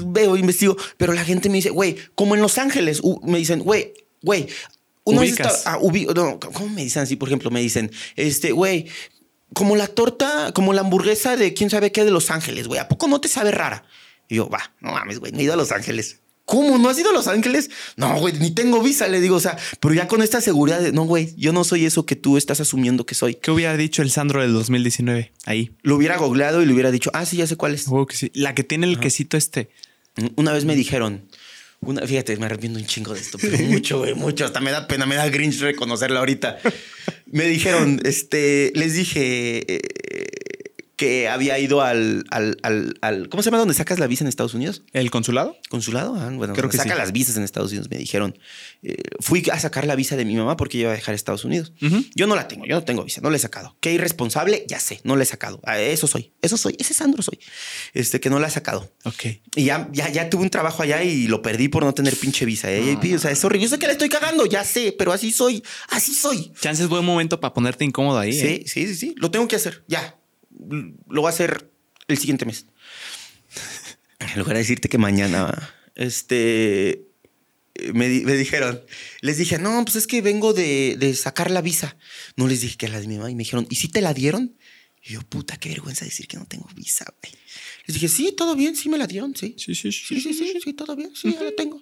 Veo, investigo, pero la gente me dice, güey, como en Los Ángeles, me dicen, güey, güey, uno está, ah, no, ¿Cómo me dicen así? Por ejemplo, me dicen, este, güey, como la torta, como la hamburguesa de quién sabe qué de Los Ángeles, güey. ¿A poco no te sabe rara? Y yo, va, no mames, güey, no he ido a Los Ángeles. ¿Cómo? ¿No has ido a Los Ángeles? No, güey, ni tengo visa, le digo, o sea, pero ya con esta seguridad de, no, güey, yo no soy eso que tú estás asumiendo que soy. ¿Qué hubiera dicho el Sandro del 2019 ahí? Lo hubiera googleado y le hubiera dicho, ah, sí, ya sé cuál es. La que tiene el quesito este. Una vez me dijeron, una, fíjate, me arrepiento un chingo de esto, pero mucho, güey, mucho. Hasta me da pena, me da grinch reconocerla ahorita. Me dijeron, este, les dije eh, que había ido al, al, al, ¿Cómo se llama donde sacas la visa en Estados Unidos? ¿El consulado? ¿Consulado? Ah, bueno, creo que saca las visas en Estados Unidos, me dijeron. Eh, fui a sacar la visa de mi mamá porque iba a dejar Estados Unidos. Yo no la tengo, yo no tengo visa, no la he sacado. Qué irresponsable, ya sé, no la he sacado. Ah, eso soy, eso soy, ese Sandro soy. Este, que no la he sacado. Ok. Y ya, ya, ya tuve un trabajo allá y lo perdí por no tener pinche visa. ¿eh? O sea, es horrible. Yo sé que la estoy cagando, ya sé, pero así soy, así soy. Chance es buen momento para ponerte incómodo ahí. Sí, ¿eh? sí, sí, sí. Lo tengo que hacer, ya lo voy a hacer el siguiente mes. En lugar de decirte que mañana, este, me, dijeron, les dije, no, pues es que vengo de, sacar la visa. No les dije que era la de mi mamá y me dijeron, ¿y si te la dieron? Y yo, puta, qué vergüenza decir que no tengo visa, güey. Les dije, sí, todo bien, sí me la dieron, sí. Sí, sí, sí. Sí, sí, sí, todo bien, sí, ya la tengo.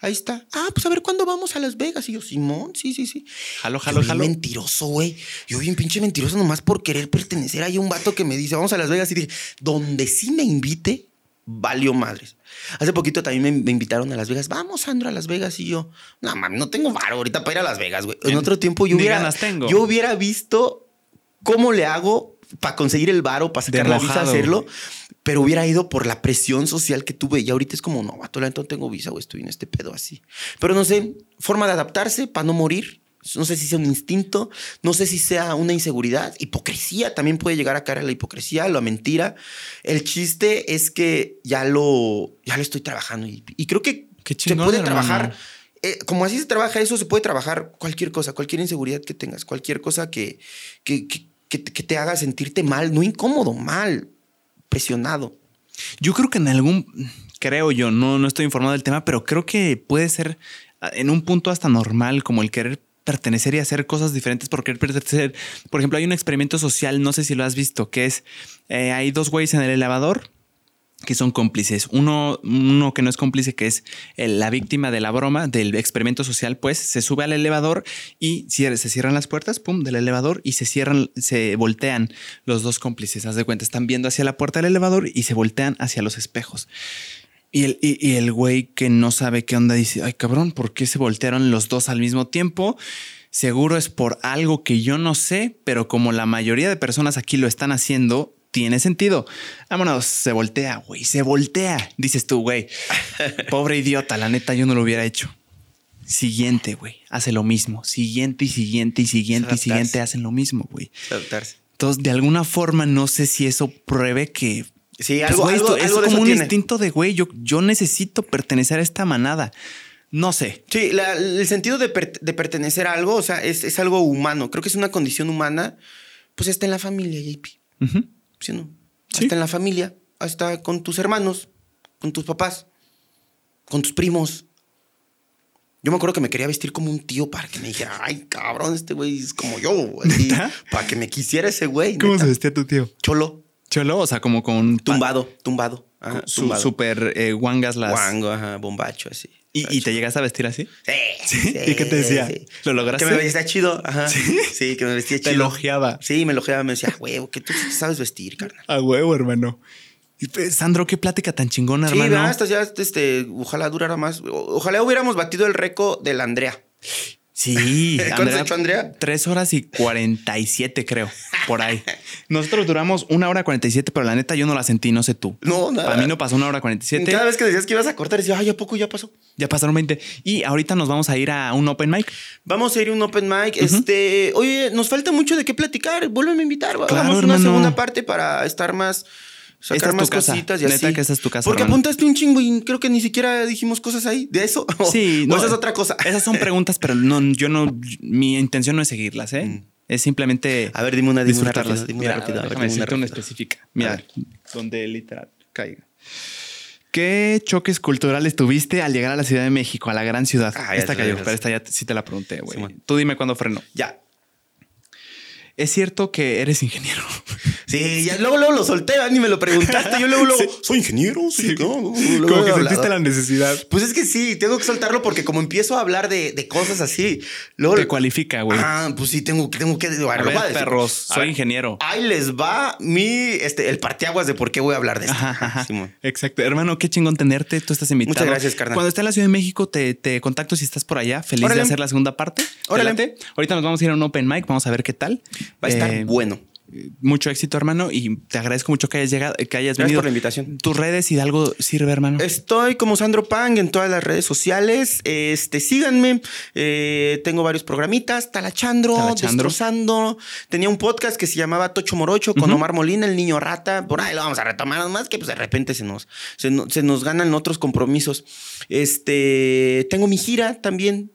Ahí está. Ah, pues a ver cuándo vamos a Las Vegas. Y yo, Simón, sí, sí, sí. Jalo, jalo, yo mentiroso, güey. Yo bien pinche mentiroso nomás por querer pertenecer. Hay un vato que me dice, vamos a Las Vegas. Y dije, donde sí me invite, valió madres. Hace poquito también me, invitaron a Las Vegas. Vamos, Sandro, a Las Vegas. Y yo, no, mami, no tengo varo ahorita para ir a Las Vegas, güey. En otro tiempo yo hubiera, tengo. yo hubiera visto cómo le hago para conseguir el varo, para sacar la visa, hacerlo pero hubiera ido por la presión social que tuve. Y ahorita es como, no, vato, no tengo visa o estoy en este pedo así. Pero no sé, forma de adaptarse para no morir. No sé si sea un instinto, no sé si sea una inseguridad. Hipocresía también puede llegar a caer a la hipocresía, a la mentira. El chiste es que ya lo, ya lo estoy trabajando y, creo que se puede trabajar. Eh, como así se trabaja eso, se puede trabajar cualquier cosa, cualquier inseguridad que tengas, cualquier cosa que, que, que te haga sentirte mal, no incómodo, mal presionado. Yo creo que en algún, creo yo, no, no estoy informado del tema, pero creo que puede ser ah, en un punto hasta normal como el querer pertenecer y hacer cosas diferentes por querer pertenecer. Por ejemplo, hay un experimento social, no sé si lo has visto, que es, eh, hay dos güeyes en el elevador que son cómplices. Uno, uno que no es cómplice, que es la víctima de la broma, del experimento social, pues se sube al elevador y se cierran las puertas, pum, del elevador y se cierran, se voltean los dos cómplices. Haz de cuenta, están viendo hacia la puerta del elevador y se voltean hacia los espejos. Y el, y el güey que no sabe qué onda dice, ay cabrón, ¿por qué se voltearon los dos al mismo tiempo? Seguro es por algo que yo no sé, pero como la mayoría de personas aquí lo están haciendo, tiene sentido. Vámonos, se voltea, güey, se voltea. Dices tú, güey, pobre idiota, la neta yo no lo hubiera hecho. Siguiente, güey, hace lo mismo. Siguiente y siguiente y siguiente y siguiente hacen lo mismo, güey. Entonces, de alguna forma, no sé si eso pruebe que... Sí, pues, algo, es como un instinto de, güey, yo, yo necesito pertenecer a esta manada. No sé. Sí, el sentido de, pertenecer a algo, o sea, es, algo humano. Creo que es una condición humana, pues está en la familia, JP. ¿Sí no? Hasta en la familia, hasta con tus hermanos, con tus papás, con tus primos. Yo me acuerdo que me quería vestir como un tío para que me dijera, ay, cabrón, este güey es como yo. para que me quisiera ese güey. ¿Cómo se vestía tu tío? Cholo. Cholo, o sea, como con... Tumbado, tumbado. Su, Súper eh, guangas las... Guango, ajá, bombacho, así. ¿Y, te llegas a vestir así? Sí. ¿Y qué te decía? ¿Lo lograste? Que me vestía chido. Ajá. ¿Sí? que me vestía chido. Te elogiaba. Sí, me elogiaba. Me decía, huevo, que tú sabes vestir, carnal. A huevo, hermano. Pues, Sandro, qué plática tan chingona, hermano. Sí, ya, este, ojalá durara más. Ojalá hubiéramos batido el récord de la Andrea. Sí, ¿Cuánto ha hecho Andrea? Tres horas y 47, creo, por ahí. Nosotros duramos una hora 47, pero la neta yo no la sentí, no sé tú. No, nada. Para mí no pasó una hora 47. Cada vez que decías que ibas a cortar, decía, ay, ¿a poco ya pasó? Ya pasaron 20. Y ahorita nos vamos a ir a un open mic. Vamos a ir a un open mic. Este, oye, nos falta mucho de qué platicar. Vuelven a invitar. Claro, Hagamos una hermano. segunda parte para estar más. Sacar es más tu casa. cositas y Neta así. que esta es tu casa, Porque hermano. apuntaste un chingo y creo que ni siquiera dijimos cosas ahí de eso. Sí, no, esa es otra cosa. Esas son preguntas, pero no, yo no, mi intención no es seguirlas, ¿eh? Mm. Es simplemente A ver, dime una, dime una disfrutarlas. rápida, dime una rápida, déjame una decirte una rápida. específica. A Mira, ver. donde literal caiga. ¿Qué choques culturales tuviste al llegar a la Ciudad de México, a la gran ciudad? Ah, esta cayó, pero esta ya sí te la pregunté, güey. Sí. Tú dime cuándo frenó. Ya. ¿Es cierto que eres ingeniero? Sí, ya luego, luego lo solté, ni me lo preguntaste. Yo luego, luego, soy ingeniero, sí, no, luego, luego Como que he hablado. sentiste la necesidad. Pues es que sí, tengo que soltarlo porque como empiezo a hablar de, de cosas así, luego. Te cualifica, güey. Ah, pues sí, tengo, que- tengo que. bueno, A ver, a perros, A soy ver, ingeniero. Ahí les va mi, este, el parteaguas de por qué voy a hablar de esto. Ajá, ajá. Exacto. Hermano, qué chingón tenerte. Tú estás invitado. Muchas gracias, carnal. Cuando esté en la Ciudad de México, te, te contacto si estás por allá. Feliz Órale. de hacer la segunda parte. ¿Te Órale. late? Ahorita nos vamos a ir a un open mic. Vamos a ver qué tal. Va a estar Eh, bueno. Mucho éxito, hermano. Y te agradezco mucho que hayas llegado, que hayas Gracias venido. por la invitación. Tus redes y de algo sirve, hermano. Estoy como Sandro Pang en todas las redes sociales. Este, síganme. Eh, tengo varios programitas. Talachandro, Talachandro. Destrozando. Tenía un podcast que se llamaba Tocho Morocho con. Omar Molina, el niño rata. Por ahí lo vamos a retomar. Más que pues de repente se nos, se, no- se nos ganan otros compromisos. Este, tengo mi gira también.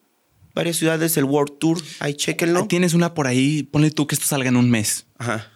Varias ciudades, el World Tour. Ahí chequenlo. Tienes una por ahí. Ponle tú que esto salga en un mes. Ajá.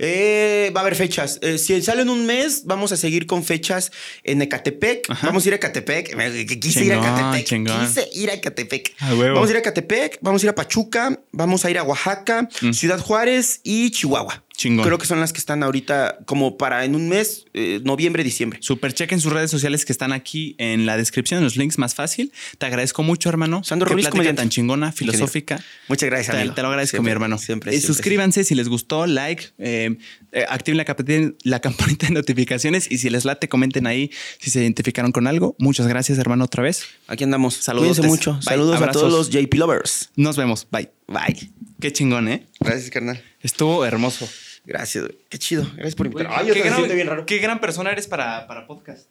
Eh, va a haber fechas. Eh, si sale en un mes, vamos a seguir con fechas en Ecatepec. Ajá. Vamos a ir a Ecatepec. Que Quise ir a Ecatepec. chingón. Quise ir a Ecatepec. Vamos a ir a Ecatepec, vamos a ir a Pachuca, vamos a ir a Oaxaca, Mm. Ciudad Juárez y Chihuahua. Chingón. Creo que son las que están ahorita como para en un mes, eh, noviembre, diciembre. Super chequen sus redes sociales que están aquí en la descripción, en los links más fácil. Te agradezco mucho, hermano. Sandro Ruiz, tan chingona, filosófica. Muchas gracias, Te, amigo. te lo agradezco, Siempre, mi hermano. Siempre. Siempre, suscríbanse si les gustó, like, eh, eh, activen la, campanita- la campanita de notificaciones y si les late, comenten ahí si se identificaron con algo. Muchas gracias, hermano, otra vez. Aquí andamos. Cuídense mucho. Bye. Saludos Abrazos. a todos los JP lovers. Nos vemos. Bye. Bye. Qué chingón, ¿eh? Gracias, carnal. Estuvo hermoso. Gracias. güey. Qué chido. Gracias por invitarme. Ay, yo qué, gran, siento bien raro. qué gran persona eres para, para podcast.